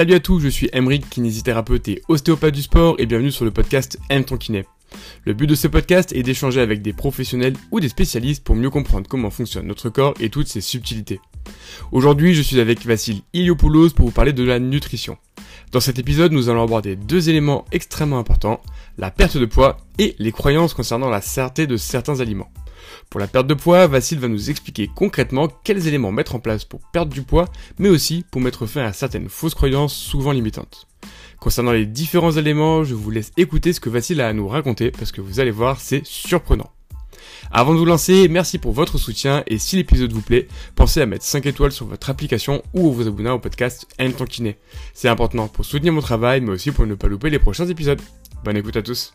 Salut à tous, je suis Emric, kinésithérapeute et ostéopathe du sport et bienvenue sur le podcast Aime ton. Le but de ce podcast est d'échanger avec des professionnels ou des spécialistes pour mieux comprendre comment fonctionne notre corps et toutes ses subtilités. Aujourd'hui, je suis avec Vassil Iliopoulos pour vous parler de la nutrition. Dans cet épisode, nous allons aborder deux éléments extrêmement importants, la perte de poids et les croyances concernant la certé de certains aliments. Pour la perte de poids, Vassil va nous expliquer concrètement quels éléments mettre en place pour perdre du poids, mais aussi pour mettre fin à certaines fausses croyances souvent limitantes. Concernant les différents éléments, je vous laisse écouter ce que Vassil a à nous raconter parce que vous allez voir, c'est surprenant. Avant de vous lancer, merci pour votre soutien et si l'épisode vous plaît, pensez à mettre 5 étoiles sur votre application ou à vous abonner au podcast Aime ton kiné. C'est important pour soutenir mon travail mais aussi pour ne pas louper les prochains épisodes. Bonne écoute à tous.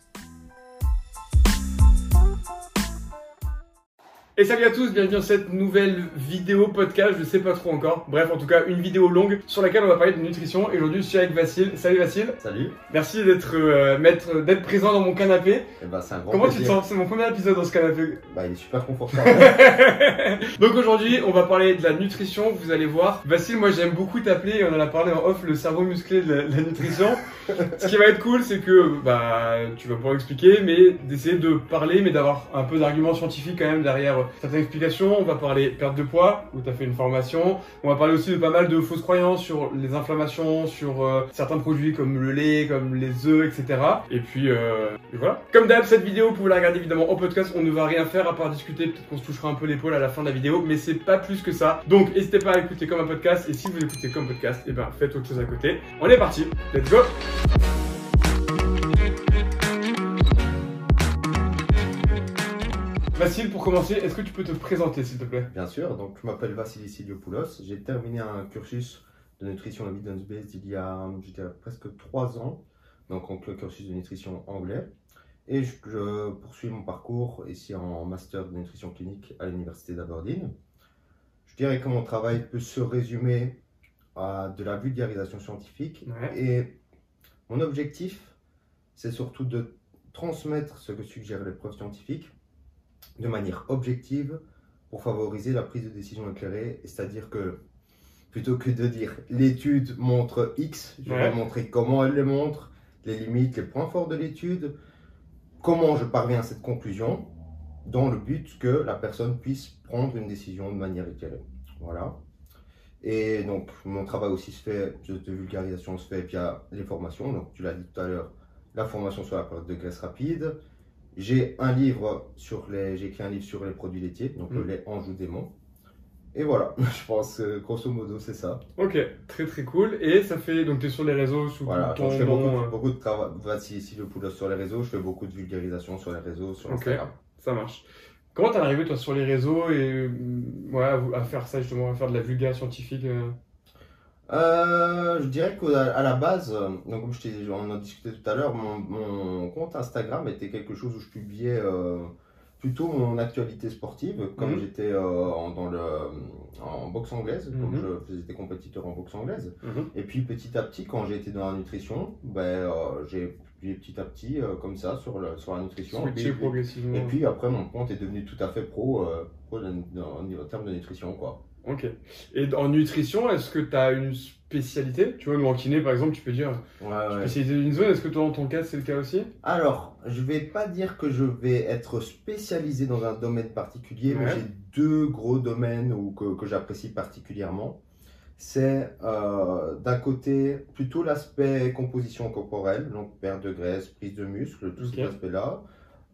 Et salut à tous, bienvenue dans cette nouvelle vidéo podcast, je sais pas trop encore. Bref, en tout cas, une vidéo longue sur laquelle on va parler de nutrition. Et aujourd'hui, je suis avec Vassil. Salut Vassil. Salut. Merci d'être euh, maître- d'être présent dans mon canapé. Eh ben, c'est un grand Comment tu te sens? C'est mon premier épisode dans ce canapé. Bah, il est super confortable. Donc aujourd'hui, on va parler de la nutrition. Vous allez voir. Vassil, moi j'aime beaucoup t'appeler. On en a parlé en off, le cerveau musclé de la, de la nutrition. Ce qui va être cool, c'est que bah tu vas pouvoir expliquer, mais d'essayer de parler, mais d'avoir un peu d'arguments scientifiques quand même derrière certaines explications. On va parler perte de poids, où tu as fait une formation. On va parler aussi de pas mal de fausses croyances sur les inflammations, sur euh, certains produits comme le lait, comme les œufs, etc. Et puis euh, voilà. Comme d'hab, cette vidéo, vous pouvez la regarder évidemment en podcast. On ne va rien faire à part discuter. Peut-être qu'on se touchera un peu l'épaule à la fin de la vidéo, mais c'est pas plus que ça. Donc n'hésitez pas à écouter comme un podcast. Et si vous écoutez comme podcast, et ben faites autre chose à côté. On est parti. Let's go. Vassil, pour commencer, est-ce que tu peux te présenter s'il te plaît? Bien sûr, donc je m'appelle Vassili Siliopoulos. J'ai terminé un cursus de nutrition evidence-based il y a je dirais, presque 3 ans, donc le cursus de nutrition anglais. Et je, je poursuis mon parcours ici en master de nutrition clinique à l'université d'Aberdeen. Je dirais que mon travail peut se résumer à de la vulgarisation scientifique Ouais. Et mon objectif, c'est surtout de transmettre ce que suggèrent les preuves scientifiques de manière objective pour favoriser la prise de décision éclairée. C'est-à-dire que plutôt que de dire l'étude montre X, je vais Ouais. montrer comment elle le montre, les limites, les points forts de l'étude, comment je parviens à cette conclusion, dans le but que la personne puisse prendre une décision de manière éclairée. Voilà. Et donc, mon travail aussi se fait, de de vulgarisation se fait via les formations. Donc, tu l'as dit tout à l'heure, la formation sur la perte de graisse rapide. J'ai un livre sur les, j'ai écrit un livre sur les produits laitiers, donc le Mm. lait Anjou démon. Et voilà, je pense que grosso modo c'est ça. Ok, très très cool. Et ça fait donc t'es sur les réseaux sous Voilà, ton je fais nom, beaucoup, euh, beaucoup de travail. Voici ici le poulet sur les réseaux, je fais beaucoup de vulgarisation sur les réseaux, sur Ok. Instagram. Ça marche. Comment t'es arrivé toi sur les réseaux et euh, ouais, à, à faire ça justement, à faire de la vulga scientifique euh, Euh, je dirais qu'à la base, euh, donc comme je on en discutait tout à l'heure, mon, mon compte Instagram était quelque chose où je publiais euh, plutôt mon actualité sportive, comme Mhm. j'étais euh, en, dans le, en boxe anglaise, comme Mhm. je faisais des compétiteurs en boxe anglaise. Mhm. Et puis petit à petit, quand j'ai été dans la nutrition, ben, j'ai publié petit à petit comme ça sur, le, sur la nutrition. Et puis- progressivement. et puis après, mon compte est devenu tout à fait pro, pro dans- dans- en termes de nutrition. quoi. Ok. Et en nutrition, est-ce que t'as une spécialité? Tu vois, nous en kiné par exemple, tu peux dire Ouais, ouais. spécialité d'une zone. Est-ce que toi, dans ton cas, c'est le cas aussi? Alors, je vais pas dire que je vais être spécialisé dans un domaine particulier, mais j'ai deux gros domaines où, que, que j'apprécie particulièrement. C'est euh, d'un côté plutôt l'aspect composition corporelle, donc perte de graisse, prise de muscle, tout Ok. cet aspect-là.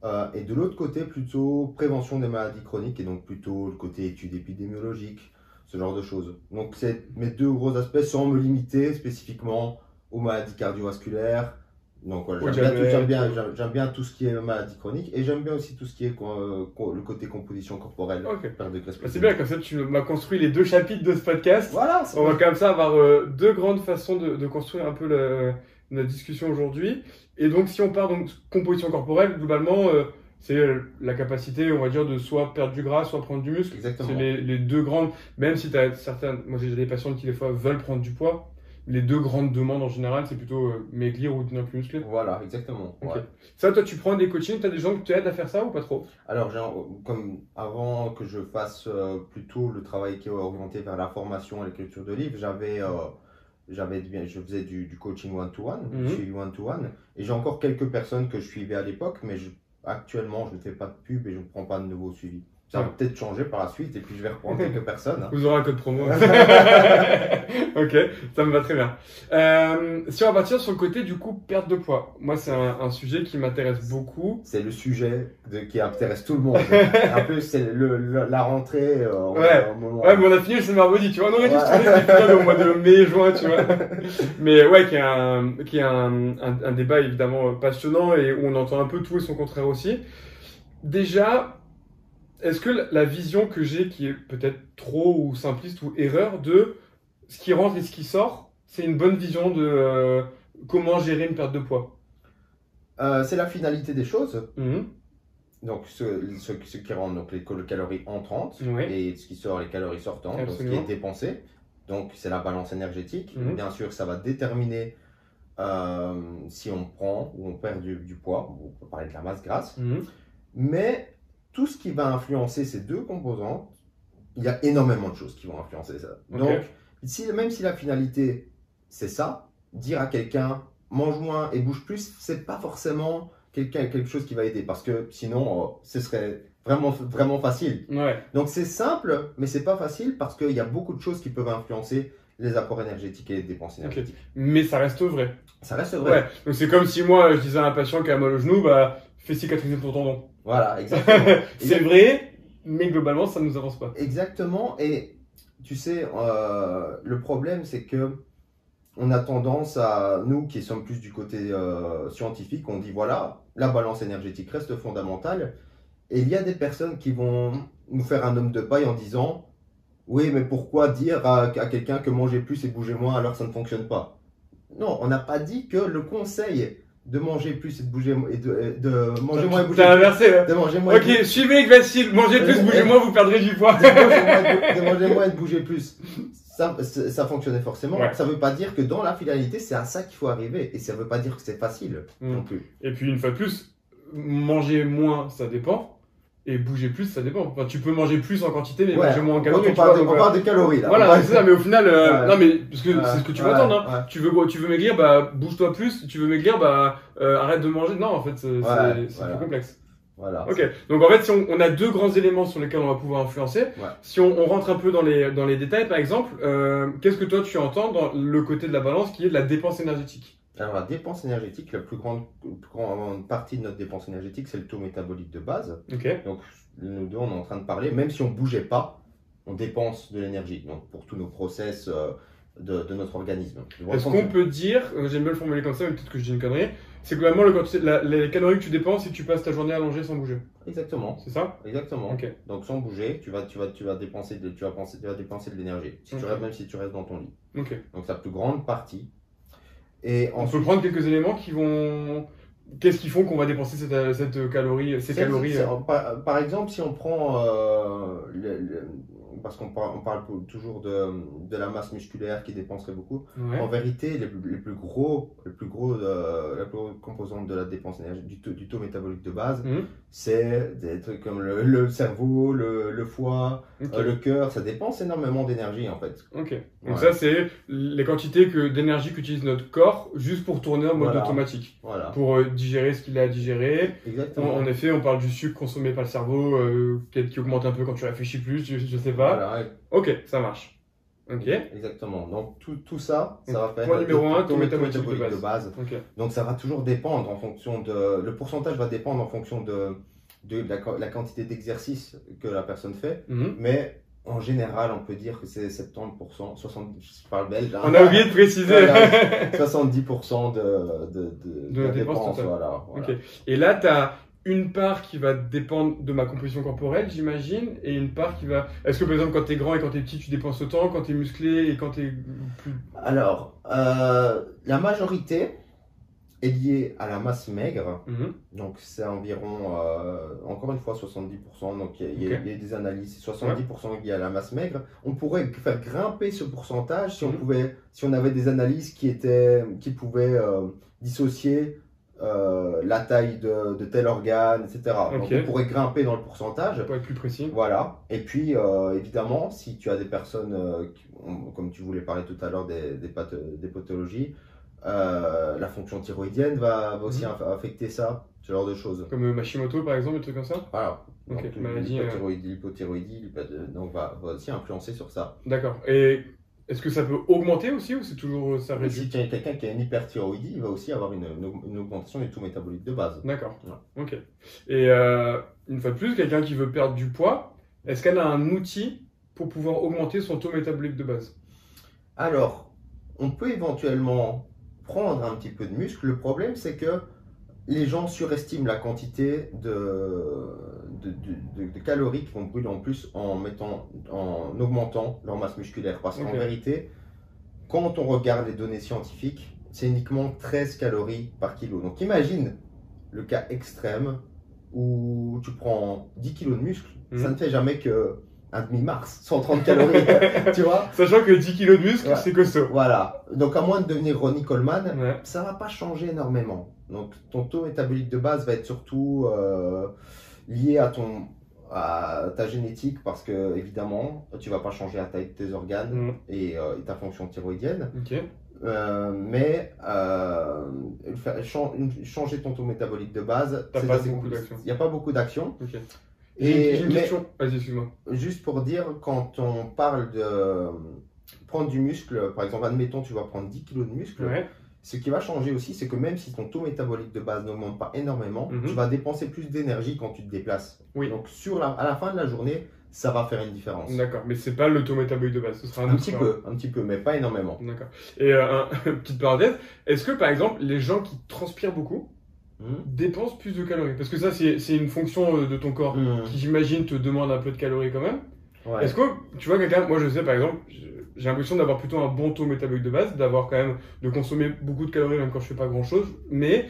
Euh, et de l'autre côté, plutôt prévention des maladies chroniques, et donc plutôt le côté études épidémiologiques, ce genre de choses. Donc, c'est mes deux gros aspects sans me limiter spécifiquement aux maladies cardiovasculaires. Donc, voilà, j'aime bien, tout- bien, bien ce qui est maladie chronique et j'aime bien aussi tout ce qui est euh, le côté composition corporelle, Ok. perte de graisse. Bah, C'est bien, comme ça, tu m'as construit les deux chapitres de ce podcast. Voilà, On va comme ça avoir euh, deux grandes façons de, de construire un peu la, notre discussion aujourd'hui. Et donc, si on part donc composition corporelle, globalement, euh, c'est euh, la capacité, on va dire, de soit perdre du gras, soit prendre du muscle. Exactement. C'est les, les deux grandes, même si tu as certaines, moi j'ai des patients qui des fois veulent prendre du poids, les deux grandes demandes en général, c'est plutôt euh, maigrir ou devenir plus musclé. Voilà, exactement. Ouais. Ça, toi, tu prends des coachings, tu as des gens qui t'aident à faire ça ou pas trop? Alors, comme avant que je fasse euh, plutôt le travail qui est orienté vers la formation et l'écriture de livres, j'avais euh, j'avais, je faisais du, du coaching one-to-one, Mhm. du suivi one-to-one, et j'ai encore quelques personnes que je suivais à l'époque, mais je- actuellement, je ne fais pas de pub et je ne prends pas de nouveaux suivis. Ça va peut-être changer par la suite, et puis je vais reprendre quelques personnes. hein. Vous aurez un code promo. ok, ça me va très bien. Euh, si on va partir sur le côté du coup perte de poids, moi c'est un, un sujet qui m'intéresse beaucoup. C'est le sujet de- qui intéresse tout le monde. Un peu, c'est le, le- la rentrée euh, en- Ouais. en moment. Ouais, mais on a fini le Body, tu vois. On aurait dû se au mois de mai, juin, tu vois. Mais ouais, qui est un, qui est un, un, un débat évidemment passionnant et où on entend un peu tout et son contraire aussi. Déjà, est-ce que la- vision que j'ai, qui est peut-être trop ou simpliste ou erreur, de ce qui rentre et ce qui sort, c'est une bonne vision de euh, comment gérer une perte de poids? Euh, c'est la finalité des choses. Mhm. Donc, ce, ce, ce qui rentre, donc les cal- calories entrantes, et ce qui sort, les calories sortantes, donc ce qui est dépensé. Donc, c'est la balance énergétique. Mhm. Bien sûr, ça va déterminer euh, si on prend ou on perd du, du poids. On peut parler de la masse grasse. Mhm. Mais tout ce qui va influencer ces deux composantes, il y a énormément de choses qui vont influencer ça. Donc, si, même si la finalité, c'est ça, dire à quelqu'un mange moins et bouge plus, c'est pas forcément quelqu'un quelque chose qui va aider parce que sinon, euh, ce serait vraiment, vraiment facile. Ouais. Donc, c'est simple, mais c'est pas facile parce qu'il y a beaucoup de choses qui peuvent influencer les apports énergétiques et les dépenses énergétiques. Mais ça reste vrai. Ça reste vrai. Ouais. Donc c'est comme si moi je disais à un patient qui a mal au genou, bah fais cicatriser ton tendon. Voilà, exactement. c'est vrai, mais globalement ça ne nous avance pas. Exactement. Et tu sais, euh, le problème, c'est que on a tendance à, nous qui sommes plus du côté euh, scientifique, on dit voilà, la balance énergétique reste fondamentale. Et il y a des personnes qui vont nous faire un homme de paille en disant oui, mais pourquoi dire à, à quelqu'un que manger plus et bouger moins alors ça ne fonctionne pas? Non, on n'a pas dit que le conseil de manger plus et de bouger et de, de manger moins et bouger T'as plus, inversé là. de manger moins et Ok, suivez avec Vassil, mangez plus, bougez moins, vous perdrez du poids. de manger moins et de- de manger moins et de bouger plus. Ça, ça fonctionnait forcément. Ouais. Ça veut pas dire que dans la finalité, c'est à ça qu'il faut arriver. Et ça veut pas dire que c'est facile Mm. non plus. Et puis une fois de plus, manger moins ça dépend, et bouger plus ça dépend. Enfin, tu peux manger plus en quantité, mais Ouais. manger moins en calories. on, parle vois, de, donc, on euh, parle de calories là. Voilà, c'est ça, mais au final, euh, Ouais. non mais parce que Ouais. c'est ce que tu veux Ouais, entendre. Hein. Tu veux tu veux maigrir, bah bouge-toi plus. Tu veux maigrir, bah euh, arrête de manger. Non, en fait, c'est voilà. plus complexe. Voilà. Ok, donc en fait, si on, on a deux grands éléments sur lesquels on va pouvoir influencer, Ouais. si on, on rentre un peu dans les, dans les détails, par exemple, euh, qu'est-ce que toi tu entends dans le côté de la balance qui est de la dépense énergétique? Alors la dépense énergétique, la plus grande, plus grande partie de notre dépense énergétique, c'est le taux métabolique de base. Donc nous deux, on est en train de parler, même si on bougeait pas, on dépense de l'énergie. Donc pour tous nos process euh, de, de notre organisme. Est-ce qu'on peut dire, euh, j'aime bien le formuler comme ça, mais peut-être que je dis une connerie, c'est globalement le la- les calories que tu dépenses si tu passes ta journée allongée sans bouger. Exactement. C'est ça? Exactement. Donc sans bouger, tu vas, tu vas, tu vas dépenser de, tu vas penser, tu vas dépenser de l'énergie. Si tu restes, même si tu restes dans ton lit. Donc la plus grande partie. Et On ensuite, peut prendre quelques éléments qui vont. Qu'est-ce qui font qu'on va dépenser cette, cette calorie, ces calories euh, par, par exemple, si on prend, euh, le- le- parce qu'on parle, on parle toujours de, de la masse musculaire qui dépenserait beaucoup. ouais. En vérité, les, plus- les plus gros, les plus gros, euh, la plus grosse composante de la dépense du taux, du taux métabolique de base, Mhm. c'est des trucs comme le, le cerveau, le, le foie, euh, le cœur. Ça dépense énormément d'énergie en fait. Ok. Donc ça, c'est les quantités que d'énergie qu'utilise notre corps juste pour tourner en mode Voilà. automatique, Voilà, pour euh, digérer ce qu'il a à digérer. En, exactement. en effet, on parle du sucre consommé par le cerveau, peut-être qui augmente un peu quand tu réfléchis plus, je, je sais pas. Voilà, Ok, ça marche. Ok. Exactement. Donc tout, tout ça, ça va faire Point numéro un, tout ton le métabolique de métabolique de base. base. Donc ça va toujours dépendre en fonction de. Le pourcentage va dépendre en fonction de, de la, la quantité d'exercice que la personne fait. Mhm. Mais en général, on peut dire que c'est 70%, 60, je parle belge. hein. On a oublié de préciser. Voilà. 70% de, de, de, De la dépense totale. Voilà. Et là, tu as une part qui va dépendre de ma composition corporelle, j'imagine, et une part qui va. Est-ce que par exemple, quand tu es grand et quand tu es petit, tu dépenses autant, quand tu es musclé et quand tu es plus. Alors, euh, la majorité est liée à la masse maigre. Mhm. Donc c'est environ, euh, encore une fois, 70%. Donc il y, a- il y des analyses, 70% liées à la masse maigre. On pourrait faire grimper ce pourcentage si on Mhm. pouvait, si on avait des analyses qui étaient, qui pouvaient euh, dissocier euh, la taille de, de tel organe, etc. Donc on pourrait grimper dans le pourcentage. Pour être plus précis. Voilà. Et puis, euh, évidemment, si tu as des personnes, euh, qui ont- comme tu voulais parler tout à l'heure des, des, patho- des pathologies, la fonction thyroïdienne va, va aussi Mhm. aff- affecter ça, ce genre de choses. Comme Mashimoto par exemple, des trucs comme ça? Voilà. Ok, Donc, maladie, l'hypothyroïdie, l'hypothyroïdie, l'hypo- donc va, va aussi influencer sur ça. D'accord. Et est-ce que ça peut augmenter aussi ou c'est toujours euh, ça réduit si tu as quelqu'un qui a une hyperthyroïdie, il va aussi avoir une, une- augmentation du taux métabolique de base. D'accord. Ouais. Ok. Et euh, une fois de plus, quelqu'un qui veut perdre du poids, est-ce qu'elle a un outil pour pouvoir augmenter son taux métabolique de base? Alors, on peut éventuellement prendre un petit peu de muscle. Le problème, c'est que les gens surestiment la quantité de, de, de- de- de calories qu'ils vont brûler en plus en, mettant, en augmentant leur masse musculaire. Parce qu'en vérité, quand on regarde les données scientifiques, c'est uniquement 13 calories par kilo. Donc imagine le cas extrême où tu prends 10 kilos de muscle, ça Mhm. ne fait jamais que un demi-mars, 130 calories. tu vois Sachant que 10 kg de muscle, Ouais. c'est costaud. voilà. Donc, à moins de devenir Ronnie Coleman, Ouais. ça va pas changer énormément. Donc, ton taux métabolique de base va être surtout euh, lié à ton à ta génétique parce que évidemment tu vas pas changer la taille de tes organes et, euh, et ta fonction thyroïdienne. Euh, mais changer ton taux métabolique de base il n'y a pas beaucoup d'actions et une question. Juste pour dire, quand on parle de prendre du muscle, par exemple, admettons, tu vas prendre 10 kg de muscle, Ouais. Ce qui va changer aussi, c'est que même si ton taux métabolique de base n'augmente pas énormément, Mhm. tu vas dépenser plus d'énergie quand tu te déplaces. Oui. Donc, sur la, à la fin de la journée, ça va faire une différence. D'accord. Mais c'est pas le taux métabolique de base. Ce sera un, Un autre petit peu, un petit peu, mais pas énormément. D'accord. Et euh, un- petite parenthèse, est-ce que par exemple les gens qui transpirent beaucoup Mhm. dépensent plus de calories? Parce que ça c'est une fonction euh, de ton corps Mhm. qui j'imagine te demande un peu de calories quand même. Ouais. Est-ce que tu vois quelqu'un, moi je sais par exemple, je- j'ai l'impression d'avoir plutôt un bon taux métabolique de base, d'avoir quand même de consommer beaucoup de calories même quand je fais pas grand chose, mais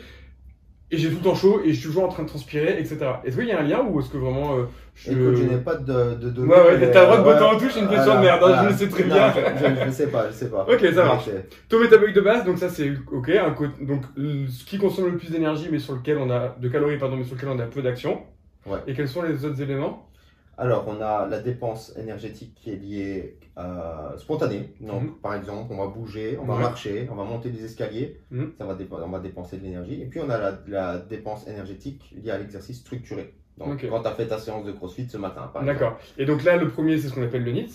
et j'ai tout le temps chaud et je suis toujours en train de transpirer, etc. Est-ce qu'il y a un lien ou est-ce que vraiment euh, je... Écoute, je n'ai pas de, de données. Ouais, ouais, t'as le droit de euh, botter en touche, c'est une question de merde, hein, je le sais très Non, bien. Je, je, je sais pas, je sais pas. Ok, ça marche. Taux métabolique de base, donc ça c'est ok. Un donc ce qui consomme le plus d'énergie, mais sur lequel on a de calories, pardon, mais sur lequel on a peu d'action. Ouais. Et quels sont les autres éléments? Alors, on a la dépense énergétique qui est liée euh, spontanée. Donc, Mhm. par exemple, on va bouger, on va Ouais. marcher, on va monter des escaliers, Mhm. ça va on va dépenser de l'énergie. Et puis, on a la, la dépense énergétique liée à l'exercice structuré. Donc, quand tu as fait ta séance de crossfit ce matin, par exemple. D'accord. Et donc là, le premier, c'est ce qu'on appelle le Ouais,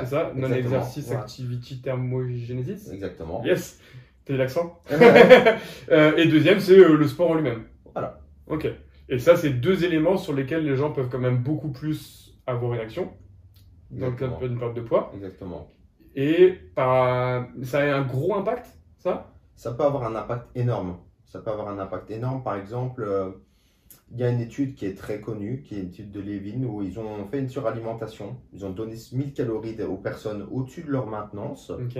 c'est ça. Non-exercice Ouais. activity thermogenesis. Exactement. Yes T'as eu l'accent. Euh, Et deuxième, c'est euh, le sport en lui-même. Voilà. Ok. Et ça, c'est deux éléments sur lesquels les gens peuvent quand même beaucoup plus avoir une action dans le cadre d'une perte de poids. Exactement. Et par... ça a un gros impact, ça? Ça peut avoir un impact énorme. Ça peut avoir un impact énorme. Par exemple, euh, il y a une étude qui est très connue, qui est une étude de Levin, où ils ont fait une suralimentation. Ils ont donné 1000 calories aux personnes au-dessus de leur maintenance. Ok.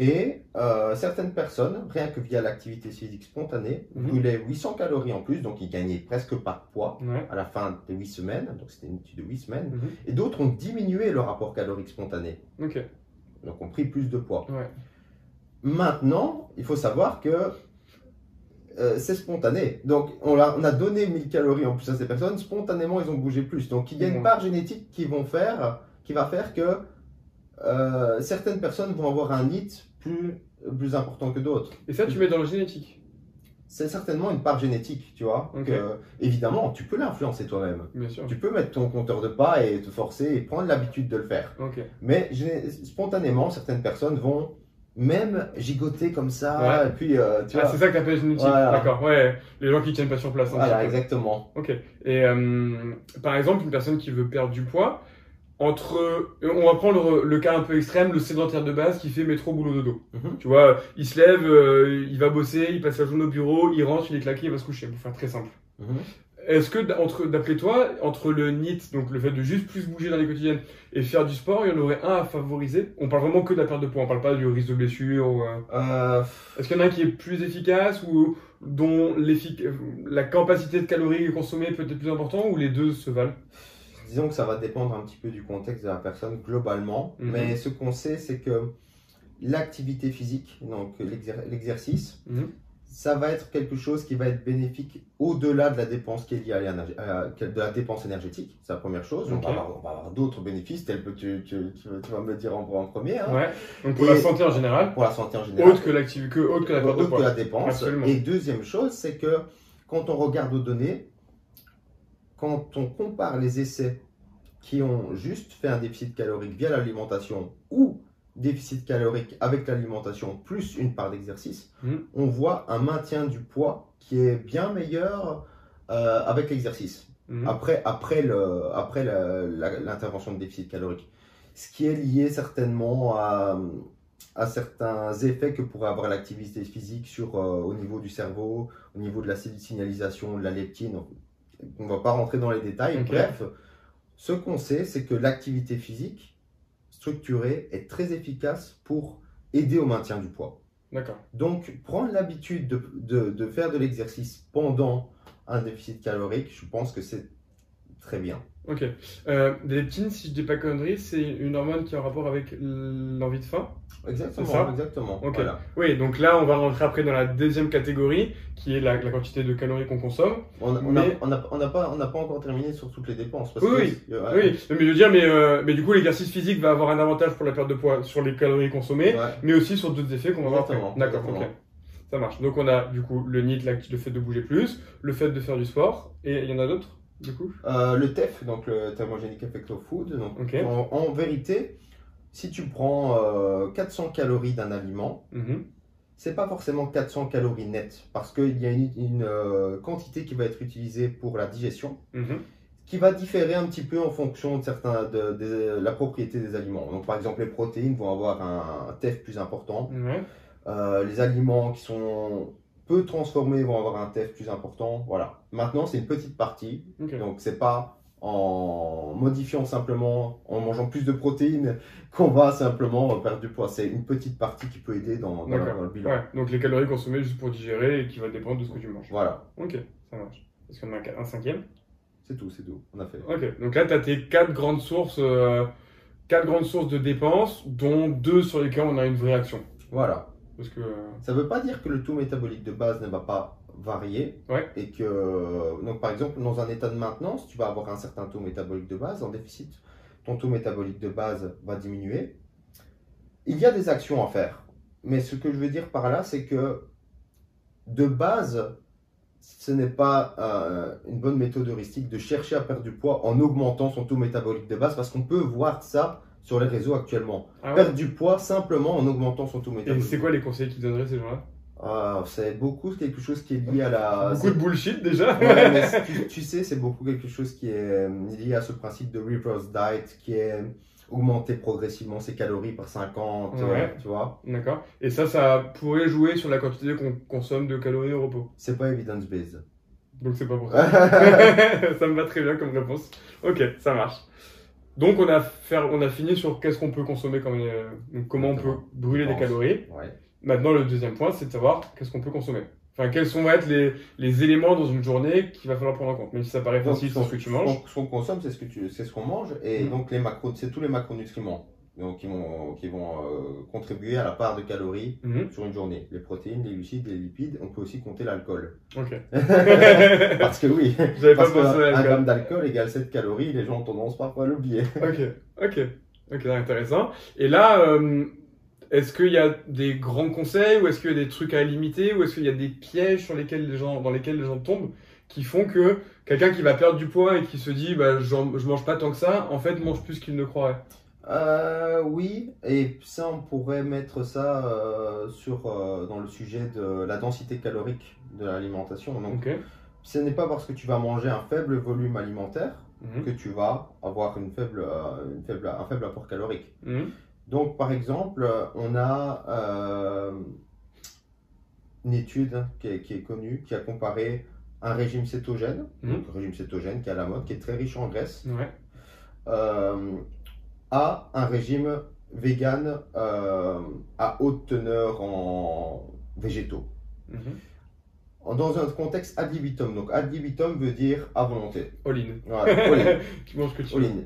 Et euh, certaines personnes, rien que via l'activité physique spontanée, Mhm. brûlaient 800 calories en plus, donc ils gagnaient presque pas de poids Ouais. à la fin des 8 semaines. Donc c'était une étude de 8 semaines. Mhm. Et d'autres ont diminué leur rapport calorique spontané, Ok. donc ont pris plus de poids. Ouais. Maintenant, il faut savoir que euh, c'est spontané. Donc, on a, on a donné 1000 calories en plus à ces personnes. Spontanément, ils ont bougé plus. Donc, il y a une part génétique qui, vont faire, qui va faire que euh, certaines personnes vont avoir un NIT plus, plus important que d'autres. Et ça, tu mets dans la génétique C'est certainement une part génétique, tu vois. Ok. que, évidemment, tu peux l'influencer toi-même. Tu peux mettre ton compteur de pas et te forcer et prendre l'habitude de le faire. Ok. Mais spontanément, certaines personnes vont même gigoter comme ça. Ouais. Et puis, euh, tu Ah, vois. c'est ça que t'appelles génétique. Voilà. D'accord. Ouais. Les gens qui tiennent pas sur place. un Voilà, exactement. Ok. Et euh, par exemple, une personne qui veut perdre du poids, entre, on va prendre le cas un peu extrême, le sédentaire de base qui fait métro boulot dodo. Mhm. Tu vois, il se lève, euh, il va bosser, il passe la journée au bureau, il rentre, il est claqué, il va se coucher. Pour faire très simple. Mhm. Est-ce que, entre, d'après toi, entre le NEAT, donc le fait de juste plus bouger dans les quotidiennes, et faire du sport, il y en aurait un à favoriser? On parle vraiment que de la perte de poids, on parle pas du risque de blessure. ou, euh, Euh, Est-ce qu'il y en a un qui est plus efficace ou dont la capacité de calories consommées peut être plus important ou les deux se valent? Disons que ça va dépendre un petit peu du contexte de la personne globalement. Mhm. Mais ce qu'on sait, c'est que l'activité physique, donc l'exer- l'exercice, Mhm. ça va être quelque chose qui va être bénéfique au-delà de la dépense qui est liée à de la dépense énergétique. C'est la première chose. On va avoir, d'autres bénéfices tels que tu, tu- tu- tu vas me dire en, en premier. hein. Ouais. Donc pour Et- la santé en général, Pour la santé en général. autre que l'activité, que autre que la autre que dépense. Absolument. Et deuxième chose, c'est que quand on regarde aux données, quand on compare les essais qui ont juste fait un déficit calorique via l'alimentation ou déficit calorique avec l'alimentation plus une part d'exercice, Mhm. on voit un maintien du poids qui est bien meilleur euh, avec l'exercice Mhm. après, après, le, après la- la- l'intervention de déficit calorique. Ce qui est lié certainement à, à certains effets que pourrait avoir l'activité physique sur, euh, au niveau du cerveau, au niveau de la signalisation, de la leptine. On ne va pas rentrer dans les détails. Bref, ce qu'on sait, c'est que l'activité physique structurée est très efficace pour aider au maintien du poids. D'accord. Donc, prendre l'habitude de, de- de faire de l'exercice pendant un déficit calorique, je pense que c'est très bien. Ok. Euh, des leptines, si je dis pas conneries, c'est une hormone qui est en rapport avec l'envie de faim. Exactement, ça exactement. Ok. Voilà. Oui, donc là, on va rentrer après dans la deuxième catégorie, qui est la, la quantité de calories qu'on consomme. On n'a on a- Mais- on a- on n'a pas, encore terminé sur toutes les dépenses. parce Oui, que- oui. euh, Oui, mais je veux dire, mais, euh, mais du coup, l'exercice physique va avoir un avantage pour la perte de poids sur les calories consommées, ouais. mais aussi sur d'autres effets qu'on va voir après. Exactement, D'accord, ok. Ça marche. Donc on a du coup le NIT, le fait de bouger plus, le fait de faire du sport, et il y en a d'autres, du coup Euh, le TEF, donc le Thermogenic Effect of Food, donc en, en vérité, si tu prends euh, 400 calories d'un aliment, Mhm. c'est pas forcément 400 calories nettes, parce qu'il y a une, une, euh, quantité qui va être utilisée pour la digestion, Mhm. qui va différer un petit peu en fonction de certains de, de la propriété des aliments. Donc par exemple les protéines vont avoir un, TEF plus important. Euh, les aliments qui sont peu transformés vont avoir un TEF plus important. Voilà. Maintenant c'est une petite partie, donc c'est pas en modifiant simplement, en mangeant plus de protéines qu'on va simplement perdre du poids. C'est une petite partie qui peut aider dans, dans, D'accord. dans le bilan. Ouais, donc les calories consommées juste pour digérer et qui va dépendre de ce que tu manges. Voilà, Ok, ça marche. Est-ce qu'on a un cinquième? C'est tout, c'est tout. On a fait. Ok, donc là tu as tes quatre grandes sources, euh, quatre grandes sources de dépenses, dont deux sur lesquelles on a une vraie action. Voilà. Parce que. euh, Ça ne veut pas dire que le taux métabolique de base ne va pas varier. Ouais. Et que, donc par exemple, dans un état de maintenance, tu vas avoir un certain taux métabolique de base. En déficit, ton taux métabolique de base va diminuer. Il y a des actions à faire. Mais ce que je veux dire par là, c'est que de base, ce n'est pas euh, une bonne méthode heuristique de chercher à perdre du poids en augmentant son taux métabolique de base parce qu'on peut voir ça sur les réseaux actuellement. Ah ouais Perdre du poids simplement en augmentant son taux Et métabolique. c'est quoi les conseils qu'ils donneraient ces gens-là? Ah, c'est beaucoup quelque chose qui est lié à la. Beaucoup de bullshit déjà Ouais, mais tu, tu sais, c'est beaucoup quelque chose qui est euh, lié à ce principe de reverse diet, qui est augmenter progressivement ses calories par 50, euh, Ouais. tu vois. D'accord. Et ça, ça pourrait jouer sur la quantité qu'on consomme de calories au repos. C'est pas evidence-based. Donc c'est pas pour ça. ça me va très bien comme réponse. Ok, ça marche. Donc on a, faire, on a fini sur qu'est-ce qu'on peut consommer, comme, euh, donc comment on peut brûler des calories. Ouais. Maintenant le deuxième point, c'est de savoir qu'est-ce qu'on peut consommer. Enfin, quels sont vont être les, les éléments dans une journée qu'il va falloir prendre en compte. Même si ça paraît facile sans ce que tu manges. Donc, ce qu'on consomme, c'est ce que tu, c'est ce qu'on mange, et Mm. donc les macros, c'est tous les macronutriments, donc qui vont, qui vont euh, contribuer à la part de calories Mhm, sur une journée. Les protéines, les glucides, les lipides. On peut aussi compter l'alcool. Ok. Parce que oui. Pas Parce à qu'un l'alcool. gramme d'alcool égale 7 calories, les gens ont tendance parfois à l'oublier. Ok, ok, ok, intéressant. Et là, euh, est-ce qu'il y a des grands conseils ou est-ce qu'il y a des trucs à limiter ou est-ce qu'il y a des pièges sur lesquels les gens, dans lesquels les gens tombent qui font que quelqu'un qui va perdre du poids et qui se dit bah, je mange pas tant que ça, en fait mange plus qu'il ne croirait? Euh, oui, et ça, on pourrait mettre ça euh, sur, euh, dans le sujet de la densité calorique de l'alimentation. Donc, ce n'est pas parce que tu vas manger un faible volume alimentaire Mhm. que tu vas avoir une faible, une faible, un faible apport calorique. Mhm. Donc, par exemple, on a une étude qui est, qui est connue qui a comparé un régime cétogène, donc régime cétogène qui est à la mode, qui est très riche en graisse, Ouais. À un régime vegan euh, à haute teneur en végétaux. Mhm. Dans un contexte ad libitum. Donc ad libitum veut dire à volonté. All in. Voilà, all in. manges ce que tu. All in.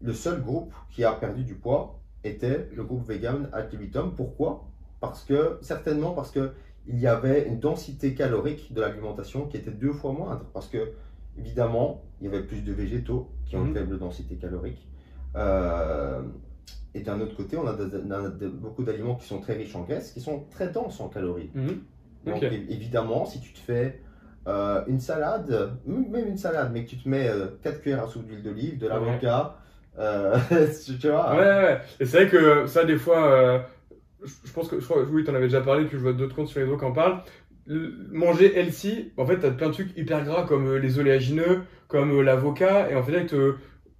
Le seul groupe qui a perdu du poids était le groupe vegan ad libitum. Pourquoi? Parce que, certainement parce que il y avait une densité calorique de l'alimentation qui était deux fois moindre. Parce que, évidemment, il y avait plus de végétaux qui ont une Mhm. faible densité calorique. Euh, et d'un autre côté, on a, de- de- beaucoup d'aliments qui sont très riches en graisse, qui sont très denses en calories. Mhm. Donc, évidemment, si tu te fais euh, une salade, même une salade, mais que tu te mets 4 cuillères à soupe d'huile d'olive, de l'avocat, euh, tu vois. Ouais, ouais, ouais. Et c'est vrai que ça, des fois, euh, je pense que, je crois, oui, t'en avais déjà parlé, puis je vois d'autres comptes sur les réseaux qui en parlent. Le- Manger healthy, en fait, t'as plein de trucs hyper gras comme euh, les oléagineux, comme euh, l'avocat, et en fait, euh,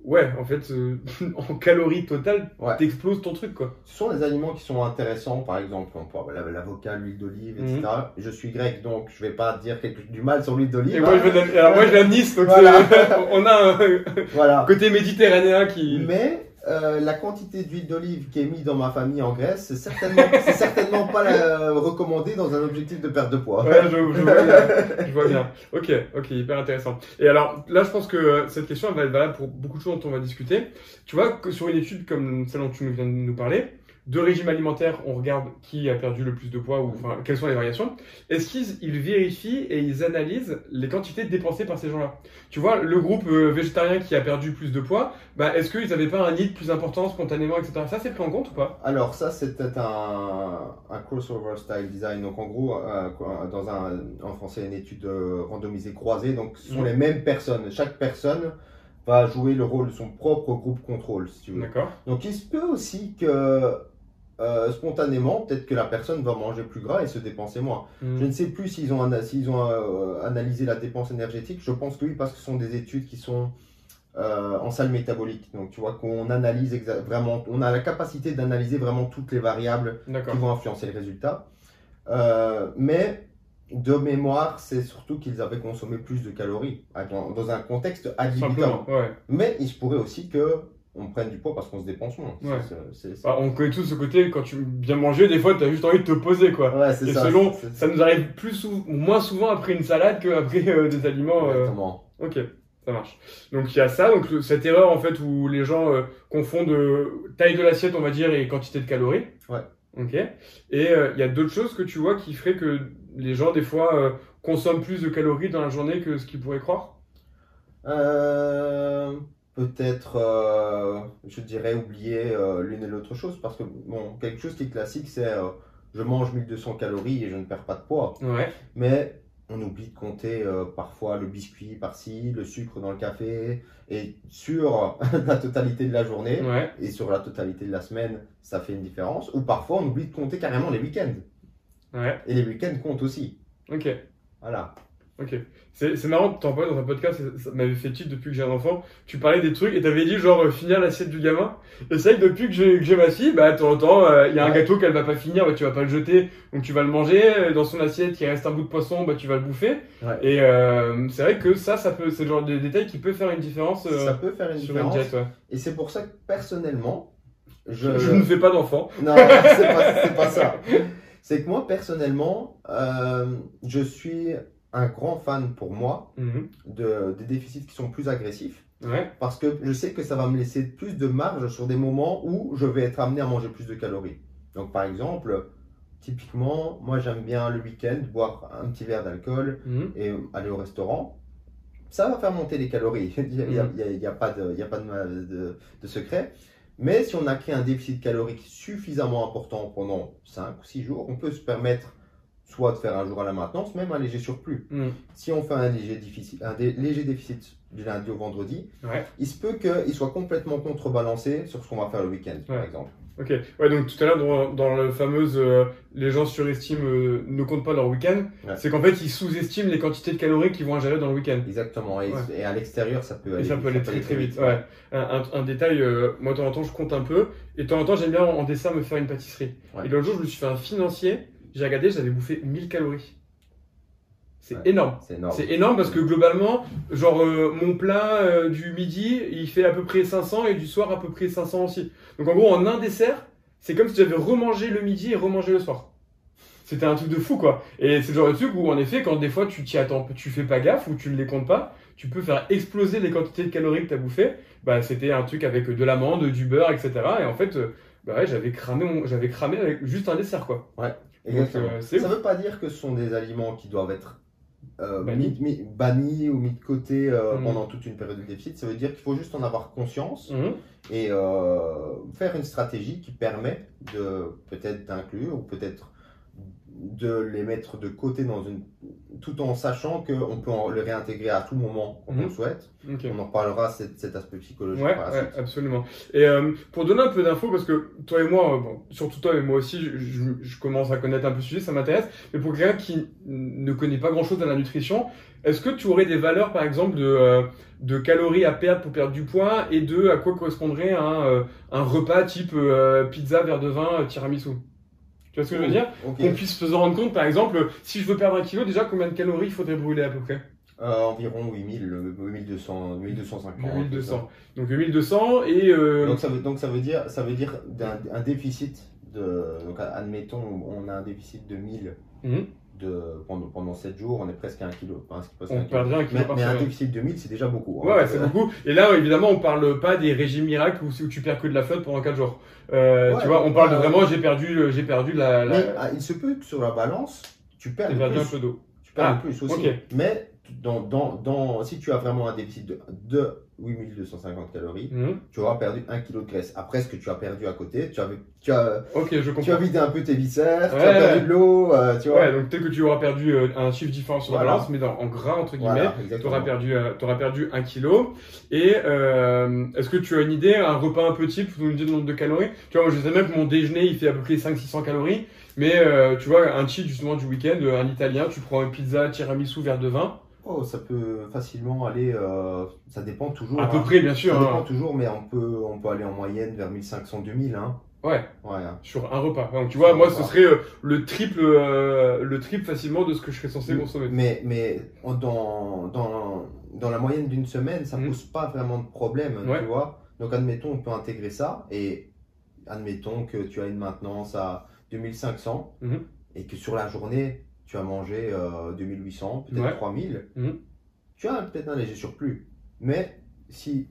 ouais, en fait, euh, en calories totales, Ouais. t'exploses ton truc, quoi. Ce sont des aliments qui sont intéressants, par exemple, on peut- la- l'avocat, l'huile d'olive, etc. Mhm. Je suis grec, donc je vais pas dire quelque, du mal sur l'huile d'olive. Et moi, hein. je viens de, alors, moi, je viens de Nice, donc Voilà. c'est- on a un Voilà. côté méditerranéen qui. Mais euh, la quantité d'huile d'olive qui est mise dans ma famille en Grèce, c'est certainement, certainement pas la, recommandé dans un objectif de perte de poids. Je, vois bien. Je vois bien. Ok, ok, hyper intéressant. Et alors, là, je pense que euh, cette question elle va être valable pour beaucoup de choses dont on va discuter. Tu vois, que sur une étude comme celle dont tu viens de nous parler, de régime alimentaire, on regarde qui a perdu le plus de poids ou enfin quelles sont les variations. Est-ce qu'ils ils vérifient et ils analysent les quantités dépensées par ces gens-là? Tu vois, le groupe euh, végétarien qui a perdu plus de poids, bah, est-ce qu'ils n'avaient pas un need plus important spontanément, etc. Ça, c'est pris en compte ou pas? Alors ça c'était un, un crossover style design. Donc en gros, euh, dans un, en français, une étude euh, randomisée croisée. Donc ce sont les mêmes personnes. Chaque personne va jouer le rôle de son propre groupe contrôle, si tu veux. D'accord. Donc il se peut aussi que euh, spontanément, peut-être que la personne va manger plus gras et se dépenser moins. Je ne sais plus s'ils ont, euh, analysé la dépense énergétique. Je pense que oui, parce que ce sont des études qui sont euh, en salle métabolique. Donc tu vois qu'on analyse vraiment, on a la capacité d'analyser vraiment toutes les variables qui vont influencer le résultat. Mais de mémoire, c'est surtout qu'ils avaient consommé plus de calories dans, un contexte ouais. Mais il se pourrait aussi que on prenne du poids parce qu'on se dépense moins. Bah, on connaît tous ce côté, quand tu viens manger, des fois, tu as juste envie de te poser, quoi. Ouais, Et ça. selon, ça nous arrive plus sou- moins souvent après une salade qu'après euh, des aliments. euh, Exactement. Ok, ça marche. Donc il y a ça, donc cette erreur en fait où les gens euh, confondent taille de l'assiette, on va dire, et quantité de calories. Ouais. Ok. Et il y a d'autres choses que tu vois qui feraient que les gens, des fois, consomment plus de calories dans la journée que ce qu'ils pourraient croire? Euh, Peut-être, euh, je dirais, oublier euh, l'une et l'autre chose parce que bon, quelque chose qui est classique, c'est euh, je mange 1200 calories et je ne perds pas de poids. Ouais. Mais on oublie de compter parfois le biscuit par-ci, le sucre dans le café et sur la totalité de la journée Ouais. et sur la totalité de la semaine, ça fait une différence. Ou parfois, on oublie de compter carrément les week-ends. Ouais. Et les week-ends comptent aussi. Ok. Voilà. Ok. C'est c'est marrant t'en parler dans un podcast, ça, m'avait fait titre depuis que j'ai un enfant. Tu parlais des trucs et t'avais dit genre euh, finir l'assiette du gamin. Et c'est vrai que depuis que j'ai que j'ai ma fille, bah de temps en temps, euh, il y a un gâteau qu'elle va pas finir, bah, tu vas pas le jeter, donc tu vas le manger. Euh, Dans son assiette, il reste un bout de poisson, bah tu vas le bouffer. Ouais. Et euh, c'est vrai que ça, ça peut, c'est le genre de détail qui peut faire une différence euh, ça peut faire une sur une différence. diète. ouais. Et c'est pour ça que personnellement, je, Je, ne fais pas d'enfant. Non, c'est pas, c'est pas ça. C'est que moi, personnellement, euh, je suis un grand fan pour moi Mhm. de, des déficits qui sont plus agressifs Ouais. parce que je sais que ça va me laisser plus de marge sur des moments où je vais être amené à manger plus de calories. Donc, par exemple, typiquement, moi j'aime bien le week-end boire un petit verre d'alcool Mhm. et aller au restaurant. Ça va faire monter les calories. Il n'y a, a- Mhm. a- pas, de, y a pas de, de- de secret. Mais si on a créé un déficit calorique suffisamment important pendant 5 ou 6 jours, on peut se permettre soit de faire un jour à la maintenance, même un léger surplus. Mhm. Si on fait un léger déficit, un dé- léger déficit du lundi au vendredi, Ouais. il se peut qu'il soit complètement contrebalancé sur ce qu'on va faire le week-end, par exemple. Ok. Ouais, donc tout à l'heure, dans, dans le fameuse euh, les gens surestiment, euh, ne comptent pas leur week-end, Ouais. c'est qu'en fait, ils sous-estiment les quantités de calories qu'ils vont ingérer dans le week-end. Exactement. Et, à l'extérieur, ça peut aller, ça peut aller très très vite. ouais. Ouais. Un, un- un détail, euh, moi de temps en temps je compte un peu, et de temps en temps j'aime bien en, en dessert me faire une pâtisserie. Et l'autre jour je me suis fait un financier, j'ai regardé, j'avais bouffé 1000 calories. C'est Ouais. énorme. C'est énorme. C'est énorme parce que globalement, genre euh, mon plat euh, du midi, il fait à peu près 500 et du soir à peu près 500 aussi. Donc en gros en un dessert, c'est comme si j'avais remangé le midi et remangé le soir. C'était un truc de fou quoi. Et c'est le genre de truc où en effet quand des fois tu t'y attends, tu fais pas gaffe ou tu ne les comptes pas, tu peux faire exploser les quantités de calories que tu as bouffé. Bah c'était un truc avec de l'amande, du beurre, etc. Et en fait, euh, bah ouais, j'avais cramé, j'avais cramé avec juste un dessert quoi. Ouais. Exactement. euh, ça ouf. veut pas dire que ce sont des aliments qui doivent être euh, Bannis. mis, mis- bannis ou mis de côté euh, Mhm. pendant toute une période de déficit. Ça veut dire qu'il faut juste en avoir conscience Mhm. et euh, faire une stratégie qui permet de peut-être d'inclure ou peut-être de les mettre de côté dans une tout en sachant qu'on peut en- le réintégrer à tout moment quand Mhm. on le souhaite. On en reparlera cet, cet aspect psychologique Ouais, par la ouais, suite. absolument. Et euh, pour donner un peu d'infos, parce que toi et moi, euh, bon, surtout toi et moi aussi, je, je- je commence à connaître un peu le sujet, ça m'intéresse. Mais pour quelqu'un qui ne connaît pas grand-chose à la nutrition, est-ce que tu aurais des valeurs, par exemple, de, euh, de calories à perdre pour perdre du poids et de à quoi correspondrait un, un repas type euh, pizza, verre de vin, tiramisu? Tu vois ce que je veux dire. Qu'on puisse se rendre compte, par exemple, si je veux perdre un kilo, déjà combien de calories il faudrait brûler à peu près Euh, environ 8000, euh, 8200, 1250. 1200. Donc 1200 et... euh, Donc ça veut, donc ça veut dire, ça veut dire un déficit de, donc admettons, on a un déficit de 1000 mhm. De, pendant, pendant 7 jours, on est presque à 1 kg. Enfin, on perdrait un kilo Mais, par mais un déficit de 1000, c'est déjà beaucoup. hein. Ouais, ouais, c'est beaucoup. Et là, évidemment, on parle pas des régimes miracles où, où tu perds que de la flotte pendant 4 jours. Euh, Ouais, tu vois, on parle de vraiment, j'ai perdu, euh, j'ai perdu la, la- Mais ah, il se peut que sur la balance, tu perds un peu d'eau. Ah, le plus aussi. ok. Mais dans, dans, dans, si tu as vraiment un déficit de, de 8250 calories, Mhm. tu auras perdu 1 kg de graisse. Après, ce que tu as perdu à côté, tu as, tu as, Ok, je tu as vidé un peu tes viscères, tu as perdu de l'eau, euh, tu vois. Ouais, donc peut-être que tu auras perdu euh, un chiffre différent sur la Voilà. balance, mais dans, en gras, entre guillemets. Voilà, Tu auras perdu, euh, t'auras perdu un kilo. Et euh, est-ce que tu as une idée, un repas un peu type, vous nous dire le nombre de calories? Tu vois, moi je sais même que mon déjeuner il fait à peu près 500-600 calories. Mais euh, tu vois, un cheat justement du week-end, euh, un italien, tu prends une pizza, tiramisu, verre de vin. Oh, ça peut facilement aller, euh, ça dépend toujours. À peu hein. près, bien sûr. Ça hein. dépend toujours, mais on peut, on peut aller en moyenne vers 1500-2000. Hein. Ouais. Ouais, hein. sur un repas. Donc tu vois, un moi ce serait euh, le triple, euh, le triple facilement de ce que je serais censé Mm. consommer. Mais, mais dans, dans, dans la moyenne d'une semaine, ça Mhm. pose pas vraiment de problème, Ouais. tu vois. Donc, admettons, on peut intégrer ça et admettons que tu as une maintenance à 2500 Mhm. et que sur la journée, tu as mangé euh, 2800, peut-être Ouais. 3000. Mhm. Tu as peut-être un léger surplus. Mais si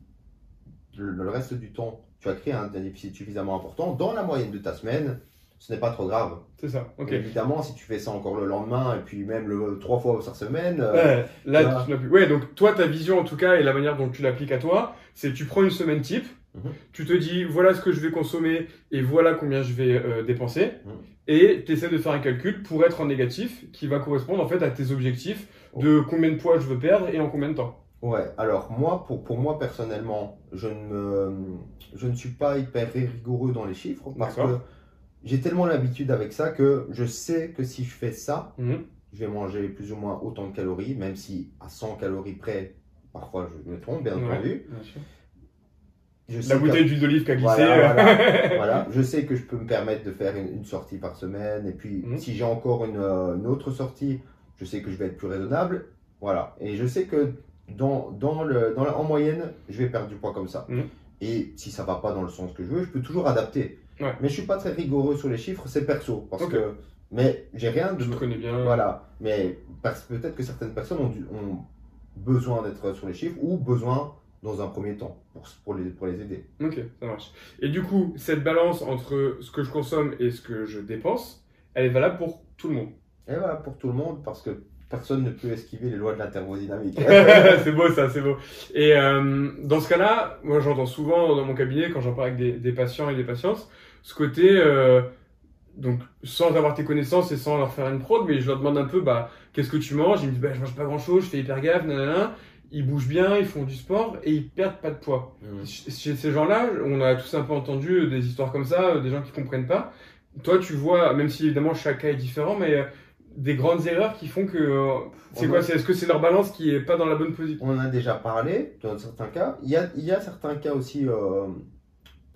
le, le reste du temps, tu as créé un, un déficit suffisamment important, dans la moyenne de ta semaine, ce n'est pas trop grave. C'est ça. Ok. Évidemment, si tu fais ça encore le lendemain et puis même le, trois fois par semaine, euh, Ouais, là, tu n'as plus. Ouais, donc toi, ta vision en tout cas et la manière dont tu l'appliques à toi, c'est tu prends une semaine type, Mhm. tu te dis voilà ce que je vais consommer et voilà combien je vais euh, dépenser, Mhm. et tu essaies de faire un calcul pour être en négatif qui va correspondre en fait à tes objectifs de combien de poids je veux perdre et en combien de temps. Ouais, alors moi, pour, pour moi personnellement, je ne, me, je ne suis pas hyper rigoureux dans les chiffres parce que j'ai tellement l'habitude avec ça que je sais que si je fais ça, Mhm. je vais manger plus ou moins autant de calories, même si à 100 calories près, parfois je me trompe, bien entendu. Je sais La bouteille d'huile d'olive qui a glissé. Voilà, voilà, voilà. Je sais que je peux me permettre de faire une, une sortie par semaine. Et puis, Mhm. si j'ai encore une, euh, une autre sortie, je sais que je vais être plus raisonnable. Voilà. Et je sais que dans, dans le, dans la- en moyenne, je vais perdre du poids comme ça. Mhm. Et si ça va pas dans le sens que je veux, je peux toujours adapter. Ouais. Mais je suis pas très rigoureux sur les chiffres, c'est perso. Parce que, mais j'ai rien de. Tu te connais bien. Voilà. Mais parce- peut-être que certaines personnes ont besoin d'être sur les chiffres ou besoin dans un premier temps pour, pour, les, pour les aider. Ok, ça marche. Et du coup, cette balance entre ce que je consomme et ce que je dépense, elle est valable pour tout le monde. Et voilà, pour tout le monde, parce que personne ne peut esquiver les lois de la thermodynamique. c'est beau ça, c'est beau. Et euh, dans ce cas-là, moi j'entends souvent dans mon cabinet, quand j'en parle avec des, des patients et des patientes, ce côté, euh, donc sans avoir tes connaissances et sans leur faire une prod, mais je leur demande un peu, bah, qu'est-ce que tu manges? Ils me disent, bah, je mange pas grand-chose, je fais hyper gaffe, nanana. Ils bougent bien, ils font du sport et ils perdent pas de poids. Mm. Chez ces gens-là, on a tous un peu entendu des histoires comme ça, euh, des gens qui comprennent pas. Toi, tu vois, même si évidemment chaque cas est différent, mais euh, des grandes erreurs qui font que. euh, c'est quoi a- c'est- Est-ce que c'est leur balance qui est pas dans la bonne position? On en a déjà parlé dans certains cas. Il y a, il y a certains cas aussi, euh,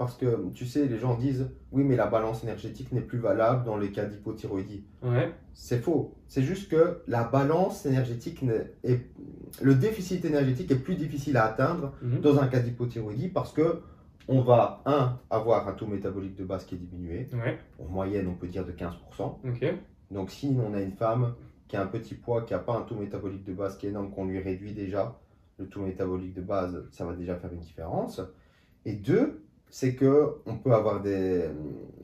parce que tu sais, les gens disent oui, mais la balance énergétique n'est plus valable dans les cas d'hypothyroïdie. Ouais. C'est faux. C'est juste que la balance énergétique est, le déficit énergétique est plus difficile à atteindre Mhm. dans un cas d'hypothyroïdie parce que on va, un, avoir un taux métabolique de base qui est diminué. Ouais. En moyenne, on peut dire de 15%. Ok. Donc si on a une femme qui a un petit poids, qui n'a pas un taux métabolique de base qui est énorme, qu'on lui réduit déjà le taux métabolique de base, ça va déjà faire une différence. Et deux, c'est que on peut avoir des,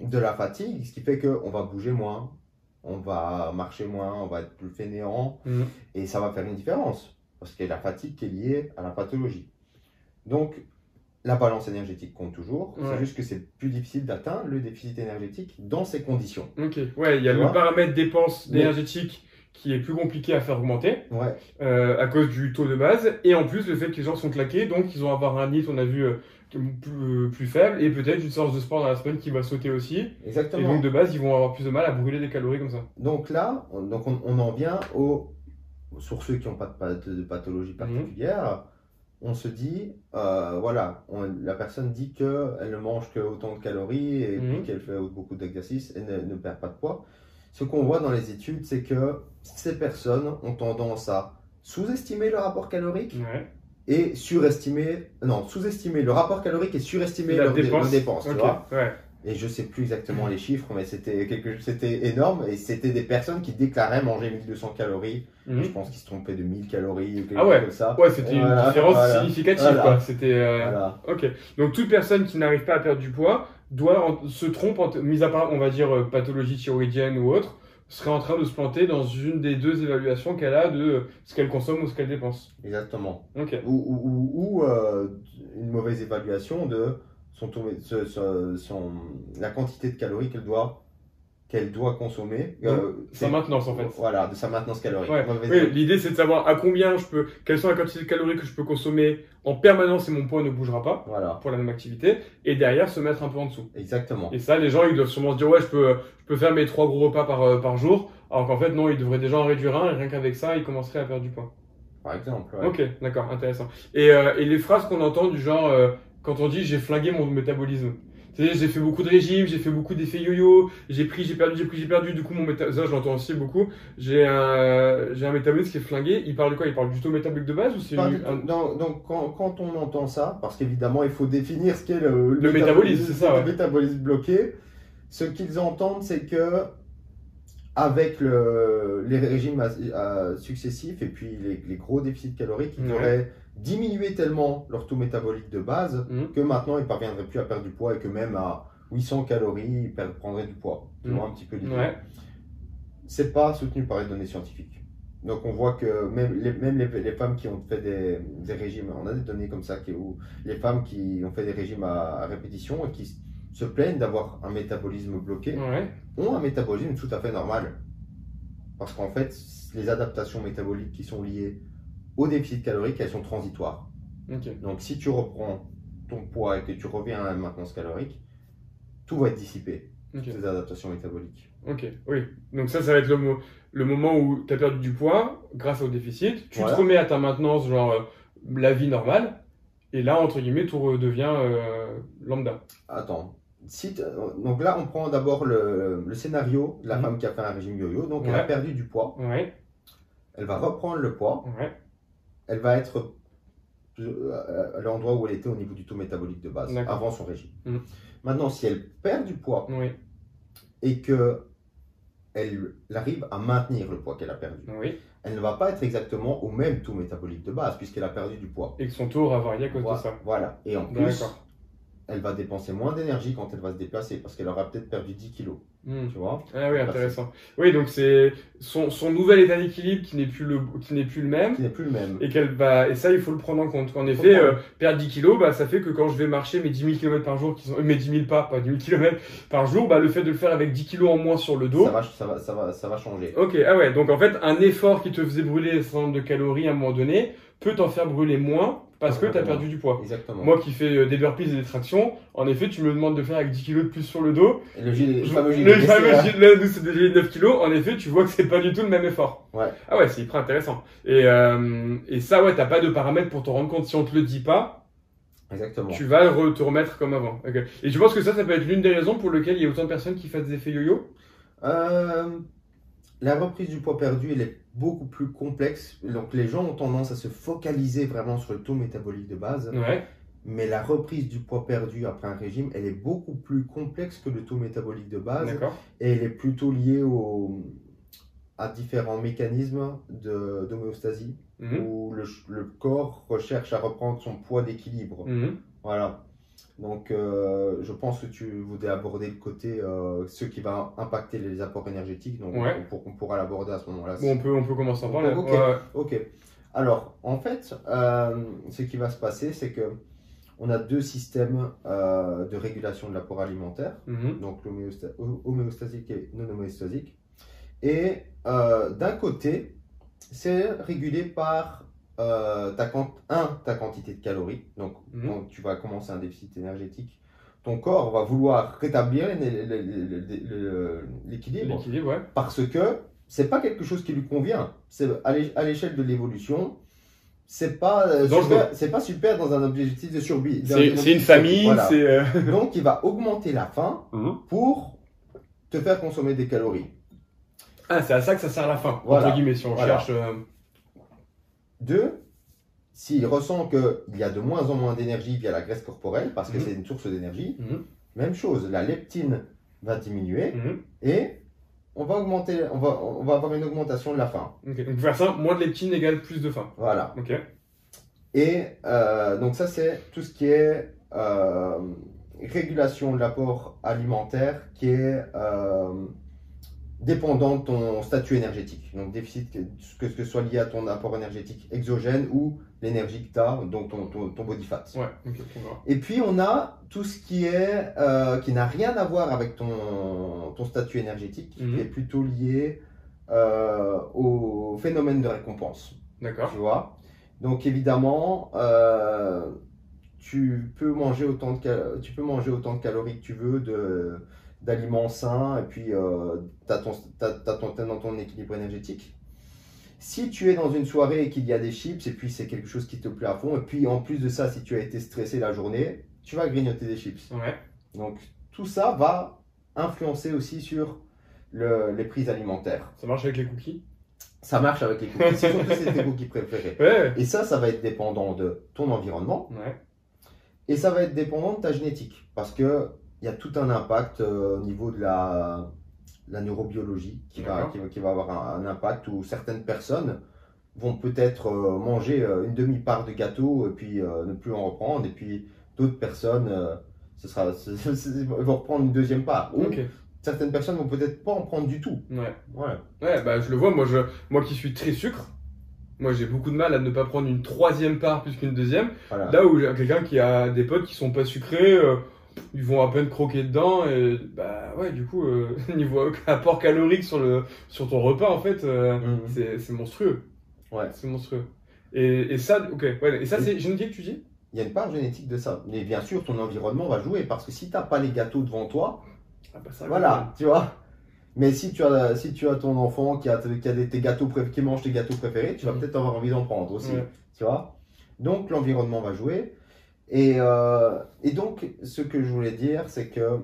de la fatigue, ce qui fait qu'on va bouger moins. on va marcher moins, on va être plus fainéant, Mhm. et ça va faire une différence, parce qu'il y a la fatigue qui est liée à la pathologie. Donc, la balance énergétique compte toujours, Ouais. c'est juste que c'est plus difficile d'atteindre le déficit énergétique dans ces conditions. Ok, ouais, il y a Tu le paramètre dépense Mais- énergétique qui est plus compliqué à faire augmenter Ouais, euh, à cause du taux de base, et en plus le fait que les gens sont claqués, donc ils vont avoir un NIT, on a vu, euh, plus, euh, plus faible, et peut-être une séance de sport dans la semaine qui va sauter aussi, et exactement. donc de base ils vont avoir plus de mal à brûler des calories comme ça. Donc là, on, donc on, on en vient au, sur ceux qui n'ont pas de, path- de pathologie Mhm. particulière. On se dit, euh, voilà, on- la personne dit qu'elle ne mange que autant de calories et Mhm. puis qu'elle fait beaucoup d'exercices et ne, ne perd pas de poids. Ce qu'on voit dans les études, c'est que ces personnes ont tendance à sous-estimer le rapport calorique Ouais. Et surestimer, non, sous-estimer le rapport calorique et surestimer leurs dé- dépense. leurs dépenses. tu Ok, vois ouais. et je sais plus exactement les chiffres, mais c'était quelque, c'était énorme. Et c'était des personnes qui déclaraient manger 1200 calories. Mhm. Je pense qu'ils se trompaient de 1000 calories ou quelque Ah ouais. chose comme ça. Ouais, c'était Voilà, une différence voilà, significative, voilà. quoi. C'était. euh. Ok. Donc toute personne qui n'arrive pas à perdre du poids doit se trompe, mis à part, on va dire, euh, pathologie thyroïdienne ou autre, serait en train de se planter dans une des deux évaluations qu'elle a de ce qu'elle consomme ou ce qu'elle dépense. Exactement. Ou, ou, ou- ou, euh, une mauvaise évaluation de son, son- la quantité de calories qu'elle doit, qu'elle doit consommer. Euh, Sa maintenance en fait. Voilà, de sa maintenance calorique. Ouais. Oui, l'idée c'est de savoir à combien je peux, quelles sont les quantités de calories que je peux consommer en permanence et mon poids ne bougera pas Voilà, pour la même activité, et derrière se mettre un peu en dessous. exactement. Et ça, les gens, ils doivent sûrement se dire, ouais, je peux, je peux faire mes trois gros repas par, euh, par jour. Alors qu'en fait, non, ils devraient déjà en réduire un, et rien qu'avec ça, ils commenceraient à perdre du poids. Par exemple. ouais. Ok, d'accord, intéressant. Et, euh, et les phrases qu'on entend du genre, euh, quand on dit j'ai flingué mon métabolisme. J'ai fait beaucoup de régimes, j'ai fait beaucoup d'effets yo-yo, j'ai pris, j'ai perdu, j'ai pris, j'ai perdu, du coup, mon métabolisme, ça, je l'entends aussi beaucoup. J'ai un, j'ai un métabolisme qui est flingué. Il parle de quoi? Il parle du taux métabolique de base ou c'est Enfin, un- donc, donc, quand, quand on entend ça, parce qu'évidemment il faut définir ce qu'est le, Le métabolisme, c'est ça, le ouais. métabolisme bloqué, ce qu'ils entendent c'est que avec le- les régimes successifs et puis les, les gros déficits caloriques, ils Ouais. auraient diminué tellement leur taux métabolique de base Mhm. que maintenant ils ne parviendraient plus à perdre du poids et que même à 800 calories, ils prendraient du poids. Tu vois un petit peu l'idée. Ouais. C'est pas soutenu par les données scientifiques. Donc on voit que même les, même les, les femmes qui ont fait des, des régimes, on a des données comme ça, qui, où les femmes qui ont fait des régimes à, à répétition et qui se plaignent d'avoir un métabolisme bloqué, Ouais. ont un métabolisme tout à fait normal. Parce qu'en fait, les adaptations métaboliques qui sont liées au déficit calorique, elles sont transitoires. Donc si tu reprends ton poids et que tu reviens à la maintenance calorique, tout va être dissipé, Ok. ces adaptations métaboliques. Ok, oui. Donc ça, ça va être le, mo- le moment où tu as perdu du poids grâce au déficit. Tu Voilà. te remets à ta maintenance, genre euh, la vie normale. Et là, entre guillemets, tout redevient euh, lambda. Attends. Si donc là, on prend d'abord le, le scénario de la Mhm. femme qui a fait un régime yo-yo. Donc elle a perdu du poids. Ouais, Elle va reprendre le poids. ouais. Elle va être euh, à l'endroit où elle était au niveau du taux métabolique de base, avant son régime. Mhm. Maintenant, si elle perd du poids Oui, et que elle arrive à maintenir le poids qu'elle a perdu, oui. elle ne va pas être exactement au même taux métabolique de base puisqu'elle a perdu du poids. Et que son taux aura varié à cause Voilà. de ça. Voilà. Et en plus. Elle va dépenser moins d'énergie quand elle va se déplacer parce qu'elle aura peut-être perdu 10 kilos. Hmm. Tu vois Ah oui, intéressant. Oui, donc c'est son, son nouvel état d'équilibre qui n'est plus le qui n'est plus le même. Qui n'est plus le même. Et qu'elle va et ça il faut le prendre en compte. En effet, euh, perdre 10 kilos, bah ça fait que quand je vais marcher mes 10 000 km par jour, qui sont euh, mes 10 000 pas, pas 10 000 km par jour, bah le fait de le faire avec 10 kilos en moins sur le dos. Ça va, ça, va, ça, va, ça va changer. Ok, ah ouais, donc en fait, un effort qui te faisait brûler un certain nombre de calories à un moment donné peut t'en faire brûler moins parce que tu as perdu du poids. Exactement. Moi qui fais euh, des burpees et des tractions, en effet, tu me demandes de faire avec 10 kilos de plus sur le dos. Et le, gilet- le Je- fameux le fameux de 9 kilos. En effet, tu vois que c'est pas du tout le même effort. Ouais. Ah ouais, c'est hyper intéressant. Et, euh, et ça, ouais, t'as pas de paramètres pour te rendre compte. Si on te le dit pas, Exactement. tu vas re- te remettre comme avant. Et tu penses que ça, ça peut être l'une des raisons pour lesquelles il y a autant de personnes qui fassent des effets yo-yo? Euh, la reprise du poids perdu, elle est beaucoup plus complexe. Donc les gens ont tendance à se focaliser vraiment sur le taux métabolique de base. Ouais. Mais la reprise du poids perdu après un régime, elle est beaucoup plus complexe que le taux métabolique de base. Et elle est plutôt liée au, à différents mécanismes d'homéostasie Mhm. où le, le corps recherche à reprendre son poids d'équilibre. Mhm. Voilà. Donc, euh, je pense que tu voudrais aborder le côté, euh, ce qui va impacter les apports énergétiques. Donc, Ouais. on, pour- on pourra l'aborder à ce moment-là. Bon, on peut, on peut commencer à parler. Ok. Ouais. Alors, en fait, euh, ce qui va se passer, c'est que on a deux systèmes de régulation de l'apport alimentaire, Mhm. donc l'homéosta- hom- homéostasique et non homéostasique. Et d'un côté, c'est régulé par euh, ta, un, ta quantité de calories. Donc, Mhm. quand tu vas commencer un déficit énergétique, ton corps va vouloir rétablir l'é- l'é- l'é- l'é- l'é- l'équilibre ouais. parce que c'est pas quelque chose qui lui convient. C'est à l'é- à l'échelle de l'évolution, c'est pas euh, c'est pas super dans un objectif de survie. un C'est une famille, voilà. euh, Donc il va augmenter la faim Mhm. pour te faire consommer des calories. Ah, c'est à ça que ça sert à la Voilà. entre guillemets, si on Voilà. cherche. euh, Deux, s'il ressent qu'il y a de moins en moins d'énergie via la graisse corporelle, parce que Mhm. c'est une source d'énergie, Mhm. même chose, la leptine va diminuer Mhm. et on va augmenter, on va, on va avoir une augmentation de la faim. Ok, Donc, pour faire ça, moins de leptine égale plus de faim. Voilà. Ok. Et euh, donc ça, c'est tout ce qui est euh, régulation de l'apport alimentaire qui est euh, dépendant de ton statut énergétique. Donc déficit, que, que ce soit lié à ton apport énergétique exogène ou l'énergie que tu as, donc ton, ton, ton body fat. Ouais. Et puis on a tout ce qui est euh, qui n'a rien à voir avec ton, ton statut énergétique, Mhm. qui est plutôt lié euh, au phénomène de récompense. D'accord. Tu vois? Donc évidemment, euh, tu peux manger autant de tu peux manger autant de calories que tu veux de d'aliments sains et puis euh, tu as ton dans ton équilibre énergétique. Si tu es dans une soirée et qu'il y a des chips et puis c'est quelque chose qui te plaît à fond et puis en plus de ça si tu as été stressé la journée, tu vas grignoter des chips. Ouais. Donc tout ça va influencer aussi sur le- les prises alimentaires. Ça marche avec les cookies? Ça marche avec les cookies, c'est surtout c'est tes cookies préférés. Ouais. Et ça, ça va être dépendant de ton environnement Ouais. et ça va être dépendant de ta génétique parce que il y a tout un impact euh, au niveau de la, la neurobiologie qui va, qui, va, qui va avoir un, un impact où certaines personnes vont peut-être euh, manger euh, une demi-part de gâteau et puis ne plus en reprendre et puis d'autres personnes ce sera, ce- ce- ce- vont reprendre une deuxième part ou certaines personnes vont peut-être pas en prendre du tout. Ouais. Voilà. Ouais, bah je le vois, moi, je, moi qui suis très sucre, moi j'ai beaucoup de mal à ne pas prendre une troisième part plus qu'une deuxième. Voilà. Là où quelqu'un qui a des potes qui sont pas sucrés, euh, ils vont à peine croquer dedans, et bah ouais, du coup, euh, niveau apport calorique sur, le, sur ton repas, en fait, euh, Mhm. c'est c'est monstrueux. Ouais. C'est monstrueux. Et, et ça, ok, ouais, et ça c'est génétique, tu dis? Il y a une part génétique de ça. Mais bien sûr, ton environnement va jouer parce que si tu n'as pas les gâteaux devant toi, Ah bah ça, voilà, tu vois. Mais si tu as, si tu as ton enfant qui a, qui a des, tes gâteaux qui mange tes gâteaux préférés, tu vas Mhm. peut-être avoir envie d'en prendre aussi, Ouais. tu vois. Donc l'environnement va jouer. Et, euh, et donc, ce que je voulais dire, c'est que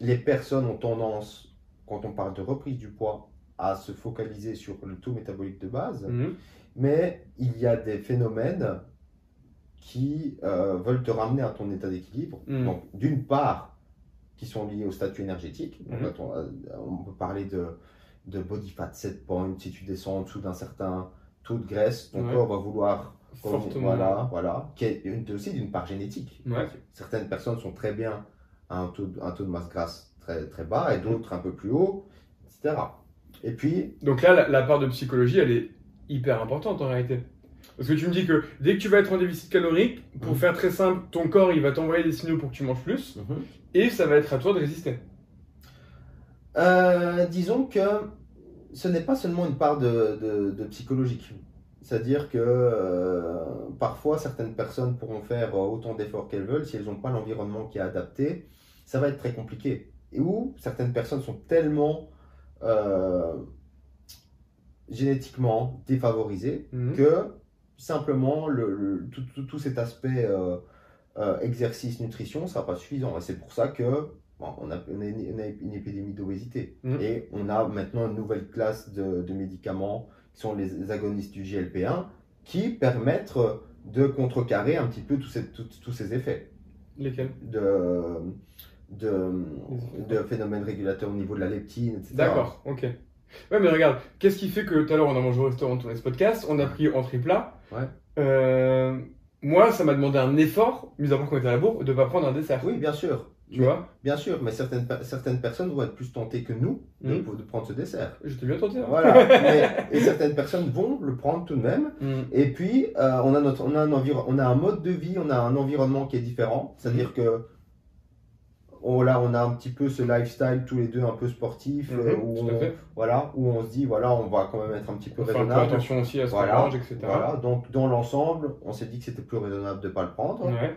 les personnes ont tendance, quand on parle de reprise du poids, à se focaliser sur le taux métabolique de base. Mhm. Mais il y a des phénomènes qui euh, veulent te ramener à ton état d'équilibre. Mhm. Donc, d'une part, qui sont liés au statut énergétique. Donc, Mhm. attends, euh, on peut parler de, de body fat set point. Si tu descends en dessous d'un certain taux de graisse, ton corps va vouloir. Fortement. Voilà, voilà. Qui est une- aussi d'une part génétique. Ouais. Certaines personnes sont très bien à un taux, de- un taux de masse grasse très, très bas et Mhm. d'autres un peu plus haut, etc. Et puis, Donc là, la, la part de psychologie, elle est hyper importante en réalité. Parce que tu me dis que dès que tu vas être en déficit calorique, pour Mhm. faire très simple, ton corps il va t'envoyer des signaux pour que tu manges plus, et ça va être à toi de résister. Euh, disons que ce n'est pas seulement une part de, de- de psychologique. C'est-à-dire que euh, parfois certaines personnes pourront faire euh, autant d'efforts qu'elles veulent, si elles n'ont pas l'environnement qui est adapté, ça va être très compliqué. Et où certaines personnes sont tellement euh, génétiquement défavorisées Mhm. que simplement le, le- tout, tout- tout cet aspect euh, euh, exercice, nutrition ne sera pas suffisant. Et c'est pour ça que bon, on, a, on a une, on a une épidémie d'obésité. Mhm. Et on a maintenant une nouvelle classe de, de médicaments qui sont les agonistes du GLP-1 qui permettent de contrecarrer un petit peu tous ces, tous- tous ces effets Lesquels? De, de, phénomènes régulateurs au niveau de la leptine, etc. D'accord, ok. Ouais, mais regarde, qu'est-ce qui fait que tout à l'heure on a mangé au restaurant, on tournait ce podcast, on a pris entrée plat. Ouais. Euh, moi, ça m'a demandé un effort, mis à part qu'on était à la bourre, de pas prendre un dessert. Oui, bien sûr. Tu vois? Bien sûr, mais certaines, certaines personnes vont être plus tentées que nous de, de prendre ce dessert. J'étais bien tenté. hein. Voilà. Mais- et certaines personnes vont le prendre tout de même. Mm. Et puis, euh, on, a notre, on, a un on a un mode de vie, on a un environnement qui est différent. C'est-à-dire que oh, là, on a un petit peu ce lifestyle tous les deux un peu sportif, Mhm, euh, où, on, voilà, où on se dit, voilà, on va quand même être un petit peu On raisonnable. attention aussi à ce qu'on Voilà. mange, etc. Voilà, donc dans l'ensemble, on s'est dit que c'était plus raisonnable de ne pas le prendre. Ouais.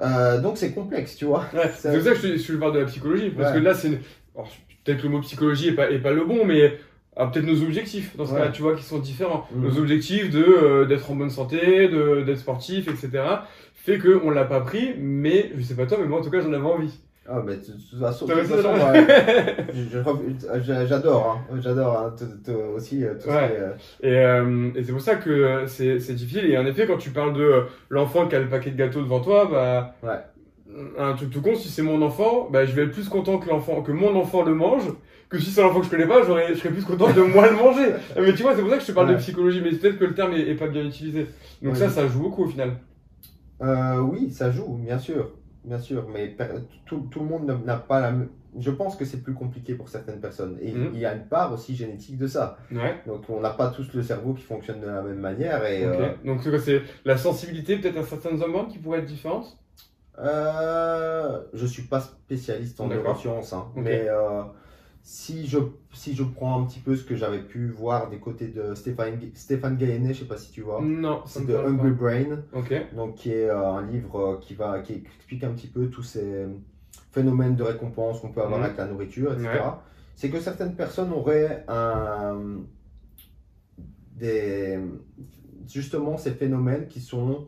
Euh, donc c'est complexe, tu vois. Ouais, C'est pour ça que je, te parle de la psychologie. Parce Ouais. que là, c'est. une- Peut-être que le mot psychologie est pas, est pas le bon, mais ah, peut-être nos objectifs, dans ce Ouais. cas-là, tu vois, qui sont différents. Mhm. Nos objectifs de euh, d'être en bonne santé, de d'être sportif, etc. fait qu'on l'a pas pris, mais je sais pas toi, mais moi en tout cas, j'en avais envie. Ah, mais de toute façon, j'adore, j'adore aussi tout Ouais. Et, euh, et c'est pour ça que euh, c'est difficile. Et en effet, quand tu parles de euh, l'enfant qui a le paquet de gâteaux devant toi, bah, Ouais. un truc tout con, si c'est mon enfant, bah, je vais être plus content que l'enfant, que mon enfant le mange, que si c'est un enfant que je connais pas, je serais plus content de moi le manger. Mais tu vois, c'est pour ça que je te parle de psychologie, mais peut-être que le terme est, est pas bien utilisé. Donc ça, ça joue beaucoup au final. Euh, oui, ça joue, bien sûr, bien sûr, mais tout, tout le monde n'a- pas la même. Je pense que c'est plus compliqué pour certaines personnes. Et Mhm. il y a une part aussi génétique de ça. Ouais. Donc on n'a pas tous le cerveau qui fonctionne de la même manière. Et, Ok. euh, Donc c'est la sensibilité peut-être à certaines hormones qui pourraient être différentes. euh, je suis pas spécialiste en neurosciences, hein, mais euh, si, je, si je prends un petit peu ce que j'avais pu voir des côtés de Stéphane, Stéphane Gayenet, je sais pas si tu vois, Non, c'est de Hungry Brain. donc qui est euh, un livre euh, qui va qui explique un petit peu tous ces phénomènes de récompense qu'on peut avoir Mhm. avec la nourriture, etc. Ouais. C'est que certaines personnes auraient un, des justement ces phénomènes qui sont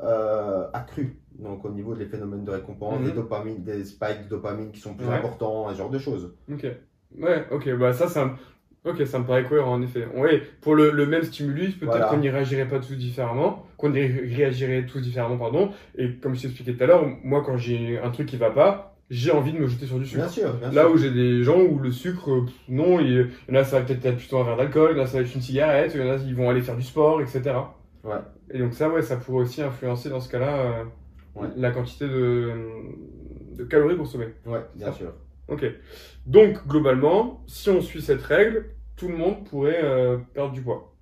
euh, accrus. Donc au niveau des phénomènes de récompense, Mhm. des dopamines, des spikes de dopamine qui sont plus Ouais. importants, ce genre de choses. Ok. Ouais, ok, bah ça, ça me... Ok, ça me paraît cohérent en effet. Ouais, pour le, le même stimulus, peut-être Voilà. qu'on n'y réagirait pas tous différemment, qu'on y réagirait tous différemment, pardon. Et comme je t'expliquais tout à l'heure, moi quand j'ai un truc qui va pas, j'ai envie de me jeter sur du sucre. Bien sûr, bien Là sûr. où j'ai des gens où le sucre, euh, pff, non, il, il y en a ça va peut-être être plutôt un verre d'alcool, il y en a ça va être une cigarette, il y en a ils vont aller faire du sport, etc. Ouais. Et donc ça, ouais, ça pourrait aussi influencer dans ce cas-là euh, Ouais. la quantité de, de calories consommées. Ouais, bien Ça. sûr. Ok. Donc, globalement, si on suit cette règle, tout le monde pourrait euh, perdre du poids.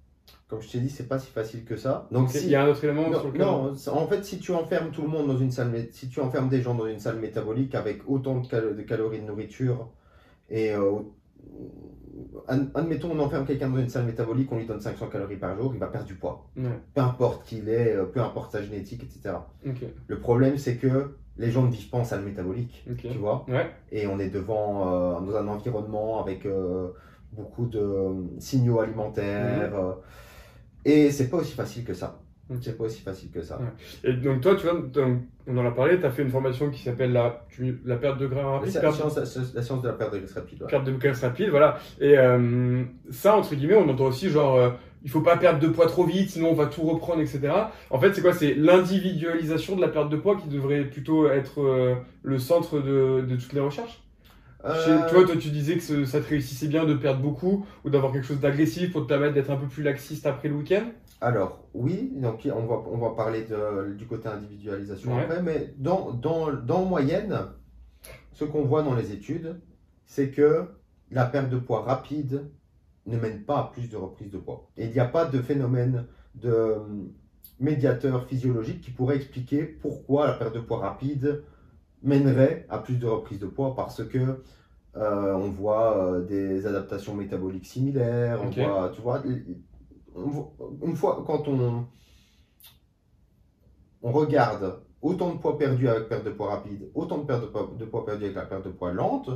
Comme je t'ai dit, c'est pas si facile que ça. Donc Ok, si Il y a un autre élément Non, sur lequel... non, en fait, si tu enfermes tout le monde dans une salle, si tu enfermes des gens dans une salle métabolique avec autant de, cal- de calories de nourriture et euh, ad- admettons, on enferme quelqu'un dans une salle métabolique, on lui donne 500 calories par jour, il va perdre du poids. Ouais, Peu importe qui il est, euh, peu importe sa génétique, etc. Le problème, c'est que les gens ne vivent pas en salle métabolique, tu vois, Ouais, et on est devant euh, dans un environnement avec euh, beaucoup de euh, signaux alimentaires. euh, et c'est pas aussi facile que ça. C'est pas aussi facile que ça. Et donc, toi, tu vois, on en a parlé, tu as fait une formation qui s'appelle la, la perte de gras rapide. La perte- science, la- la science de la perte de graisse rapide. ouais. Perte de graisse rapide, voilà. Et ça, entre guillemets, on entend aussi genre, il faut pas perdre de poids trop vite, sinon on va tout reprendre, etc. En fait, c'est quoi? C'est l'individualisation de la perte de poids qui devrait plutôt être euh, le centre de, de toutes les recherches Chez- Euh, Tu vois, toi, tu disais que ce- ça te réussissait bien de perdre beaucoup ou d'avoir quelque chose d'agressif pour te permettre d'être un peu plus laxiste après le week-end? Alors, oui, donc on va, on va parler de- du côté individualisation Ouais. après, mais dans, dans, dans moyenne, ce qu'on voit dans les études, c'est que la perte de poids rapide ne mène pas à plus de reprise de poids. Et il n'y a pas de phénomène de euh, médiateur physiologique qui pourrait expliquer pourquoi la perte de poids rapide mènerait à plus de reprise de poids parce que euh, on voit euh, des adaptations métaboliques similaires, on voit, tu vois, on voit- une fois quand on, on regarde autant de poids perdu avec perte de poids rapide, autant de perte de poids, de poids perdu avec la perte de poids lente,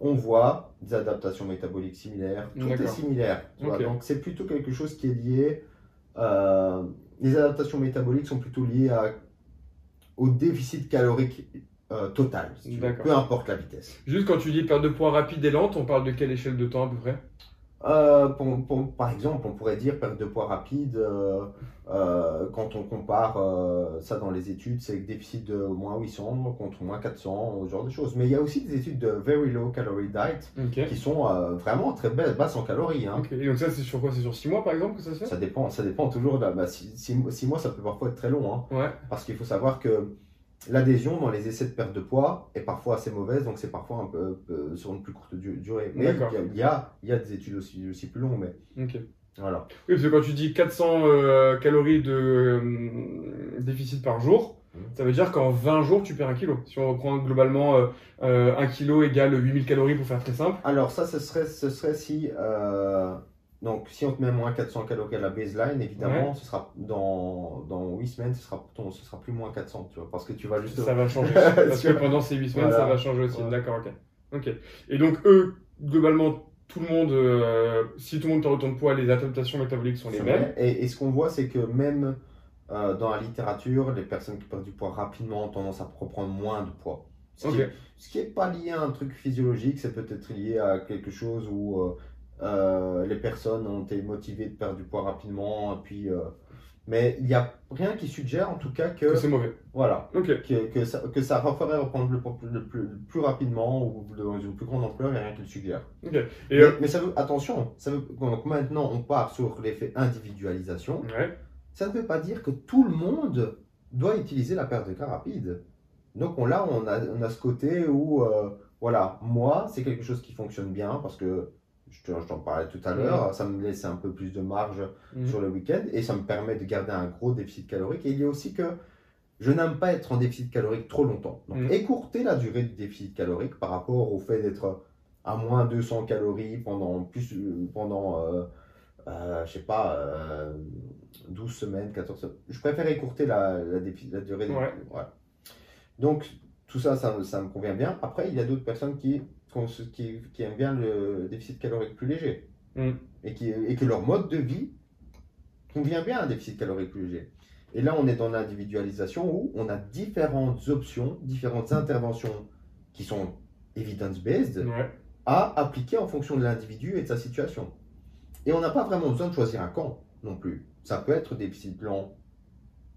on voit des adaptations métaboliques similaires. Tout est similaire. tu vois. Ok. Donc c'est plutôt quelque chose qui est lié. euh, les adaptations métaboliques sont plutôt liées à- au déficit calorique euh, total, si peu importe la vitesse. Juste quand tu dis perte de poids rapide et lente, on parle de quelle échelle de temps à peu près? Euh, pour- pour- par exemple, on pourrait dire perte de poids rapide, euh, euh, quand on compare ça dans les études, c'est déficit de moins 800 contre moins 400, ce genre de choses. Mais il y a aussi des études de very low calorie diet qui sont vraiment très belles, basses en calories. hein. Et donc ça, c'est sur quoi? C'est sur 6 mois par exemple que ça se fait? Ça dépend, ça dépend toujours. De, la- bah, six, six mois- ça peut parfois être très long. hein. Ouais. Parce qu'il faut savoir que l'adhésion dans les essais de perte de poids est parfois assez mauvaise, donc c'est parfois un peu, peu sur une plus courte du- durée. Mais il y, a- y a, il y a des études aussi, aussi plus longues, mais Ok. voilà. Oui, parce que quand tu dis 400 euh, calories de euh, déficit par jour, Mhm. ça veut dire qu'en 20 jours, tu perds un kilo. Si on reprend globalement euh, euh, 1 kilo égale 8000 calories pour faire très simple. Alors ça, ce serait, ce serait si... donc si on te met moins 400 calories à la baseline, évidemment, ce sera dans, dans 8 semaines, ce sera, ton, ce sera plus moins 400, tu vois, parce que tu vas juste... Ça va changer. Parce que pendant ces 8 semaines, Voilà. ça va changer aussi. D'accord, ok. Ok. Et donc, eux, globalement, tout le monde, euh, si tout le monde te retourne poids, les adaptations métaboliques sont les mêmes. Et, et ce qu'on voit, c'est que même euh, dans la littérature, les personnes qui perdent du poids rapidement ont tendance à reprendre moins de poids. Ce Ok. qui est- ce qui n'est pas lié à un truc physiologique, c'est peut-être lié à quelque chose où euh, euh, les personnes ont été motivées de perdre du poids rapidement. Et puis, euh, mais il n'y a rien qui suggère en tout cas que, Que c'est mauvais. voilà, que, que ça, que ça reprendre le, poids le plus, le plus rapidement ou dans une plus grande ampleur, il n'y a rien qui le suggère. Ok. Et Mais, euh, mais ça veut, attention, ça veut, donc maintenant on part sur l'effet individualisation. ouais. Ça ne veut pas dire que tout le monde doit utiliser la perte de gras rapide. Donc on, là, on a, on a ce côté où, voilà, moi, c'est quelque chose qui fonctionne bien parce que, je te- je t'en parlais tout à l'heure, ça me laisse un peu plus de marge Mhm. sur le week-end et ça me permet de garder un gros déficit calorique. Et il y a aussi que je n'aime pas être en déficit calorique trop longtemps. Donc Mhm. écourter la durée du déficit calorique par rapport au fait d'être à moins 200 calories pendant plus euh, pendant euh, euh, je sais pas euh, 12 semaines, 14 semaines. Je préfère écourter la, la, défi- la durée. du- Ouais. voilà. Donc tout ça, ça, ça me convient bien. Après, il y a d'autres personnes qui, qui, qui aiment bien le déficit calorique plus léger Mhm. et, qui, et que leur mode de vie convient bien à un déficit calorique plus léger. Et là, on est dans l'individualisation où on a différentes options, différentes interventions qui sont evidence-based Ouais. à appliquer en fonction de l'individu et de sa situation. Et on n'a pas vraiment besoin de choisir un camp non plus. Ça peut être déficit lent,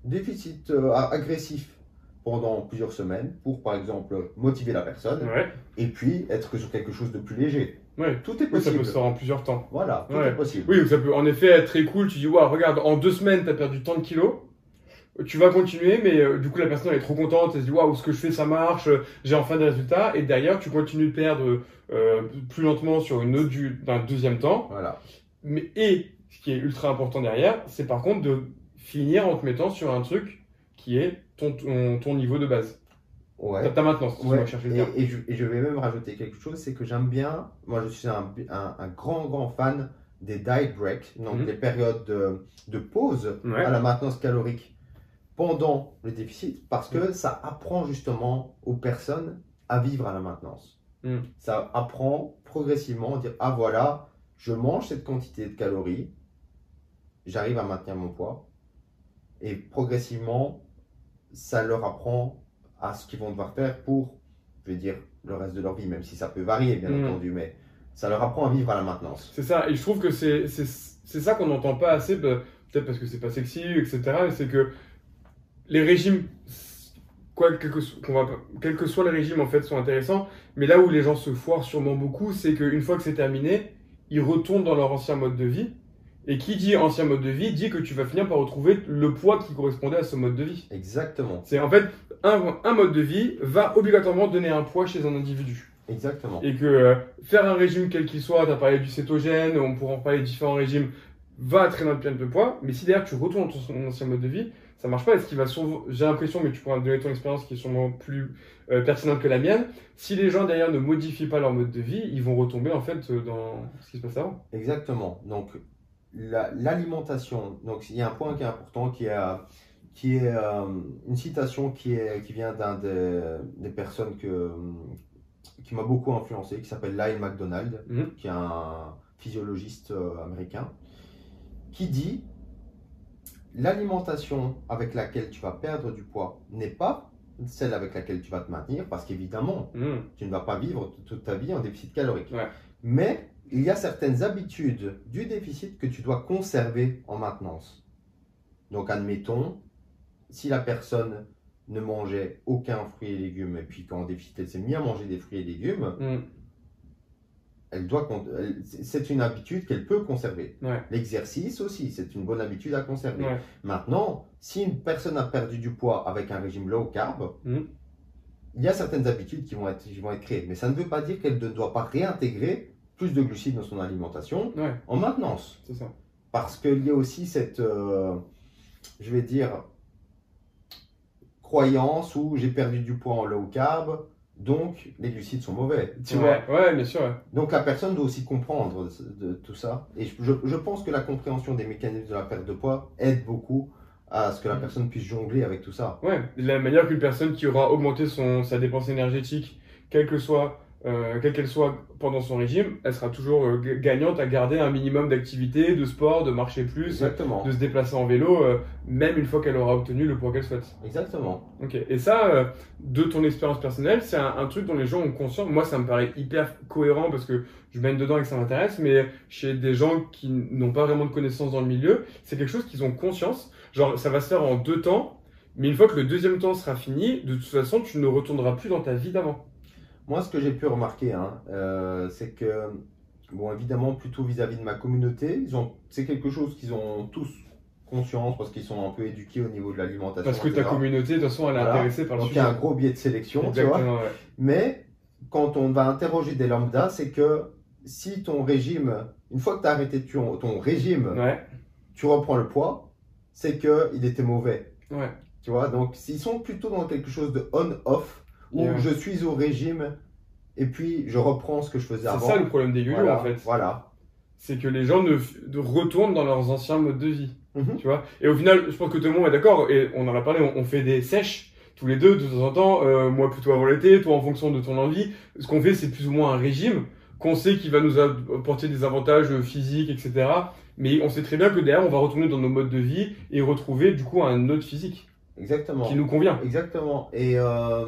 déficit euh, agressif pendant plusieurs semaines pour, par exemple, motiver la personne Ouais. et puis être que sur quelque chose de plus léger. Ouais. Tout est Oui, ça possible. peut se faire en plusieurs temps. Voilà, tout Ouais. est possible. Oui, ça peut en effet être très cool. Tu dis, waouh, regarde, en deux semaines, t'as perdu tant de kilos. Tu vas continuer, mais euh, du coup, la personne elle est trop contente. Elle se dit, waouh, ce que je fais, ça marche. euh, J'ai enfin des résultats. Et derrière, tu continues de perdre euh, plus lentement sur une autre du, d'un deuxième temps. Voilà. Mais, et ce qui est ultra important derrière, c'est par contre de finir en te mettant sur un truc qui est ton, ton, ton niveau de base. Ouais. Ta, maintenance, Ouais, et, je, et je vais même rajouter quelque chose, c'est que j'aime bien, moi je suis un, un- un grand grand fan des diet breaks, donc Mhm. des périodes de, de pause Ouais. à la maintenance calorique pendant le déficit, parce que ça apprend justement aux personnes à vivre à la maintenance. Mhm. Ça apprend progressivement à dire, ah voilà, je mange cette quantité de calories, j'arrive à maintenir mon poids, et progressivement, ça leur apprend à ce qu'ils vont devoir faire pour, je vais dire, le reste de leur vie, même si ça peut varier, bien Mhm. entendu, mais ça leur apprend à vivre à la maintenance. C'est ça, et je trouve que c'est ça qu'on n'entend pas assez, bah, peut-être parce que c'est pas sexy, etc. Mais c'est que les régimes, quoi, quel, que, qu'on va quel que soit les régimes, en fait, sont intéressants. Mais là où les gens se foirent sûrement beaucoup, c'est qu'une fois que c'est terminé, ils retournent dans leur ancien mode de vie. Et qui dit ancien mode de vie dit que tu vas finir par retrouver le poids qui correspondait à ce mode de vie. Exactement, C'est en fait un, un mode de vie va obligatoirement donner un poids chez un individu. exactement. Et que euh, faire un régime quel qu'il soit, tu as parlé du cétogène, on pourra en parler de différents régimes, va traîner un perte de poids. Mais si derrière tu retournes dans ton ancien mode de vie, ça marche pas. Et ce qui va souvent, j'ai l'impression, mais tu pourras me donner ton expérience qui est sûrement plus euh, pertinente que la mienne. Si les gens derrière ne modifient pas leur mode de vie, ils vont retomber en fait euh, dans ce qui se passe avant. Exactement. Donc, la- l'alimentation, donc il y a un point qui est important qui est, euh, qui est euh, une citation qui, est, qui vient d'un des, des personnes que, qui m'a beaucoup influencé, qui s'appelle Lyle McDonald, Mhm. qui est un physiologiste euh, américain, qui dit l'alimentation avec laquelle tu vas perdre du poids n'est pas celle avec laquelle tu vas te maintenir, parce qu'évidemment, Mmh. tu ne vas pas vivre toute ta vie en déficit calorique. Ouais. Mais il y a certaines habitudes du déficit que tu dois conserver en maintenance. Donc, admettons, si la personne ne mangeait aucun fruit et légumes, et puis qu'en déficit, elle s'est mise à manger des fruits et légumes, Mm. elle doit, c'est une habitude qu'elle peut conserver. Ouais. L'exercice aussi, c'est une bonne habitude à conserver. Ouais. Maintenant, si une personne a perdu du poids avec un régime low carb, Mhm. il y a certaines habitudes qui vont, être, qui vont être créées. Mais ça ne veut pas dire qu'elle ne doit pas réintégrer plus de glucides dans son alimentation Ouais, en maintenance. c'est ça. Parce qu'il y a aussi cette, euh, je vais dire, croyance où j'ai perdu du poids en low carb, donc les glucides sont mauvais. Tu vois Ouais, bien sûr. donc la personne doit aussi comprendre de, de tout ça. Et je, je- je pense que la compréhension des mécanismes de la perte de poids aide beaucoup à ce que la Mm. personne puisse jongler avec tout ça. Ouais, de la manière qu'une personne qui aura augmenté son, sa dépense énergétique, quelle que soit, euh, quelle qu'elle soit pendant son régime, elle sera toujours euh, gagnante à garder un minimum d'activité, de sport, de marcher plus, Exactement. de se déplacer en vélo, euh, même une fois qu'elle aura obtenu le poids qu'elle souhaite. Exactement. Ok. Et ça, euh, de ton expérience personnelle, c'est un, un truc dont les gens ont conscience. Moi, ça me paraît hyper cohérent parce que je baigne dedans et que ça m'intéresse, mais chez des gens qui n'ont pas vraiment de connaissances dans le milieu, c'est quelque chose qu'ils ont conscience. Genre, ça va se faire en deux temps, mais une fois que le deuxième temps sera fini, de toute façon, tu ne retourneras plus dans ta vie d'avant. Moi, ce que j'ai pu remarquer, hein, euh, c'est que, bon, évidemment, plutôt vis-à-vis de ma communauté, c'est quelque chose qu'ils ont tous conscience parce qu'ils sont un peu éduqués au niveau de l'alimentation. Parce que ta communauté, de toute façon, elle est Voilà. intéressée par le Donc il y a un gros biais de sélection, tu vois. Ouais. Mais quand on va interroger des lambdas, c'est que si ton régime, une fois que tu as arrêté ton, ton régime, Ouais, tu reprends le poids, c'est qu'il était mauvais. ouais. Tu vois, donc s'ils sont plutôt dans quelque chose de on-off, où Yeah. je suis au régime et puis je reprends ce que je faisais C'est avant. ça le problème des yo voilà, en fait. Voilà. c'est que les gens ne, retournent dans leurs anciens modes de vie. Mhm. Tu vois Et au final, je pense que tout le monde est d'accord, et on en a parlé, on, on fait des sèches tous les deux de temps en temps, euh, moi plutôt avant l'été, toi en fonction de ton envie. Ce qu'on fait, c'est plus ou moins un régime qu'on sait qui va nous apporter des avantages physiques, etc. Mais on sait très bien que derrière, on va retourner dans nos modes de vie et retrouver du coup un autre physique Exactement. qui nous convient. Exactement. Et euh,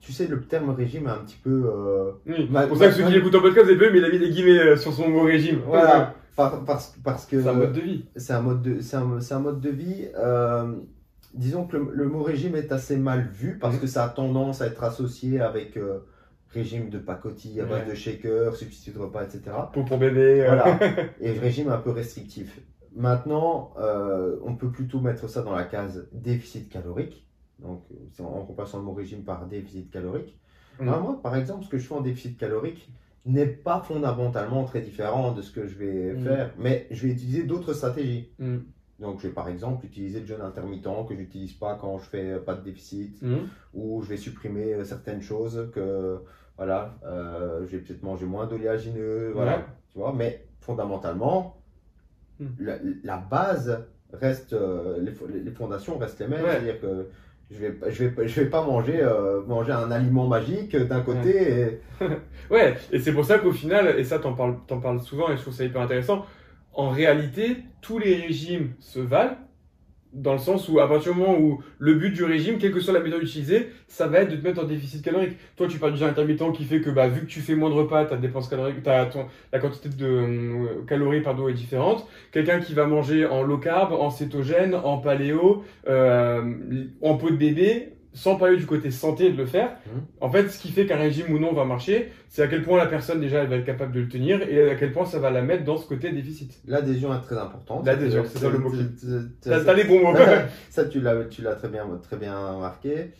tu sais, le terme régime est un petit peu. euh, Oui. C'est pour ça que ceux qui écoutent en podcast, vous avez mais il a mis des guillemets euh, sur son mot régime. voilà. Par- parce, parce que. C'est un mode de vie. c'est un mode de, c'est un, un mode de vie. euh, disons que le, le mot régime est assez mal vu parce que ça a tendance à être associé avec régime de pacotille à base Ouais. de shaker, substitut de repas, etc. Pour, pour bébé. Voilà. Et régime un peu restrictif. Maintenant, euh, on peut plutôt mettre ça dans la case déficit calorique. Donc, en remplaçant le mot régime par déficit calorique. Mhm. Alors moi, par exemple, ce que je fais en déficit calorique n'est pas fondamentalement très différent de ce que je vais Mhm. faire, mais je vais utiliser d'autres stratégies. Mm. Donc, je vais par exemple utiliser le jeûne intermittent que j'utilise pas quand je fais pas de déficit, Mm. ou je vais supprimer euh, certaines choses que, voilà, euh, je vais peut-être manger moins d'oléagineux, voilà, tu vois. Mais fondamentalement. La, la base reste, euh, les, les fondations restent les mêmes. Ouais. C'est-à-dire que je vais, pas- je vais, pas- je vais pas manger, euh, manger un aliment magique d'un côté et Ouais, et c'est pour ça qu'au final, et ça t'en parles, t'en parles souvent et je trouve ça hyper intéressant, en réalité, tous les régimes se valent, dans le sens où à partir du moment où le but du régime, quelle que soit la méthode utilisée, ça va être de te mettre en déficit calorique. Toi, tu parles du jeûne intermittent qui fait que bah, vu que tu fais moins de repas, ta dépense calorique, ta, ton, la quantité de euh, calories pardon, est différente. Quelqu'un qui va manger en low carb, en cétogène, en paléo, euh, en peau de bébé, sans parler du côté santé de le faire. Mhm. En fait, ce qui fait qu'un régime ou non va marcher, c'est à quel point la personne déjà elle va être capable de le tenir et à quel point ça va la mettre dans ce côté déficit. l'adhésion est très importante. L'adhésion, c'est ça le mot. T'as les bons mots. ça, tu l'as, tu l'as très bien, très bien marqué.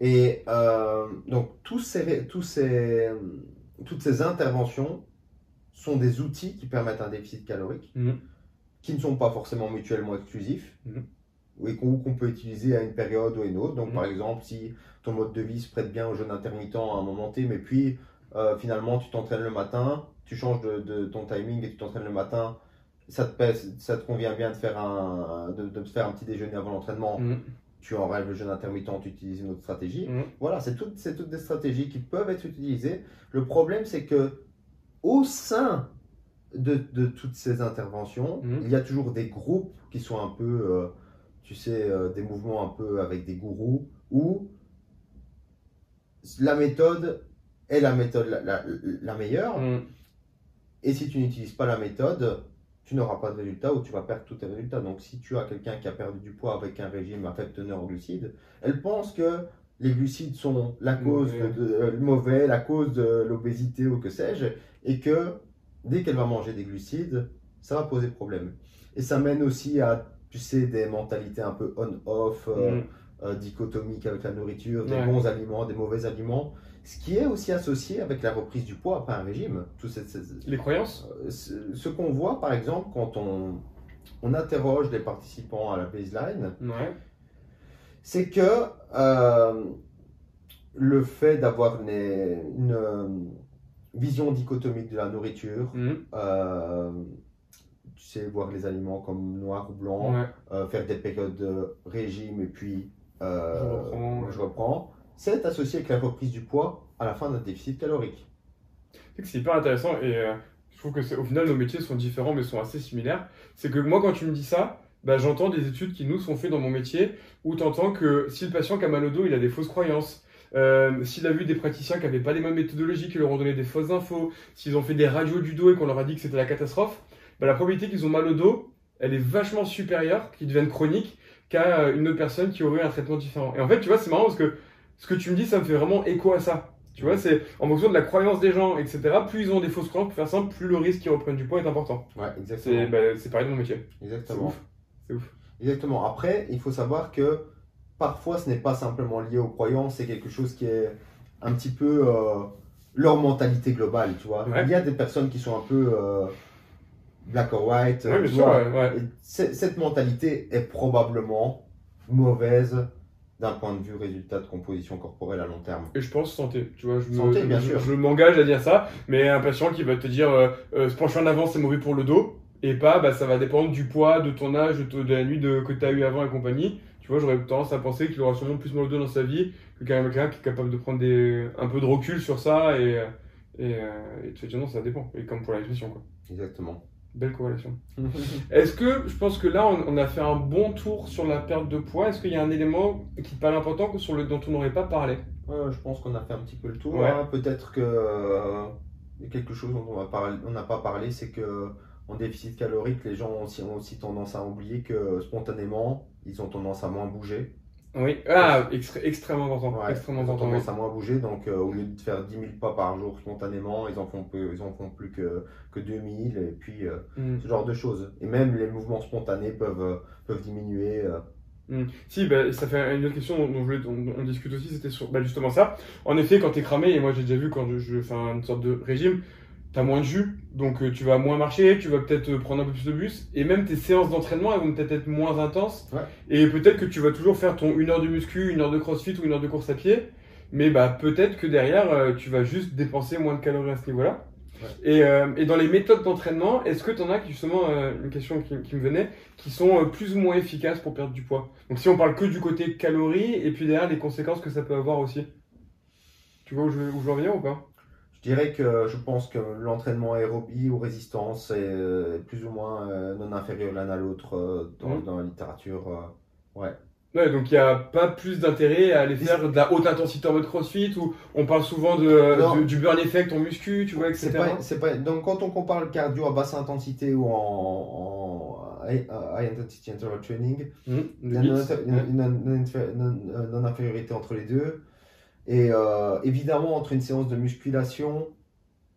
Et euh, donc, tous ces, tous ces, toutes ces interventions sont des outils qui permettent un déficit calorique, Mhm. qui ne sont pas forcément mutuellement exclusifs, Mhm. Et qu'on peut utiliser à une période ou à une autre. Donc, Mhm. par exemple, si ton mode de vie se prête bien au jeûne intermittent à un moment T, mais puis euh, finalement tu t'entraînes le matin, tu changes de, de ton timing et tu t'entraînes le matin, ça te, pèse- ça te convient bien de faire un, de, de faire un petit déjeuner avant l'entraînement, Mhm. tu enlèves le jeûne intermittent, tu utilises une autre stratégie. Mhm. Voilà, c'est toutes, toutes des stratégies qui peuvent être utilisées. Le problème, c'est que au sein de, de toutes ces interventions, Mhm. il y a toujours des groupes qui sont un peu, euh, tu sais, euh, des mouvements un peu avec des gourous, où la méthode est la méthode la, la- la meilleure. Mhm. Et si tu n'utilises pas la méthode, tu n'auras pas de résultat ou tu vas perdre tous tes résultats. Donc si tu as quelqu'un qui a perdu du poids avec un régime à faible teneur en glucides, elle pense que les glucides sont la cause Mauvais. de, de- euh, mauvais, la cause de l'obésité ou que sais-je, et que dès qu'elle va manger des glucides, ça va poser problème. Et ça mène aussi à, tu sais, des mentalités un peu on-off, euh, Mm. euh, dichotomiques avec la nourriture, des Ouais. bons aliments, des mauvais aliments, ce qui est aussi associé avec la reprise du poids après un régime. Tout Les croyances euh, ce ce qu'on voit, par exemple, quand on, on interroge les participants à la baseline, Ouais. c'est que euh, le fait d'avoir une, une, vision dichotomique de la nourriture, Mm. euh, tu sais, voir les aliments comme noir ou blanc, Ouais. euh, faire des périodes de régime et puis euh, Je reprends, c'est associé avec la reprise du poids à la fin d'un déficit calorique. C'est hyper intéressant et euh, je trouve que c'est- au final nos métiers sont différents mais sont assez similaires. C'est que moi quand tu me dis ça, bah, j'entends des études qui nous sont faites dans mon métier où tu entends que si le patient qui a mal au dos, il a des fausses croyances. euh, s'il a vu des praticiens qui n'avaient pas les mêmes méthodologies, qui leur ont donné des fausses infos, s'ils ont fait des radios du dos et qu'on leur a dit que c'était la catastrophe, bah, la probabilité qu'ils ont mal au dos, elle est vachement supérieure, qu'ils deviennent chroniques, qu'à euh, une autre personne qui aurait un traitement différent. Et en fait, tu vois, c'est marrant parce que ce que tu me dis, ça me fait vraiment écho à ça. Tu vois, c'est en fonction de la croyance des gens, etc. Plus ils ont des fausses croyances, pour faire simple, plus le risque qu'ils reprennent du poids est important. Ouais, C'est exactement. bah, c'est pareil dans mon métier. C'est Exactement. ouf. C'est ouf. Exactement. Après, il faut savoir que parfois, ce n'est pas simplement lié aux croyances, c'est quelque chose qui est un petit peu euh, leur mentalité globale, tu vois. Ouais. Il y a des personnes qui sont un peu euh, black or white, Ouais, sûr, vois. ouais, cette mentalité est probablement mauvaise d'un point de vue résultat de composition corporelle à long terme. Et je pense santé, tu vois, je me- Santé, bien je- sûr. je m'engage à dire ça, mais un patient qui va te dire euh, euh, se pencher en avant c'est mauvais pour le dos, et pas bah, ça va dépendre du poids, de ton âge, de, de la nuit de, que tu as eu avant et compagnie. Tu vois, j'aurais tendance à penser qu'il aura sûrement plus mal au dos dans sa vie que quelqu'un qui est capable de prendre des, un peu de recul sur ça et, et, euh, et de se dire non, ça dépend. Et comme pour la nutrition, quoi. Exactement. Belle corrélation. Est-ce que, je pense que là, on, on a fait un bon tour sur la perte de poids. Est-ce qu'il y a un élément qui paraît important que sur le, dont on n'aurait pas parlé? Je pense qu'on a fait un petit peu le tour. Ouais. hein. Peut-être que euh, quelque chose dont on n'a pas parlé, c'est que en déficit calorique, les gens ont aussi, ont aussi tendance à oublier que spontanément, ils ont tendance à moins bouger. Oui. Ah, extré- extrêmement important. Ouais, extrêmement important. tendance à moins bouger, donc euh, au lieu de faire 10 000 pas par jour spontanément, ils en font, peu, ils en font plus que, que 2000, et puis euh, Mm. ce genre de choses. Et même les mouvements spontanés peuvent, euh, peuvent diminuer. euh. Si, bah, ça fait une autre question dont, on discute aussi, c'était sur bah, justement ça. En effet, quand t'es cramé, et moi j'ai déjà vu quand je, je fais une sorte de régime, t'as moins de jus, donc euh, tu vas moins marcher, tu vas peut-être euh, prendre un peu plus de bus, et même tes séances d'entraînement, elles vont peut-être être moins intenses. Ouais. Et peut-être que tu vas toujours faire ton une heure de muscu, une heure de crossfit ou une heure de course à pied, mais bah peut-être que derrière, euh, tu vas juste dépenser moins de calories à ce niveau-là. Ouais. Et, euh, et dans les méthodes d'entraînement, est-ce que tu en as qui, justement, euh, une question qui, qui me venait, qui sont plus ou moins efficaces pour perdre du poids? Donc si on parle que du côté calories, et puis derrière les conséquences que ça peut avoir aussi. Tu vois où je, où je veux en venir ou pas? Dirais que je pense que l'entraînement aérobie ou résistance est euh, plus ou moins euh, non inférieur l'un à l'autre euh, dans, Mhm. dans la littérature. ouais. Ouais, donc il n'y a pas plus d'intérêt à aller faire de la haute intensité en mode crossfit, où on parle souvent de, du burn effect en muscu, tu vois, etc. Pas, pas, donc quand on compare le cardio à basse intensité ou en, en high, high intensity interval training, Mmh, il y a une non- non- non- non-infériorité entre les deux. Et euh, évidemment, entre une séance de musculation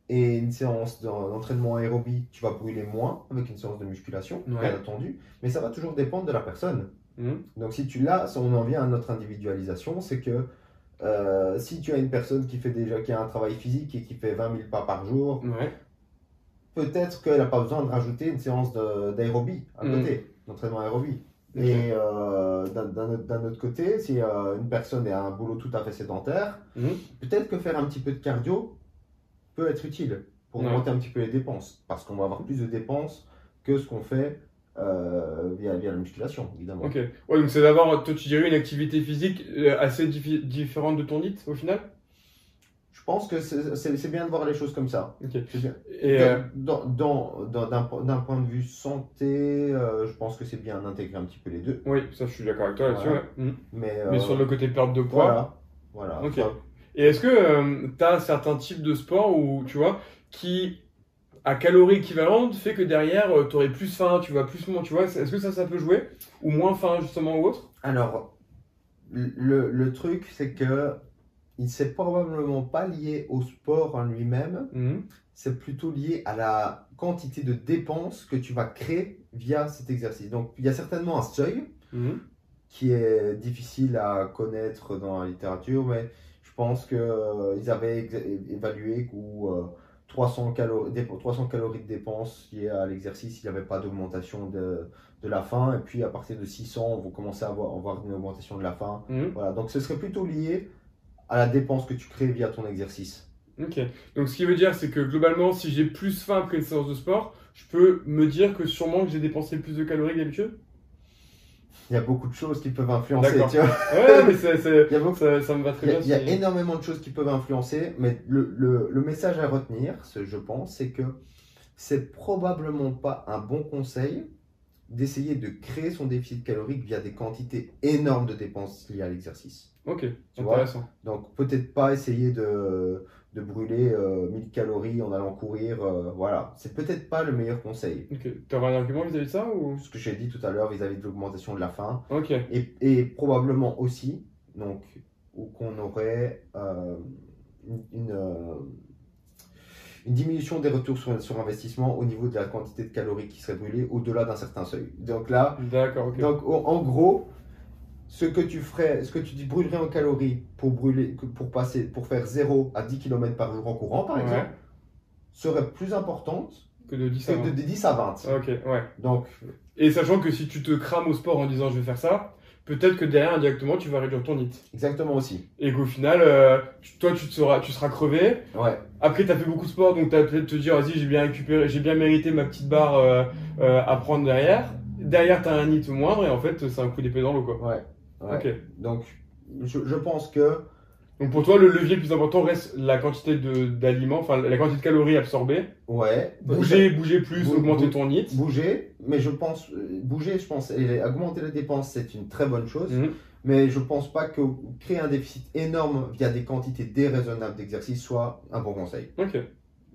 et une séance d'en- d'entraînement aérobie, tu vas brûler moins avec une séance de musculation, Ouais. bien entendu, mais ça va toujours dépendre de la personne. Mmh. Donc si tu l'as, on en vient à notre individualisation, c'est que euh, si tu as une personne qui fait déjà qui a un travail physique et qui fait 20 000 pas par jour, Ouais. peut-être qu'elle n'a pas besoin de rajouter une séance d'aérobie à Mm. côté, d'entraînement aérobie. Et euh, d'un- autre- côté, si euh, une personne a un boulot tout à fait sédentaire, Mhm. peut-être que faire un petit peu de cardio peut être utile pour Ouais. augmenter un petit peu les dépenses, parce qu'on va avoir plus de dépenses que ce qu'on fait euh, via, via la musculation, évidemment. Ok. Ouais, donc c'est d'avoir, toi tu dirais, une activité physique assez diffi- différente de ton hit au final? Je pense que c'est bien de voir les choses comme ça. Et, euh, Dans- dans- dans- D'un po- d'un point de vue santé, euh, je pense que c'est bien d'intégrer un petit peu les deux. oui, ça je suis d'accord avec toi là-dessus. Voilà. ouais. Mhm. Mais, Mais euh, sur le côté perte de poids. Voilà. Voilà. Ok. Ça- Et est-ce que tu as certains types de sports où, tu vois, qui à calories équivalentes fait que derrière, tu aurais plus faim, tu vas plus, tu vois, est-ce que ça, ça peut jouer? Ou moins faim, justement, ou autre? Alors, le, le truc, c'est que il s'est probablement pas lié au sport en lui-même, Mhm. c'est plutôt lié à la quantité de dépenses que tu vas créer via cet exercice. Donc, il y a certainement un seuil Mhm. qui est difficile à connaître dans la littérature, mais je pense qu'ils avaient ex- évalué qu'au euh, 300, calories, dé- 300 calories de dépenses liées à l'exercice, il n'y avait pas d'augmentation de, de la faim. Et puis à partir de 600, on va commencer à avoir, avoir une augmentation de la faim. Mhm. Voilà, donc ce serait plutôt lié à la dépense que tu crées via ton exercice. Ok. Donc, ce qui veut dire, c'est que globalement, si j'ai plus faim après une séance de sport, je peux me dire que sûrement que j'ai dépensé plus de calories que d'habitude Il y a beaucoup de choses qui peuvent influencer. Tu vois. Ouais, mais c'est- c'est- Il y a beaucoup- ça, ça me va très Il y, a, bien. il y a énormément de choses qui peuvent influencer, mais le, le- le message à retenir, je pense, c'est que c'est probablement pas un bon conseil d'essayer de créer son déficit calorique via des quantités énormes de dépenses liées à l'exercice. Ok, Tu vois intéressant. Donc peut-être pas essayer de, de brûler euh, 1000 calories en allant courir, euh, voilà. C'est peut-être pas le meilleur conseil. Ok. T'aurais un argument vis-à-vis de ça ou? Ce que j'ai dit tout à l'heure vis-à-vis de l'augmentation de la faim, Ok. et, et probablement aussi, donc, ou qu'on aurait euh, une, une, euh, une diminution des retours sur, sur investissement au niveau de la quantité de calories qui serait brûlée au-delà d'un certain seuil. Donc là, D'accord, ok. donc, en en gros, ce que tu ferais, ce que tu dis brûlerais en calories pour brûler, pour passer, pour faire 0 à 10 km par jour en courant, par Ouais. exemple, serait plus importante Que de 10 à que 20. de, de 10 à 20. Ok, ouais. Donc, Et sachant que si tu te crames au sport en disant je vais faire ça, peut-être que derrière indirectement tu vas réduire ton NIT. exactement aussi. Et qu'au final, euh, tu- toi tu, te seras, tu seras crevé. Ouais, Après tu as fait beaucoup de sport donc tu as peut-être te dire vas-y j'ai bien récupéré, j'ai bien mérité ma petite barre euh, euh, à prendre derrière. Derrière tu as un NIT moindre et en fait c'est un coup d'épée dans l'eau quoi. ouais. Ouais. Ok. Donc, je, je pense que Donc pour toi le levier le plus important reste la quantité d'aliments, enfin la quantité de calories absorbées. Ouais. Bouger, bouger plus, augmenter ton NIT. Bouger, mais je pense, euh, bouger, je pense, et augmenter les dépenses, c'est une très bonne chose. Mhm. Mais je pense pas que créer un déficit énorme via des quantités déraisonnables d'exercice soit un bon conseil. Ok.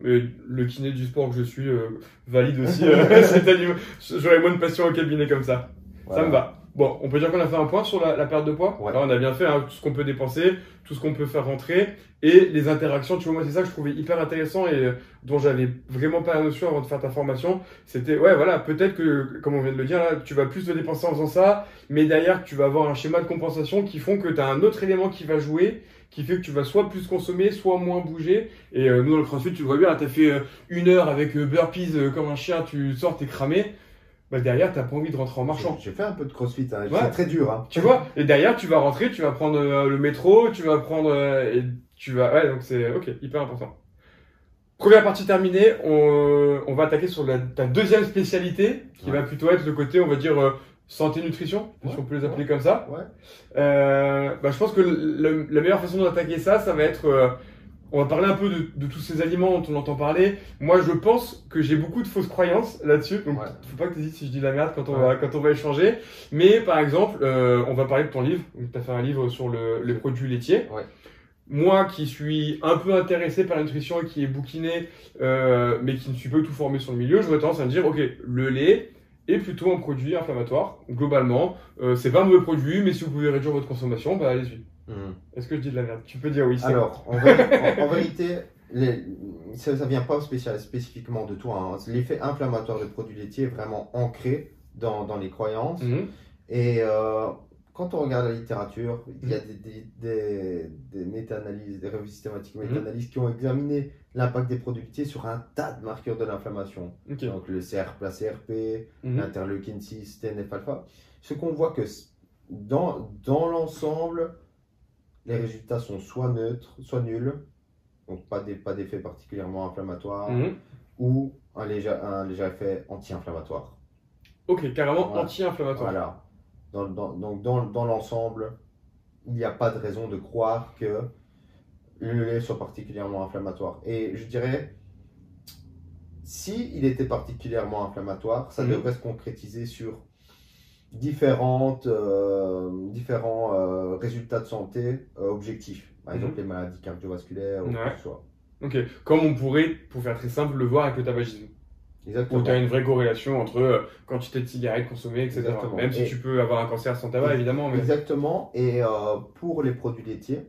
Et le kiné du sport que je suis euh, valide aussi euh. J'aurais moins de passion au cabinet comme ça. Voilà. Ça me va. Bon, on peut dire qu'on a fait un point sur la, la perte de poids. Ouais. Là, on a bien fait hein, tout ce qu'on peut dépenser, tout ce qu'on peut faire rentrer et les interactions. Tu vois, moi, c'est ça que je trouvais hyper intéressant et euh, dont j'avais vraiment pas la notion avant de faire ta formation. C'était, ouais, voilà, peut-être que, comme on vient de le dire, là, tu vas plus te dépenser en faisant ça, mais derrière, tu vas avoir un schéma de compensation qui font que tu as un autre élément qui va jouer qui fait que tu vas soit plus consommer, soit moins bouger. Et euh, nous, dans le CrossFit, tu le vois bien, tu as fait euh, une heure avec euh, burpees euh, comme un chien, tu sors, t'es cramé. Bah, derrière, t'as pas envie de rentrer en marchant. J'ai fait un peu de crossfit, hein. Ouais. c'est très dur. Hein. Tu vois Et derrière, tu vas rentrer, tu vas prendre euh, le métro, tu vas prendre. euh, et tu vas. Ouais, donc c'est. Ok, hyper important. Première partie terminée, on, on va attaquer sur la, ta deuxième spécialité, qui Ouais. va plutôt être le côté, on va dire, euh, santé-nutrition, si Ouais, on peut les appeler comme ça. Ouais. Euh, bah, je pense que le- la meilleure façon d'attaquer ça, ça va être. On va parler un peu de, de tous ces aliments dont on entend parler. Moi, je pense que j'ai beaucoup de fausses croyances là-dessus. Donc, Ouais. faut pas que tu hésites si je dis la merde quand on, Ouais. va, quand on va échanger. Mais par exemple, euh, on va parler de ton livre. Tu as fait un livre sur le, les produits laitiers. Ouais. Moi qui suis un peu intéressé par la nutrition et qui est bouquiné, euh, mais qui ne suis pas tout formé sur le milieu, j'aurais tendance à me dire, ok, le lait est plutôt un produit inflammatoire. Globalement, euh, c'est pas un mauvais produit, mais si vous pouvez réduire votre consommation, bah allez-y. Mhm. Est-ce que je dis de la merde? Tu peux dire oui. c'est Alors, en, en- en vérité, les- ça, ça vient pas spécial- spécifiquement de toi. hein. L'effet inflammatoire des produits laitiers est vraiment ancré dans, dans les croyances. Mhm. Et euh, quand on regarde la littérature, il y a des, des, des, des méta-analyses, des revues systématiques méta-analyses qui ont examiné l'impact des produits laitiers sur un tas de marqueurs de l'inflammation. Donc le CRP, la CRP, l'interleukine 6, TNF-alpha. Ce qu'on voit que dans l'ensemble, les résultats sont soit neutres, soit nuls, donc pas des- pas d'effet particulièrement inflammatoire, Mhm. ou un léger, un léger effet anti-inflammatoire. Ok, carrément Voilà. anti-inflammatoire. Voilà. Dans, dans- donc dans, dans l'ensemble, il n'y a pas de raison de croire que le lait soit particulièrement inflammatoire. Et je dirais, si il était particulièrement inflammatoire, ça Mhm. devrait se concrétiser sur différentes, euh, différents euh, résultats de santé euh, objectifs. Par exemple, Mhm. les maladies cardiovasculaires ou Ouais. quoi que ce soit. Ok, comme on pourrait, pour faire très simple, le voir avec le tabagisme. Exactement. Où tu as une vraie corrélation entre quantité de cigarettes consommées, etc. Exactement. Même si Et- tu peux avoir un cancer sans tabac, Et- évidemment. Mais... Exactement. Et pour les produits laitiers,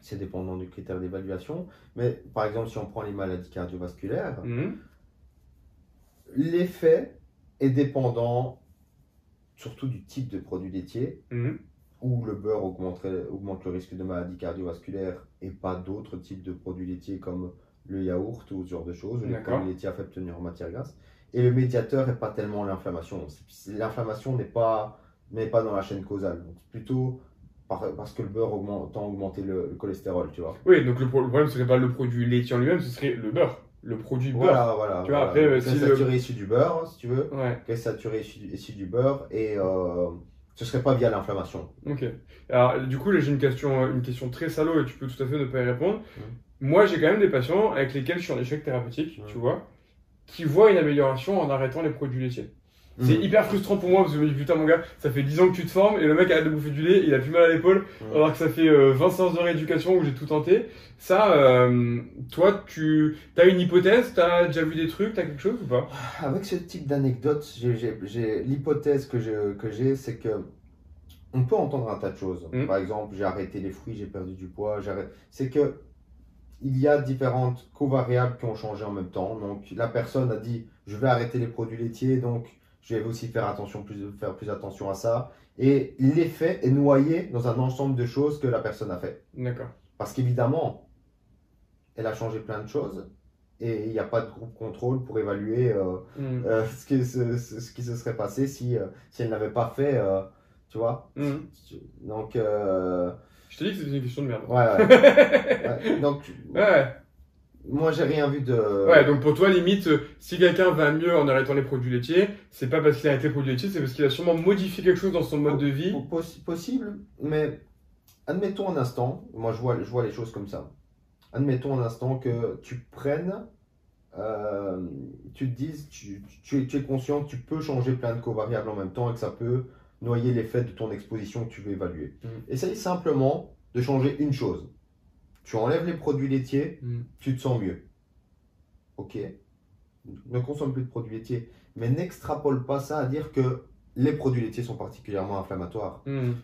c'est dépendant du critère d'évaluation. Mais par exemple, si on prend les maladies cardiovasculaires, Mhm. l'effet est dépendant surtout du type de produit laitier, Mhm. où le beurre augmenterait- augmente le risque de maladie cardiovasculaire et pas d'autres types de produits laitiers comme le yaourt ou ce genre de choses, ou les produits laitiers à faible teneur en matière grasse. Et le médiateur n'est pas tellement l'inflammation. L'inflammation n'est pas, n'est pas dans la chaîne causale. Donc, plutôt par- parce que le beurre augmente, tend à augmenter le, le cholestérol, tu vois. Oui, donc le problème, ce serait pas le produit laitier en lui-même, ce serait le beurre. Le produit beurre. Voilà, voilà. Tu vois, voilà. après, euh, si le- saturée issue du beurre, si tu veux. Ouais, Graisse saturée issue, issue du beurre. Et euh, ce serait pas via l'inflammation. ok. Alors, du coup, là, j'ai une question, une question très salaud et tu peux tout à fait ne pas y répondre. Moi, j'ai quand même des patients avec lesquels je suis en échec thérapeutique, tu vois, qui voient une amélioration en arrêtant les produits laitiers. C'est Mhm. hyper frustrant pour moi parce que je me dis putain mon gars, ça fait 10 ans que tu te formes et le mec arrête de bouffer du lait, il a plus mal à l'épaule Mhm. alors que ça fait euh, 20 séances de rééducation où j'ai tout tenté. Ça, euh, toi, tu as une hypothèse, t'as déjà vu des trucs, t'as quelque chose ou pas? Avec ce type d'anecdote, j'ai- l'hypothèse que j'ai, c'est que on peut entendre un tas de choses. Mhm. Par exemple, j'ai arrêté les fruits, j'ai perdu du poids. C'est que il y a différentes covariables qui ont changé en même temps. Donc, la personne a dit, je vais arrêter les produits laitiers, donc je vais aussi faire attention, plus, faire plus attention à ça. Et l'effet est noyé dans un ensemble de choses que la personne a fait. D'accord. Parce qu'évidemment, elle a changé plein de choses et il n'y a pas de groupe contrôle pour évaluer euh, Mhm. euh, ce, qui, ce, ce- ce qui se serait passé si, euh, si elle n'avait pas fait, tu vois. Mhm. Donc, Je t'ai dit que c'était une question de merde. ouais, ouais. Ouais, Donc, Ouais. Moi, j'ai rien vu de. Ouais, donc pour toi, limite, euh, si quelqu'un va mieux en arrêtant les produits laitiers, c'est pas parce qu'il a arrêté les produits laitiers, c'est parce qu'il a sûrement modifié quelque chose dans son mode de vie. Poss- possible, mais admettons un instant, moi je vois, je vois les choses comme ça. Admettons un instant que tu prennes, euh, tu te dises, tu, tu, es- tu es conscient que tu peux changer plein de covariables en même temps et que ça peut noyer l'effet de ton exposition que tu veux évaluer. Mhm. Essaye simplement de changer une chose. Tu enlèves les produits laitiers, Mhm. tu te sens mieux. Ok. Ne consomme plus de produits laitiers. Mais n'extrapole pas ça à dire que les produits laitiers sont particulièrement inflammatoires. Mhm.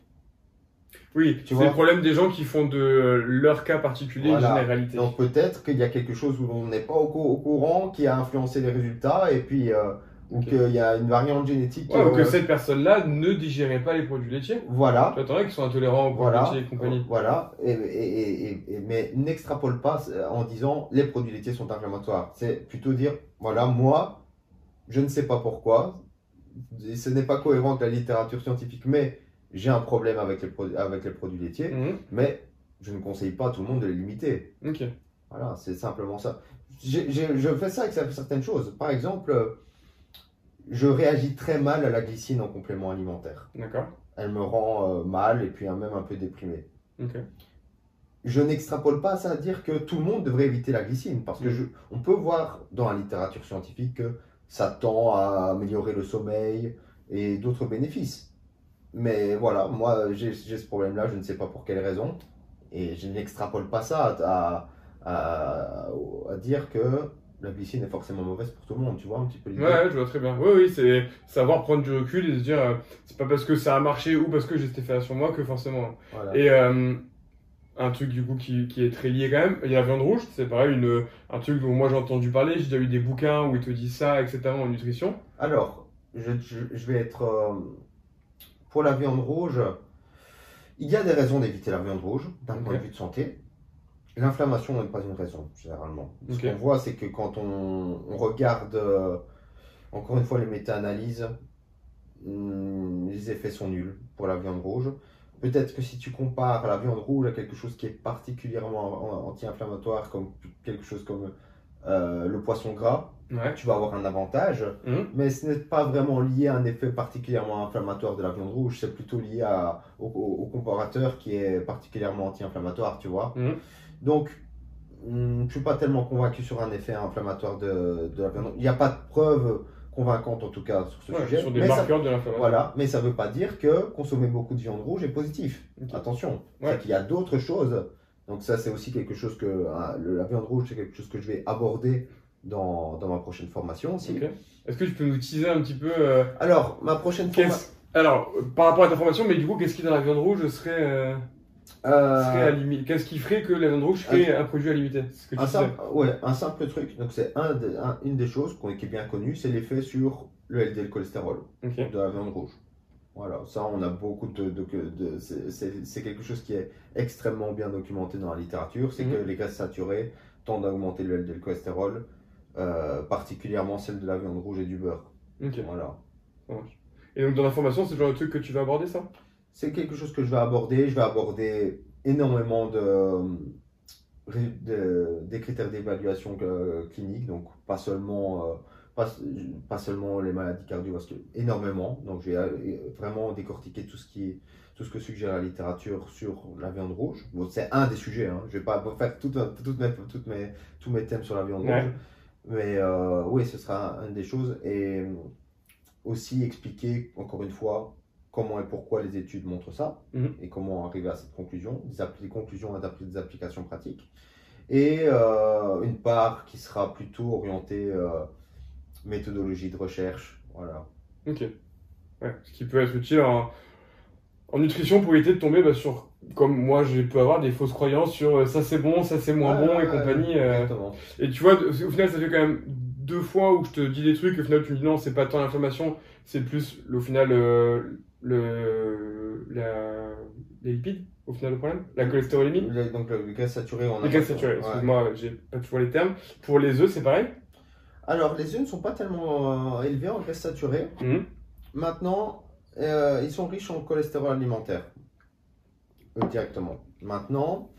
Oui, Tu c'est le problème des gens qui font de leur cas particulier Voilà. une généralité. Donc peut-être qu'il y a quelque chose où l'on n'est pas au courant qui a influencé les résultats et puis euh, ou Ok. qu'il y a une variante génétique. Ouais, ou que euh, cette personne-là ne digérait pas les produits laitiers. Voilà. Tu attendrais qu'ils sont intolérants aux produits Voilà, laitiers et compagnie. voilà, et, mais n'extrapole pas euh, en disant les produits laitiers sont inflammatoires. C'est plutôt dire voilà, moi, je ne sais pas pourquoi, ce n'est pas cohérent avec la littérature scientifique, mais j'ai un problème avec les, avec les produits laitiers, Mhm. mais je ne conseille pas à tout le monde de les limiter. Ok. Voilà, c'est simplement ça. Je fais ça avec certaines choses. Par exemple, euh, je réagis très mal à la glycine en complément alimentaire. D'accord. Elle me rend euh, mal et puis euh, même un peu déprimé. Ok. Je n'extrapole pas ça à dire que tout le monde devrait éviter la glycine, parce que Mm. je, on peut voir dans la littérature scientifique que ça tend à améliorer le sommeil et d'autres bénéfices. Mais voilà, moi j'ai ce problème-là, je ne sais pas pour quelle raison, et je n'extrapole pas ça à, à, à dire que la glycine est forcément mauvaise pour tout le monde, tu vois un petit peu l'idée Ouais, ouais, je vois très bien. Oui, oui, c'est savoir prendre du recul et se dire, euh, c'est pas parce que ça a marché ou parce que j'ai cet effet sur moi que forcément. Voilà. Et euh, un truc du coup qui, qui est très lié quand même, il y a la viande rouge, c'est pareil, une, un truc dont moi j'ai entendu parler, j'ai déjà eu des bouquins où ils te disent ça, etc. en nutrition. Alors, je, je- je vais être. euh, pour la viande rouge, il y a des raisons d'éviter la viande rouge, d'un point de vue de santé. L'inflammation n'est pas une raison, généralement. Ce qu'on voit, c'est que quand on, on regarde, euh, encore une fois, les méta-analyses, hum, les effets sont nuls pour la viande rouge. Peut-être que si tu compares la viande rouge à quelque chose qui est particulièrement an- anti-inflammatoire, comme quelque chose comme euh, le poisson gras, Ouais. tu vas avoir un avantage. Mhm. Mais ce n'est pas vraiment lié à un effet particulièrement inflammatoire de la viande rouge, c'est plutôt lié à- au, au- au comparateur qui est particulièrement anti-inflammatoire, tu vois. Mhm. Donc, je ne suis pas tellement convaincu sur un effet inflammatoire de, de la viande rouge. Il n'y a pas de preuve convaincante en tout cas sur ce Ouais, sujet. sur des mais ça- marqueurs de l'inflammation. voilà, mais ça ne veut pas dire que consommer beaucoup de viande rouge est positif. Attention, Ouais. c'est qu'il y a d'autres choses Donc ça, c'est aussi quelque chose que hein, le- la viande rouge, c'est quelque chose que je vais aborder dans, dans ma prochaine formation aussi. Est-ce que tu peux nous teaser un petit peu euh, Alors, ma prochaine formation. Alors, par rapport à ta formation, mais du coup, qu'est-ce qui dans la viande rouge serait, euh, limite Qu'est-ce qui ferait que la viande rouge serait un produit à limiter que tu Un simple, ouais, un simple truc, donc c'est un un- une des choses qui est bien connue, c'est l'effet sur le LDL cholestérol de la viande rouge. Voilà, ça on a beaucoup de... de, de- c'est- quelque chose qui est extrêmement bien documenté dans la littérature, c'est Mhm. que les gaz saturés tendent à augmenter le LDL cholestérol, euh, particulièrement celle de la viande rouge et du beurre. Voilà. Et donc, dans la formation, c'est le genre de truc que tu vas aborder, ça? C'est quelque chose que je vais aborder. Je vais aborder énormément de, de- des critères d'évaluation euh, clinique, donc pas seulement, euh, pas, pas seulement les maladies cardiovasculaires, énormément. Donc je vais euh, vraiment décortiquer tout ce qui tout ce que suggère la littérature sur la viande rouge. Bon, c'est un des sujets, hein. je vais pas faire tout, toutes mes, toutes mes, tous mes thèmes sur la viande Ouais. rouge, mais euh, oui, ce sera une des choses. Et aussi expliquer, encore une fois, comment et pourquoi les études montrent ça Mhm. et comment arriver à cette conclusion, des, conclusions adaptées des applications pratiques. Et euh, une part qui sera plutôt orientée euh, méthodologie de recherche. Voilà. Ok. Ouais, ce qui peut être utile en, en nutrition pour éviter de tomber bah, sur, comme moi, je peux avoir des fausses croyances sur euh, ça c'est bon, ça c'est moins Ouais, bon et compagnie. euh. Et tu vois, au final, ça fait quand même deux fois où je te dis des trucs, au final, tu me dis non, c'est pas tant l'inflammation, c'est plus, au final, euh, le, la, les lipides, au final, le problème La cholestérolémie Le- Donc le, le gaz saturé, on a Les gaz saturés, Ouais. excuse-moi, j'ai pas toujours les termes. Pour les œufs, c'est pareil Alors les œufs ne sont pas tellement euh, élevés en gaz saturé. Mhm. Maintenant, euh, ils sont riches en cholestérol alimentaire. euh, directement. Maintenant,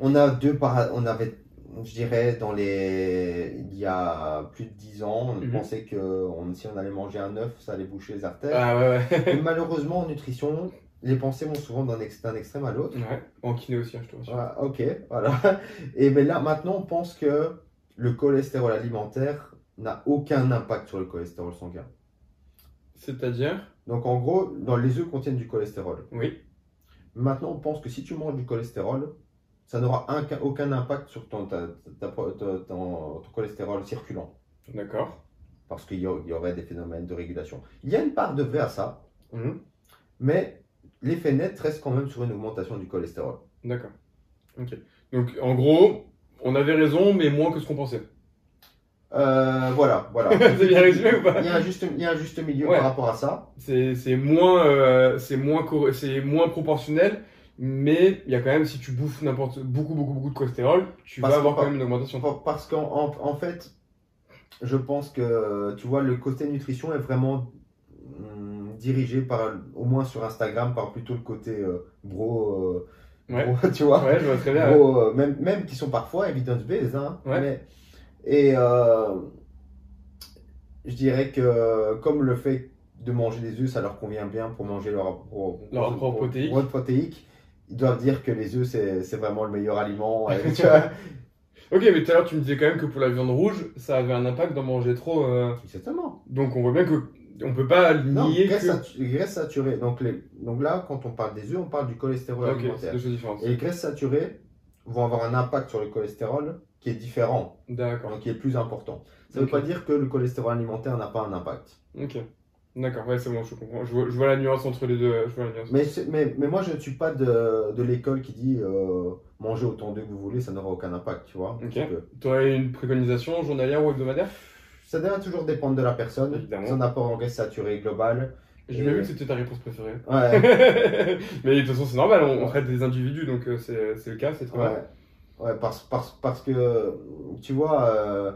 on a deux para- on avait, je dirais, dans les, il y a plus de 10 ans, on Mhm. pensait que on- si on allait manger un œuf, ça allait boucher les artères. Ah ouais, ouais. Et malheureusement, en nutrition, les pensées vont souvent d'un ex- d'un extrême à l'autre. ouais. En kiné aussi, hein, je te rassure. Ah, ok, voilà. Et ben là, maintenant, on pense que le cholestérol alimentaire n'a aucun impact sur le cholestérol sanguin. C'est-à-dire? Donc en gros, dans les œufs contiennent du cholestérol. Oui. Maintenant, on pense que si tu manges du cholestérol, ça n'aura un- aucun impact sur ton, ta- ta- ta- ton, ton cholestérol circulant. D'accord. Parce qu'il y, y aurait des phénomènes de régulation. Il y a une part de vrai à ça, Mhm. mais l'effet net reste quand même sur une augmentation du cholestérol. D'accord. Ok. Donc, en gros, on avait raison, mais moins que ce qu'on pensait. Euh, voilà, voilà. C'est bien résumé ou pas? Il y a un juste, il y a un juste milieu Ouais. par rapport à ça. C'est moins, euh, c'est moins, moins proportionnel, mais il y a quand même, si tu bouffes n'importe, beaucoup, beaucoup, beaucoup de cholestérol, tu Parce vas avoir quand même une augmentation. Par- Parce qu'en en, en fait, je pense que tu vois, le côté nutrition est vraiment hum, dirigé par, au moins sur Instagram, par plutôt le côté euh, bro, euh, Ouais. bro, tu vois. Ouais, je vois très bien. ouais. Euh, même, même qui sont parfois evidence-based. Hein, mais- et euh, je dirais que comme le fait de manger des œufs, ça leur convient bien pour manger leur, Leur protéique, ils doivent dire que les œufs, c'est vraiment le meilleur aliment. et tu vois. Ok, mais tout à l'heure, tu me disais quand même que pour la viande rouge, ça avait un impact d'en manger trop. euh, Exactement. Donc, on voit bien que on peut pas Non, nier graisse, que. satu- graisse saturée. Donc, les, donc là, quand on parle des œufs, on parle du cholestérol alimentaire. deux choses différentes. Et les graisses saturées vont avoir un impact sur le cholestérol qui est différent, D'accord. donc qui est plus important. Ça ne veut pas dire que le cholestérol alimentaire n'a pas un impact. Ok. D'accord, ouais, c'est bon, je comprends. Je vois, je vois la nuance entre les deux. Je vois la nuance. Mais, mais, mais moi, je ne suis pas de, de l'école qui dit euh, mangez autant d'œufs que vous voulez, ça n'aura aucun impact, tu vois. Ok. Tu aurais une préconisation journalière ou hebdomadaire? Ça doit toujours dépendre de la personne, Évidemment. son apport en graisse saturée global. J'ai bien vu que c'était ta réponse préférée. Ouais, mais de toute façon, c'est normal, on, on traite des individus, donc euh, c'est le cas, c'est très bien. Ouais, ouais parce, parce, parce que, tu vois, euh,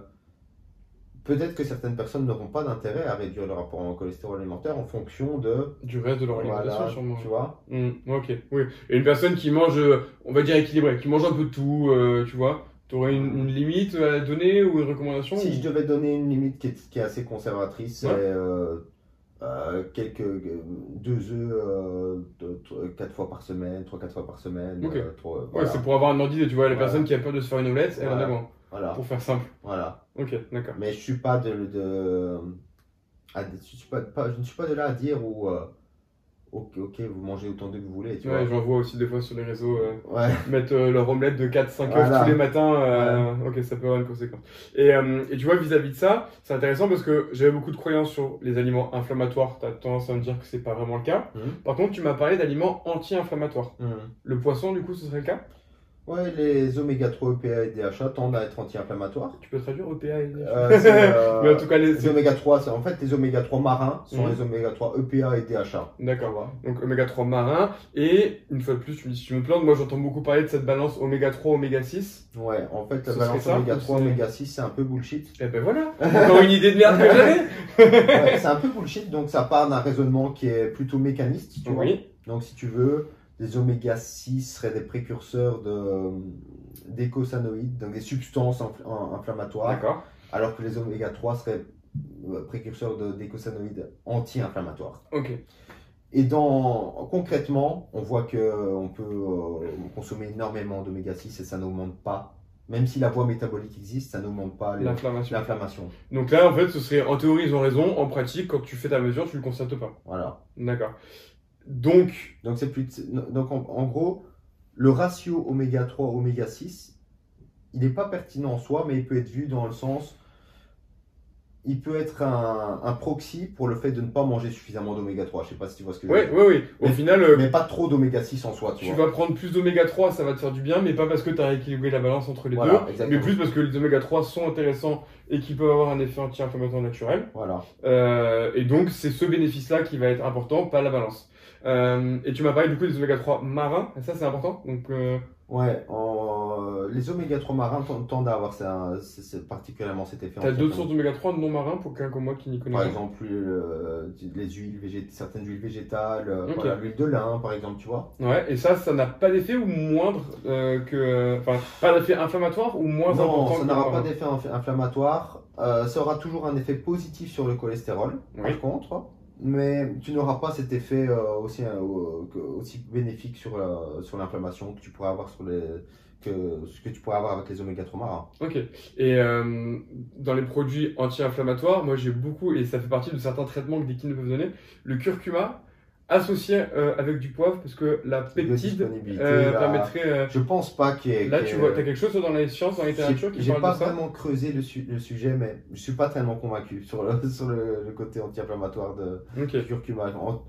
peut-être que certaines personnes n'auront pas d'intérêt à réduire leur rapport en cholestérol alimentaire en fonction de... Du reste de leur alimentation, Voilà, sûrement. tu vois Hmm, ok, oui. Et une personne qui mange, euh, on va dire équilibré, qui mange un peu de tout, euh, tu vois, t'aurais une, une limite à donner ou une recommandation Si ou- je devais donner une limite qui est, qui est assez conservatrice, c'est euh, euh, quelques deux œufs quatre fois par semaine, trois quatre fois par semaine. Ok. euh, trois- Ouais, c'est pour avoir un ordre tu vois, les Voilà. personnes qui a peur de se faire une omelette, elle en a moins, voilà, pour faire simple. voilà. Ok, d'accord. Mais je suis pas de, de à- je suis pas, pas- je ne suis pas de là à dire où euh, ok, ok, vous mangez autant de que vous voulez. Tu Ouais, j'en vois aussi des fois sur les réseaux euh, Ouais. mettre euh, leur omelette de 4-5 œufs Voilà. tous les matins. euh, Ok, ça peut avoir une conséquence. Et, et tu vois, vis-à-vis de ça, c'est intéressant parce que j'avais beaucoup de croyances sur les aliments inflammatoires. Tu as tendance à me dire que c'est pas vraiment le cas. Mhm. Par contre, tu m'as parlé d'aliments anti-inflammatoires. Mhm. Le poisson, du coup, ce serait le cas? Ouais, les oméga 3, EPA et DHA tendent à être anti-inflammatoires. Tu peux traduire EPA et Euh, c'est, euh, Mais en tout cas, les. les oméga 3, c'est en fait les oméga 3 marins sont Mhm. les oméga 3 EPA et DHA. D'accord. Donc oméga 3 marin. Et une fois de plus, tu tu me plantes, moi j'entends beaucoup parler de cette balance oméga 3, oméga 6. Ouais, en fait, la balance ça, oméga ou 3, c'est- oméga 6, c'est un peu bullshit. Et ben voilà, encore une idée de merde que j'avais. Ouais, c'est un peu bullshit, donc ça part d'un raisonnement qui est plutôt mécaniste, tu vois. Oui, Donc, si tu veux, les oméga 6 seraient des précurseurs de d'écosanoïdes, donc des substances infl- inflammatoires, alors que les oméga 3 seraient euh, précurseurs de- d'écosanoïdes anti-inflammatoires. Ok. Et dans, concrètement, on voit que euh, on peut euh, consommer énormément d'oméga 6 et ça n'augmente pas, même si la voie métabolique existe, ça n'augmente pas L'inflammation. Donc là, en fait, ce serait en théorie, ils ont raison. En pratique, quand tu fais ta mesure, tu le constates pas. Voilà. D'accord. Donc, Donc, c'est plus, donc en, en gros, le ratio oméga 3 oméga 6, il n'est pas pertinent en soi, mais il peut être vu dans le sens, il peut être un, un proxy pour le fait de ne pas manger suffisamment d'oméga 3. Je sais pas si tu vois ce que je veux oui, dire. oui, oui. Au Mais- final, euh, Mais pas trop d'oméga 6 en soi, tu, tu vois. vas prendre plus d'oméga 3, ça va te faire du bien, mais pas parce que tu as rééquilibré la balance entre les Voilà, deux, exactement. mais plus parce que les oméga 3 sont intéressants et qui peuvent avoir un effet anti-inflammatoire naturel. Voilà. Euh, et donc, c'est ce bénéfice-là qui va être important, pas la balance. Euh, et tu m'as parlé du coup des oméga 3 marins, et ça c'est important. Donc, euh, Ouais, en- les oméga 3 marins tendent à avoir ça, c'est- particulièrement cet effet. t'as d'autres fait. sources d'oméga 3 non marins pour quelqu'un comme moi qui n'y connaît Par pas. exemple, euh, les huiles végétales, certaines huiles végétales, euh, voilà, l'huile de lin, par exemple, tu vois. Ouais, et ça, ça n'a pas d'effet ou moindre que. Enfin, pas d'effet inflammatoire ou moins non, important ça n'aura pas d'effet inf- inflammatoire. Ça aura toujours un effet positif sur le cholestérol, Oui. par contre. Mais tu n'auras pas cet effet euh, aussi, euh, aussi bénéfique sur, sur l'inflammation que tu pourrais avoir sur les que que tu pourrais avoir avec les oméga 3 marins. Ok. Et euh, dans les produits anti-inflammatoires, moi j'ai beaucoup, et ça fait partie de certains traitements que des kinés peuvent donner, le curcuma associé euh, avec du poivre, parce que la peptide euh, permettrait. euh, Je pense pas qu'il y ait. Là, tu vois, t'as quelque chose dans les sciences, dans la littérature J'ai qui j'ai parle pas de ça vraiment creusé le, su- le sujet, mais je suis pas tellement convaincu sur le, sur le, le côté anti-inflammatoire de Ok. du curcuma. En-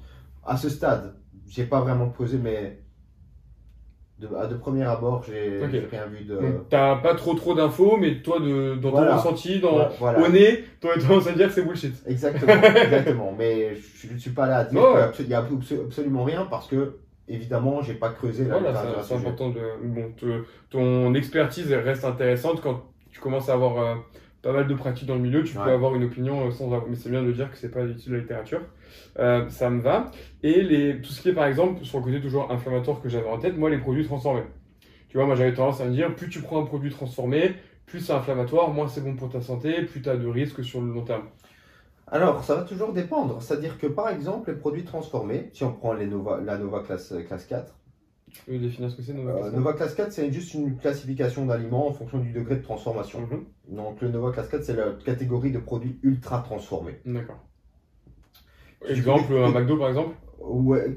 à ce stade, j'ai pas vraiment creusé, mais de, de premier abord, j'ai Ok. j'ai rien vu de. T'as pas trop trop d'infos, mais toi, de, dans Voilà. ton ressenti, dans, voilà. au nez, t'aurais tendance à dire que c'est bullshit. Exactement, exactement. Mais je ne suis pas là à dire Ouais. qu'il n'y a abso- absolument rien parce que, évidemment, j'ai pas creusé la Voilà, littérature c'est- important de. Bon, te- ton expertise reste intéressante quand tu commences à avoir euh, pas mal de pratiques dans le milieu. Tu peux avoir une opinion euh, sans avoir. Mais c'est bien de dire que c'est pas utile la littérature. Euh, ça me va. Et les, tout ce qui est par exemple, sur le côté toujours inflammatoire que j'avais en tête, moi, les produits transformés. Tu vois, moi j'avais tendance à me dire, plus tu prends un produit transformé, plus c'est inflammatoire, moins c'est bon pour ta santé, plus tu as de risques sur le long terme. Alors, ça va toujours dépendre. C'est-à-dire que, par exemple, les produits transformés, si on prend les Nova, la Nova classe, classe 4, Tu peux définir ce que c'est Nova euh, Class Nova classe 4, c'est juste une classification d'aliments en fonction du degré de transformation. Mhm. Donc, le Nova classe 4, c'est la catégorie de produits ultra transformés. D'accord. Exemple, un McDo par exemple Ouais,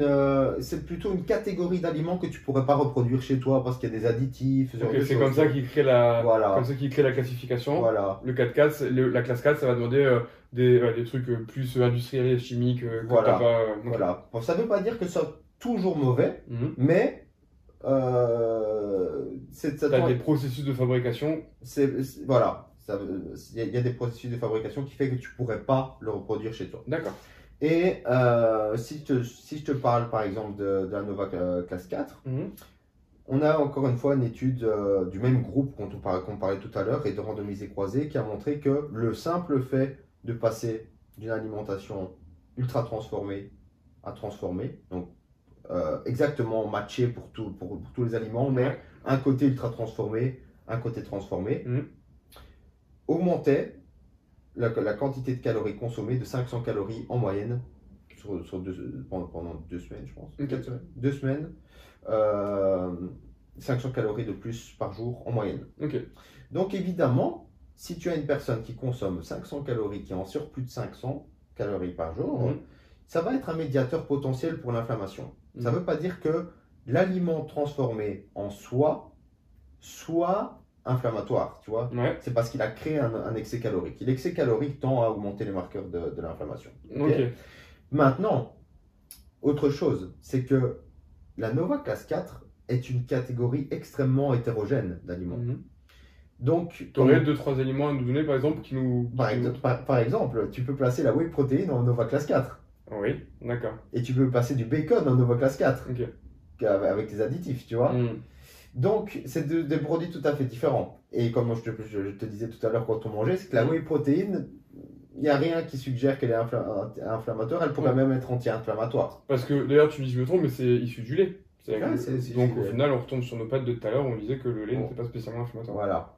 euh, c'est plutôt une catégorie d'aliments que tu pourrais pas reproduire chez toi parce qu'il y a des additifs. ce genre Ok, de c'est comme ça qu'il crée la, Voilà. comme ça qu'il crée la classification. Voilà. Le 4-4, c'est- le- la classe 4, ça va demander euh, des, trucs plus industriels chimiques euh, Voilà. pas. Voilà. Bon, ça veut pas dire que ça toujours mauvais, Mhm. mais euh, c'est ça des processus de fabrication. c'est- voilà. Il y, a- il y a des processus de fabrication qui fait que tu pourrais pas le reproduire chez toi. D'accord. Et euh, si, je te, si je te parle par exemple de, de la Nova classe 4, Mhm. on a encore une fois une étude euh, du même groupe qu'on on parlait, parlait tout à l'heure et de randomisé croisé qui a montré que le simple fait de passer d'une alimentation ultra transformée à transformée, donc euh, exactement matché pour, tout, pour, pour tous les aliments, mais Ouais. un côté ultra transformé, un côté transformé, Mhm. augmentait la, la quantité de calories consommées de 500 calories en moyenne sur, sur deux- pendant, pendant deux semaines, je pense. Ok. Quatre semaines. Deux semaines, euh, 500 calories de plus par jour en moyenne. Donc évidemment, si tu as une personne qui consomme 500 calories, qui est en surplus de 500 calories par jour, Mhm. ça va être un médiateur potentiel pour l'inflammation. Ça ne Mhm. veut pas dire que l'aliment transformé en soi soit inflammatoire, tu vois. Ouais, C'est parce qu'il a créé un, un excès calorique. L'excès calorique tend à augmenter les marqueurs de, de l'inflammation. ok. Ok. Maintenant, autre chose, c'est que la Nova classe 4 est une catégorie extrêmement hétérogène d'aliments. Mhm. Donc, Tu aurais deux, trois aliments à nous donner, par exemple, qui nous. par- par exemple, tu peux placer la whey protéine en Nova classe 4. Oui, d'accord. Et tu peux placer du bacon en Nova classe 4 Ok. avec des additifs, tu vois. Mhm. Donc, c'est de- des produits tout à fait différents. Et comme je te, je te disais tout à l'heure quand on mangeait, c'est que la whey protéine, il n'y a rien qui suggère qu'elle est infla- inflammatoire. Elle pourrait Ouais. même être anti-inflammatoire. Parce que d'ailleurs, tu me dis je me trompe, mais c'est issu du lait. Ouais, Donc au final, on retombe sur nos pattes de tout à l'heure, on disait que le lait Bon. n'était pas spécialement inflammatoire. Voilà.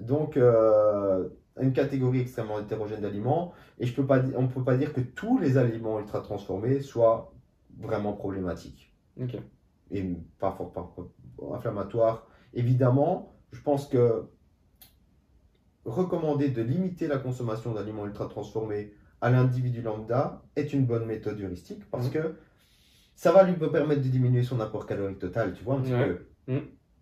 Donc, euh, une catégorie extrêmement hétérogène d'aliments. Et je peux pas, on ne peut pas dire que tous les aliments ultra transformés soient vraiment problématiques. Et pas fort, pas, pas- inflammatoires. Évidemment, je pense que recommander de limiter la consommation d'aliments ultra transformés à l'individu lambda est une bonne méthode heuristique parce Mhm. que ça va lui permettre de diminuer son apport calorique total, tu vois un petit Ouais. peu.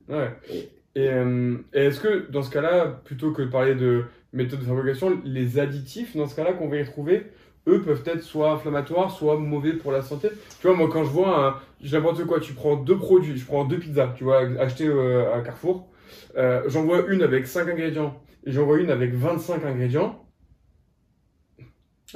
Ouais. Et- Et, euh, et est-ce que dans ce cas-là, plutôt que de parler de méthode de fabrication, les additifs, dans ce cas-là, qu'on va y retrouver, eux peuvent être soit inflammatoires, soit mauvais pour la santé. Tu vois, moi, quand je vois un, n'importe quoi, tu prends deux produits, je prends deux pizzas, tu vois, achetées euh, à Carrefour, euh, j'en vois une avec 5 ingrédients et j'en vois une avec 25 ingrédients.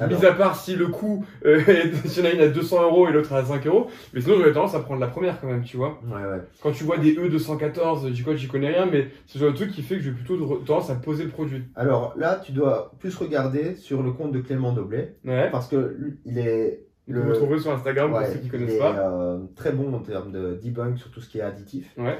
Mis à part si le coût, euh, s'il y en a une à 200 euros et l'autre à 5 euros, mais sinon j'aurais tendance à prendre la première quand même, tu vois. ouais, ouais. Quand tu vois des E214, je dis quoi, j'y connais rien, mais c'est le genre de truc qui fait que j'ai plutôt tendance à poser le produit. Alors là, tu dois plus regarder sur le compte de Clément Doblet Ouais. parce que lui, il est, Vous le trouverez sur Instagram ouais, pour ceux qui il connaissent est, pas. euh, très bon en termes de debunk sur tout ce qui est additif. Ouais.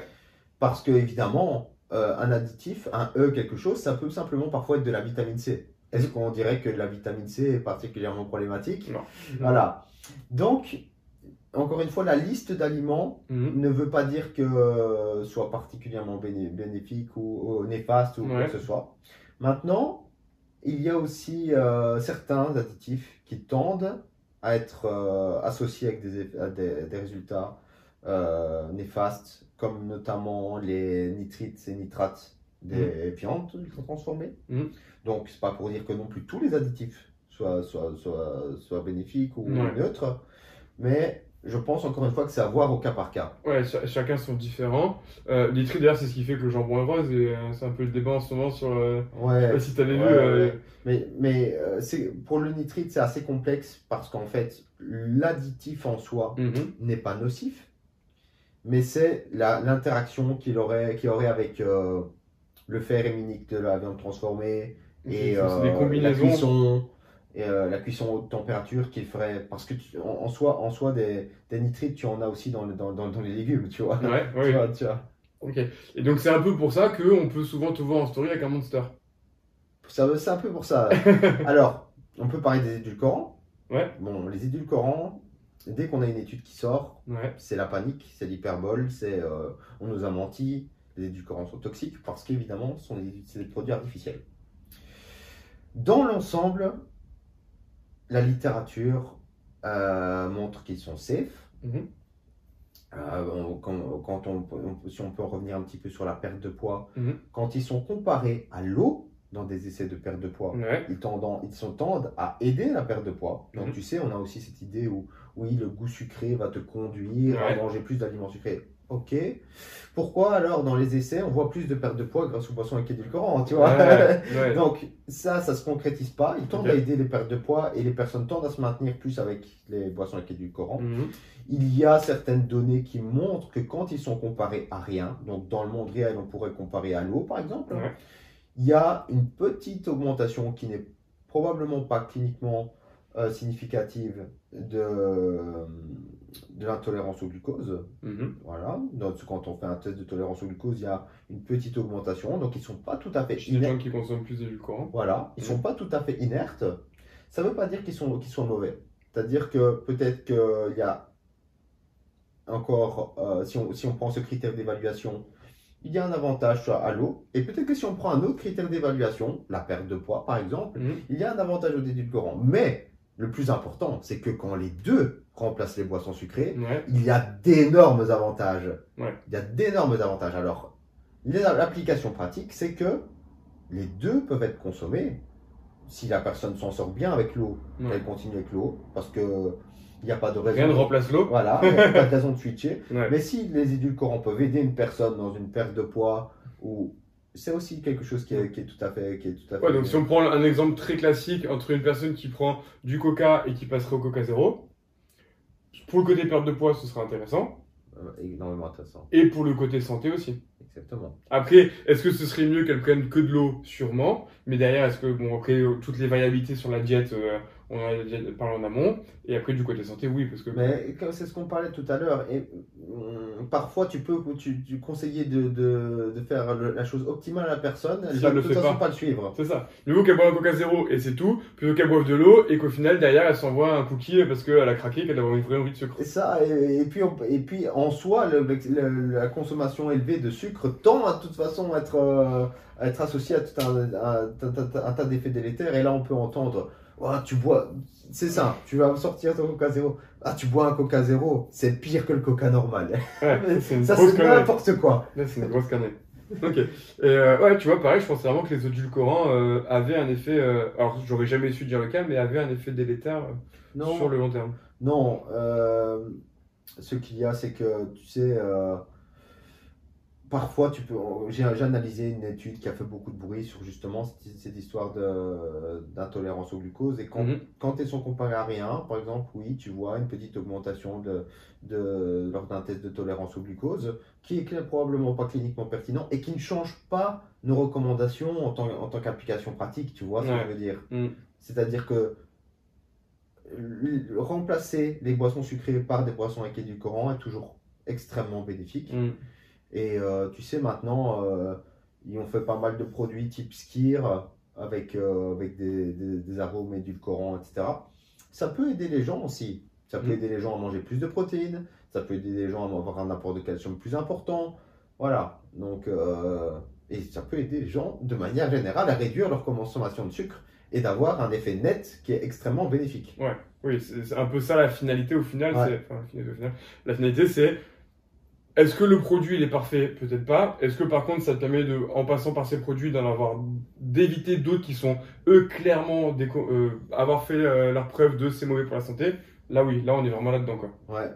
Parce que évidemment, euh, un additif, un E quelque chose, ça peut simplement parfois être de la vitamine C. Est-ce qu'on dirait que la vitamine C est particulièrement problématique Non. Voilà. Donc, encore une fois, la liste d'aliments Mhm. ne veut pas dire que euh, soit particulièrement béné- bénéfique ou, ou néfaste ou quoi que ce soit. Maintenant, il y a aussi euh, certains additifs qui tendent à être euh, associés avec des, eff- à des, des résultats euh, néfastes, comme notamment les nitrites et nitrates des viandes ultra transformées. Mhm. Donc, c'est pas pour dire que non plus tous les additifs soient, soient, soient, soient bénéfiques ou Ouais. neutres, mais je pense encore une fois que c'est à voir au cas par cas. Ouais, cha- chacun sont différents. Euh, les tri, d'ailleurs, c'est ce qui fait que le jambon est rose, et euh, c'est un peu le débat en ce moment sur. euh, je sais Ouais. pas si. Ouais, euh. Mais, pour le nitrite, c'est assez complexe parce qu'en fait, l'additif en soi mhm. n'est pas nocif, mais c'est l'interaction qu'il aurait, aurait avec le fer héminique de la viande transformée et euh, des la combinaisons. cuisson. Et euh, la cuisson haute température qu'il ferait. Parce que tu- en, en soi, en soi des, des nitrites, tu en as aussi dans, le- dans, dans, dans les légumes, tu vois. Ouais, Tu vois, tu vois. Ok. Et donc, c'est un peu pour ça qu'on peut souvent te voir en story avec un monster. Ça, c'est un peu pour ça. Alors, on peut parler des édulcorants. Ouais. Bon, les édulcorants, dès qu'on a une étude qui sort, Ouais. c'est la panique, c'est l'hyperbole, c'est euh, on nous a menti, les édulcorants sont toxiques parce qu'évidemment, ce sont des, c'est des produits artificiels. Dans l'ensemble, la littérature euh, montre qu'ils sont safe. Mhm. Euh, on- quand, quand on, on- si on peut en revenir un petit peu sur la perte de poids, Mhm. quand ils sont comparés à l'eau dans des essais de perte de poids, Ouais. ils, tendent, ils sont tendent à aider la perte de poids. Donc Mhm. tu sais, on a aussi cette idée où oui, le goût sucré va te conduire à manger plus d'aliments sucrés. Ok. Pourquoi alors dans les essais on voit plus de perte de poids grâce aux boissons avec édulcorants, tu vois Ouais, ouais. Donc ça, ça se concrétise pas. Ils tendent à aider les pertes de poids et les personnes tendent à se maintenir plus avec les boissons avec édulcorants. Mhm. Il y a certaines données qui montrent que quand ils sont comparés à rien, donc dans le monde réel on pourrait comparer à l'eau par exemple, Ouais. il y a une petite augmentation qui n'est probablement pas cliniquement euh, significative de, de l'intolérance au glucose. Mhm. Voilà. Donc, quand on fait un test de tolérance au glucose, il y a une petite augmentation. Donc, ils ne sont pas tout à fait Chez les inertes. gens qui consomment plus d'édulcorants. Voilà. Ils Mhm. sont pas tout à fait inertes. Ça ne veut pas dire qu'ils sont, qu'ils sont mauvais. C'est-à-dire que peut-être qu'il y a encore, euh, si, on, si on prend ce critère d'évaluation, il y a un avantage à l'eau. Et peut-être que si on prend un autre critère d'évaluation, la perte de poids par exemple, Mhm. il y a un avantage au édulcorant. Mais le plus important, c'est que quand les deux remplacent les boissons sucrées, Ouais. il y a d'énormes avantages. Ouais. Il y a d'énormes avantages. Alors, l'application pratique, c'est que les deux peuvent être consommés si la personne s'en sort bien avec l'eau. Ouais. Elle continue avec l'eau parce que il n'y a pas de raison. Rien ne remplace l'eau. Voilà, il n'y a pas de raison de switcher. Mais si les édulcorants peuvent aider une personne dans une perte de poids, ou c'est aussi quelque chose qui est, qui est tout à fait, qui est tout à fait. Ouais, donc si on prend un exemple très classique entre une personne qui prend du coca et qui passerait au coca zéro, pour le côté perte de poids, ce sera intéressant. Euh, énormément intéressant. Et pour le côté santé aussi. Exactement. Après, est-ce que ce serait mieux qu'elle prenne que de l'eau Sûrement? Mais derrière, est-ce que, bon, après, toutes les variabilités sur la diète, euh, on en a déjà parlé en amont. Et après, du côté santé, oui, parce que. Mais c'est ce qu'on parlait tout à l'heure, et hum, parfois tu peux tu, tu conseiller de, de, de faire le- la chose optimale à la personne, elle Si va de toute fait façon pas. pas le suivre. C'est ça. Mieux vaut qu'elle boive un coca zéro et c'est tout, plutôt qu'elle boive de l'eau et qu'au final, derrière, elle s'envoie un cookie parce qu'elle a craqué, qu'elle a une vraie envie de sucre. Et ça, et, et puis, on- et puis en soi, le- le- la consommation élevée de sucre tend à de toute façon être, euh, à être associée à tout un, un- un- un tas d'effets délétères. Et là, on peut entendre, Oh, tu bois, c'est ça, tu vas sortir ton coca zéro. Ah, tu bois un coca zéro, c'est pire que le coca normal. Ouais, c'est une ça, c'est n'importe quoi. Là, c'est une grosse connerie. ok. Et euh, ouais, tu vois, pareil, je pensais vraiment que les édulcorants euh, avaient un effet. euh, alors, j'aurais jamais su dire lequel, mais avaient un effet délétère Non, sur le long terme. Non, ce qu'il y a, c'est que tu sais, parfois tu peux. J'ai analysé une étude qui a fait beaucoup de bruit sur justement cette, cette histoire d'intolérance au glucose. Et quand, Mhm. quand elles sont comparées à rien, par exemple, oui, tu vois une petite augmentation de, de, lors d'un test de tolérance au glucose, qui est probablement pas cliniquement pertinent et qui ne change pas nos recommandations en tant, en tant qu'application pratique, tu vois ce que je veux dire? Mhm. C'est-à-dire que remplacer les boissons sucrées par des boissons avec édulcorants est toujours extrêmement bénéfique. Mm. Et euh, tu sais, maintenant, euh, ils ont fait pas mal de produits type skir avec, euh, avec des, des, des arômes édulcorants, etc. Ça peut aider les gens aussi. Ça peut Mm. aider les gens à manger plus de protéines. Ça peut aider les gens à avoir un apport de calcium plus important. Voilà. Donc, euh, et ça peut aider les gens de manière générale à réduire leur consommation de sucre et d'avoir un effet net qui est extrêmement bénéfique. Oui, c'est un peu ça la finalité au final. Ouais. c'est- Enfin, la finalité, au final. La finalité, c'est est-ce que le produit il est parfait? Peut-être pas. Est-ce que par contre ça te permet de, en passant par ces produits, d'en avoir d'éviter d'autres qui sont eux clairement déco- euh, avoir fait euh, leur preuve de c'est mauvais pour la santé? Là oui, là on est vraiment là-dedans quoi. Ouais.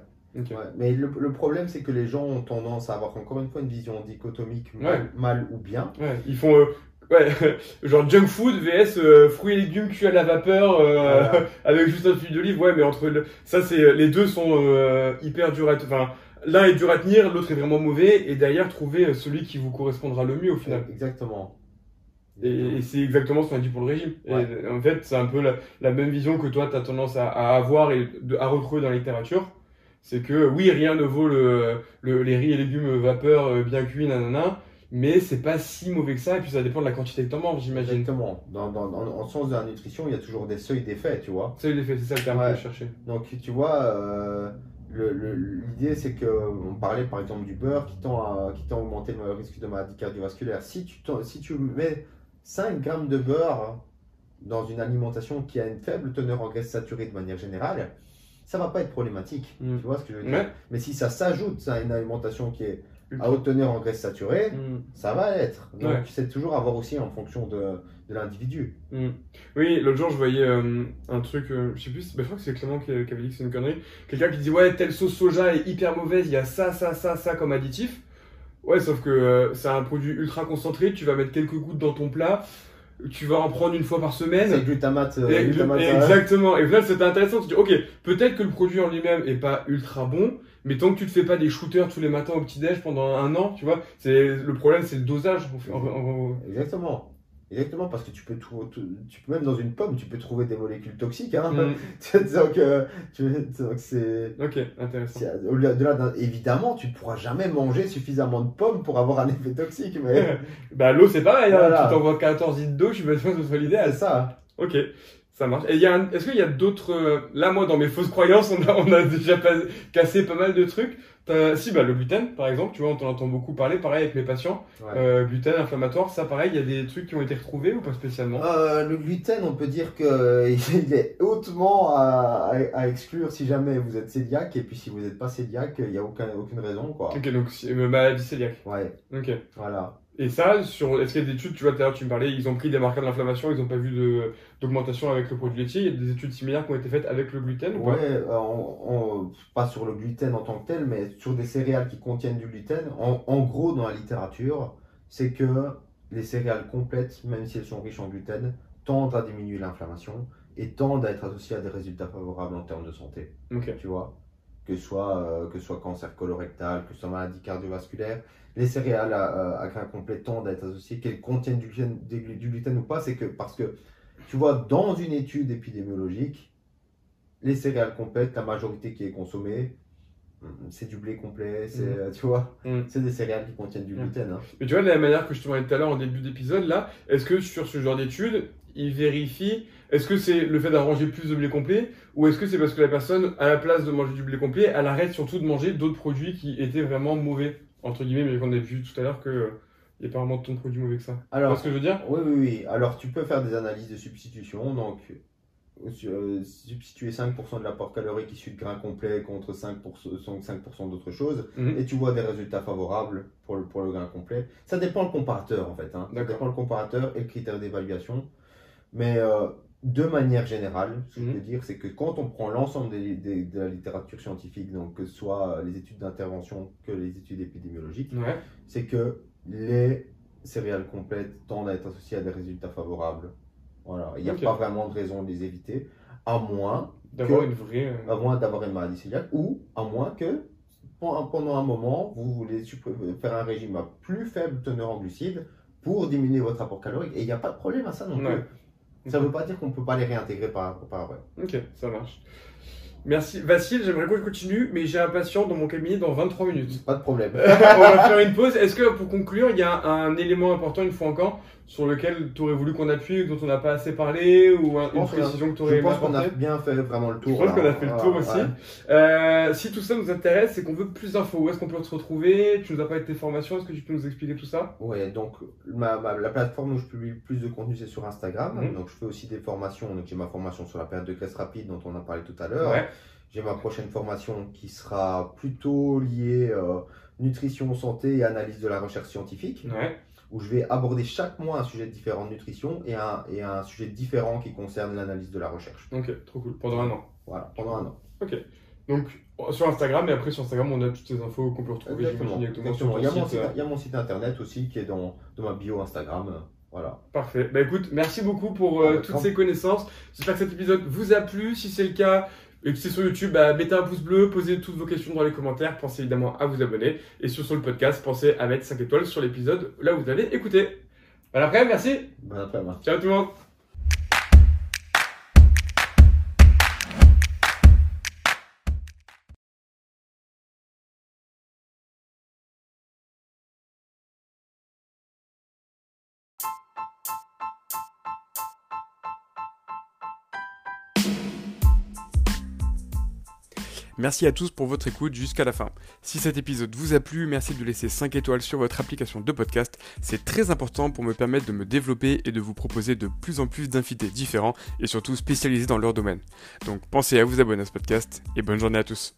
Mais le, le problème, c'est que les gens ont tendance à avoir encore une fois une vision dichotomique mal, mal ou bien. Ouais, ils font euh, ouais, genre junk food vs euh, fruits et légumes cuits à la vapeur euh, Voilà. avec juste un huile d'olive. Ouais, mais entre le- ça c'est les deux sont euh, hyper durs à enfin l'un est dur à tenir, l'autre est vraiment mauvais et derrière trouver euh, celui qui vous correspondra le mieux au final. Exactement. Et, et c'est exactement ce qu'on a dit pour le régime. Ouais. Et en fait, c'est un peu la, la même vision que toi, tu as tendance à, à avoir et de- à retrouver dans la littérature. C'est que oui, rien ne vaut le, le- les riz et légumes vapeur euh, bien cuits, nanana, mais c'est pas si mauvais que ça, et puis ça dépend de la quantité que t'en manges, j'imagine. Exactement. Dans, dans, dans- en sens de la nutrition, il y a toujours des seuils d'effet, tu vois. C'est l'effet, c'est ça le terme Ouais. que je cherchais. Donc, tu vois, euh, l'idée, c'est que on parlait par exemple du beurre qui tend à, qui tend à augmenter le risque de maladie cardiovasculaire. Si tu, si tu mets 5 grammes de beurre dans une alimentation qui a une faible teneur en graisse saturée de manière générale, ça va pas être problématique. Mm. Tu vois ce que je veux dire? Mais si ça s'ajoute à une alimentation qui est Ultra. à haute teneur en graisse saturée, Mm. ça va l'être. Donc, Ouais. c'est toujours à voir aussi en fonction de, de l'individu. Mm. Oui, l'autre jour, je voyais euh, un truc, euh, je sais plus, bah, je crois que c'est Clément qui, qui avait dit que c'est une connerie. Quelqu'un qui dit Ouais, telle sauce soja est hyper mauvaise, il y a ça, ça, ça, ça comme additif. Ouais, sauf que euh, c'est un produit ultra concentré, tu vas mettre quelques gouttes dans ton plat, tu vas en prendre une fois par C'est semaine. glutamate. euh, glutamate, euh, exactement. Et final, c'était intéressant. Tu dis, ok, peut-être que le produit en lui-même est pas ultra bon, mais tant que tu te fais pas des shooters tous les matins au petit-déj pendant un an, tu vois, c'est le problème, c'est le dosage. en- en- en- Exactement. Exactement, parce que tu peux, trou- tu, tu peux même dans une pomme, tu peux trouver des molécules toxiques. Hein. Mm. donc, euh, donc c'est. Ok, intéressant. c'est- Au-delà d'un- évidemment, tu ne pourras jamais manger suffisamment de pommes pour avoir un effet toxique, mais Bah l'eau c'est pareil, hein. Voilà. tu t'envoies 14 litres d'eau, je suis pas sûr que ce soit c'est l'idéal. ça. Ok, ça marche. Et il y a un- est-ce qu'il y a d'autres... euh, Là moi dans mes fausses croyances, on a, on a déjà pas- cassé pas mal de trucs. T'as- Si, bah, le gluten, par exemple, tu vois, on t'en entend beaucoup parler, pareil avec mes patients. Ouais. Euh, gluten, inflammatoire, ça, pareil, il y a des trucs qui ont été retrouvés ou pas spécialement? Euh, le gluten, on peut dire qu'il est hautement à, à- à exclure si jamais vous êtes cœliaque, et puis si vous n'êtes pas cœliaque, il n'y a aucun, aucune raison, quoi. Ok, donc c'est- euh, maladie cœliaque. Ouais, Ok. voilà. Et ça, sur, est-ce qu'il y a des études, tu vois, tout à l'heure tu me parlais, ils ont pris des marqueurs de l'inflammation, ils n'ont pas vu de- d'augmentation avec le produit laitier. Il y a des études similaires qui ont été faites avec le gluten ou Ouais, pas on- on- pas sur le gluten en tant que tel, mais sur des céréales qui contiennent du gluten. En, en gros, dans la littérature, c'est que les céréales complètes, même si elles sont riches en gluten, tendent à diminuer l'inflammation et tendent à être associées à des résultats favorables en termes de santé. Ok. tu vois, que ce soit, euh, que ce soit cancer colorectal, que ce soit maladie cardiovasculaire. Les céréales à, à- grains complets tendent à être associées, qu'elles contiennent du gluten, du glu- du gluten ou pas, c'est que parce que, tu vois, dans une étude épidémiologique, les céréales complètes, la majorité qui est consommée, hum, c'est du blé complet, c'est, euh, tu vois, Mhm. c'est des céréales qui contiennent du gluten. hein. Mais tu vois, de la manière que je te demandais tout à l'heure en début d'épisode, là, est-ce que sur ce genre d'études, ils vérifient, est-ce que c'est le fait d'arranger plus de blé complet, ou est-ce que c'est parce que la personne, à la place de manger du blé complet, elle arrête surtout de manger d'autres produits qui étaient vraiment mauvais, entre guillemets, mais qu'on a vu tout à l'heure que il n'y a pas vraiment de produits mauvais que ça. Tu vois Alors, ce que je veux dire? Oui, oui, oui. Alors, tu peux faire des analyses de substitution. Donc, euh, substituer 5% de l'apport calorique issu de grains complets contre 5%, 5% d'autres choses. Mhm. Et tu vois des résultats favorables pour le, pour le grain complet. Ça dépend le comparateur, en fait. hein. Ça dépend le comparateur et le critère d'évaluation. Mais euh, de manière générale, ce que Mhm. je veux dire, c'est que quand on prend l'ensemble de la littérature scientifique, donc que ce soit les études d'intervention que les études épidémiologiques, Ouais. c'est que les céréales complètes tendent à être associées à des résultats favorables. Voilà, il n'y a pas vraiment de raison de les éviter, à moins, D'avoir Que- une vraie. euh, à moins d'avoir une maladie cœliaque ou à moins que pen- pendant un moment, vous voulez faire un régime à plus faible teneur en glucides pour diminuer votre apport calorique. Et il n'y a pas de problème à ça non Ouais. Ça ne veut pas dire qu'on ne peut pas les réintégrer par, par après. Ok, ça marche. Merci. Vassil, j'aimerais qu'on continue, mais j'ai un patient dans mon cabinet dans 23 minutes. Pas de problème. on va faire une pause. Est-ce que pour conclure, il y a un élément important, une fois encore, sur lequel tu aurais voulu qu'on appuie, dont on n'a pas assez parlé, ou un- une précision que tu Je aurais aimé pense qu'on a bien fait vraiment le tour. Je pense qu'on a fait le tour Voilà, aussi. ouais. Euh, si tout ça nous intéresse, c'est qu'on veut plus d'infos. Où est-ce qu'on peut te retrouver? Tu nous as parlé de tes formations. Est-ce que tu peux nous expliquer tout ça? Ouais, donc ma, ma- la plateforme où je publie le plus de contenu, c'est sur Instagram. Mhm. Donc je fais aussi des formations. Donc j'ai ma formation sur la perte de graisse rapide dont on a parlé tout à l'heure. Ouais. J'ai ma prochaine formation qui sera plutôt liée euh, nutrition, santé et analyse de la recherche scientifique, Ouais. Où je vais aborder chaque mois un sujet différent de nutrition et un, et un sujet différent qui concerne l'analyse de la recherche. Ok, trop cool. Pendant un an. Voilà, pendant un an. Ok. Donc sur Instagram, et après sur Instagram, on a toutes ces infos qu'on peut retrouver. Exactement. sur Il y, a mon site, euh. il y a mon site internet aussi qui est dans, dans ma bio Instagram. euh, Voilà. Parfait. Bah écoute, merci beaucoup pour euh, toutes ces connaissances. J'espère que cet épisode vous a plu. Si c'est le cas et que c'est sur YouTube, bah, mettez un pouce bleu, posez toutes vos questions dans les commentaires. Pensez évidemment à vous abonner. Et sur, sur le podcast, pensez à mettre 5 étoiles sur l'épisode là où vous avez écouté. Voilà, après, merci. Bon après-midi. Ciao tout le monde. Merci à tous pour votre écoute jusqu'à la fin. Si cet épisode vous a plu, merci de laisser 5 étoiles sur votre application de podcast. C'est très important pour me permettre de me développer et de vous proposer de plus en plus d'invités différents et surtout spécialisés dans leur domaine. Donc pensez à vous abonner à ce podcast et bonne journée à tous.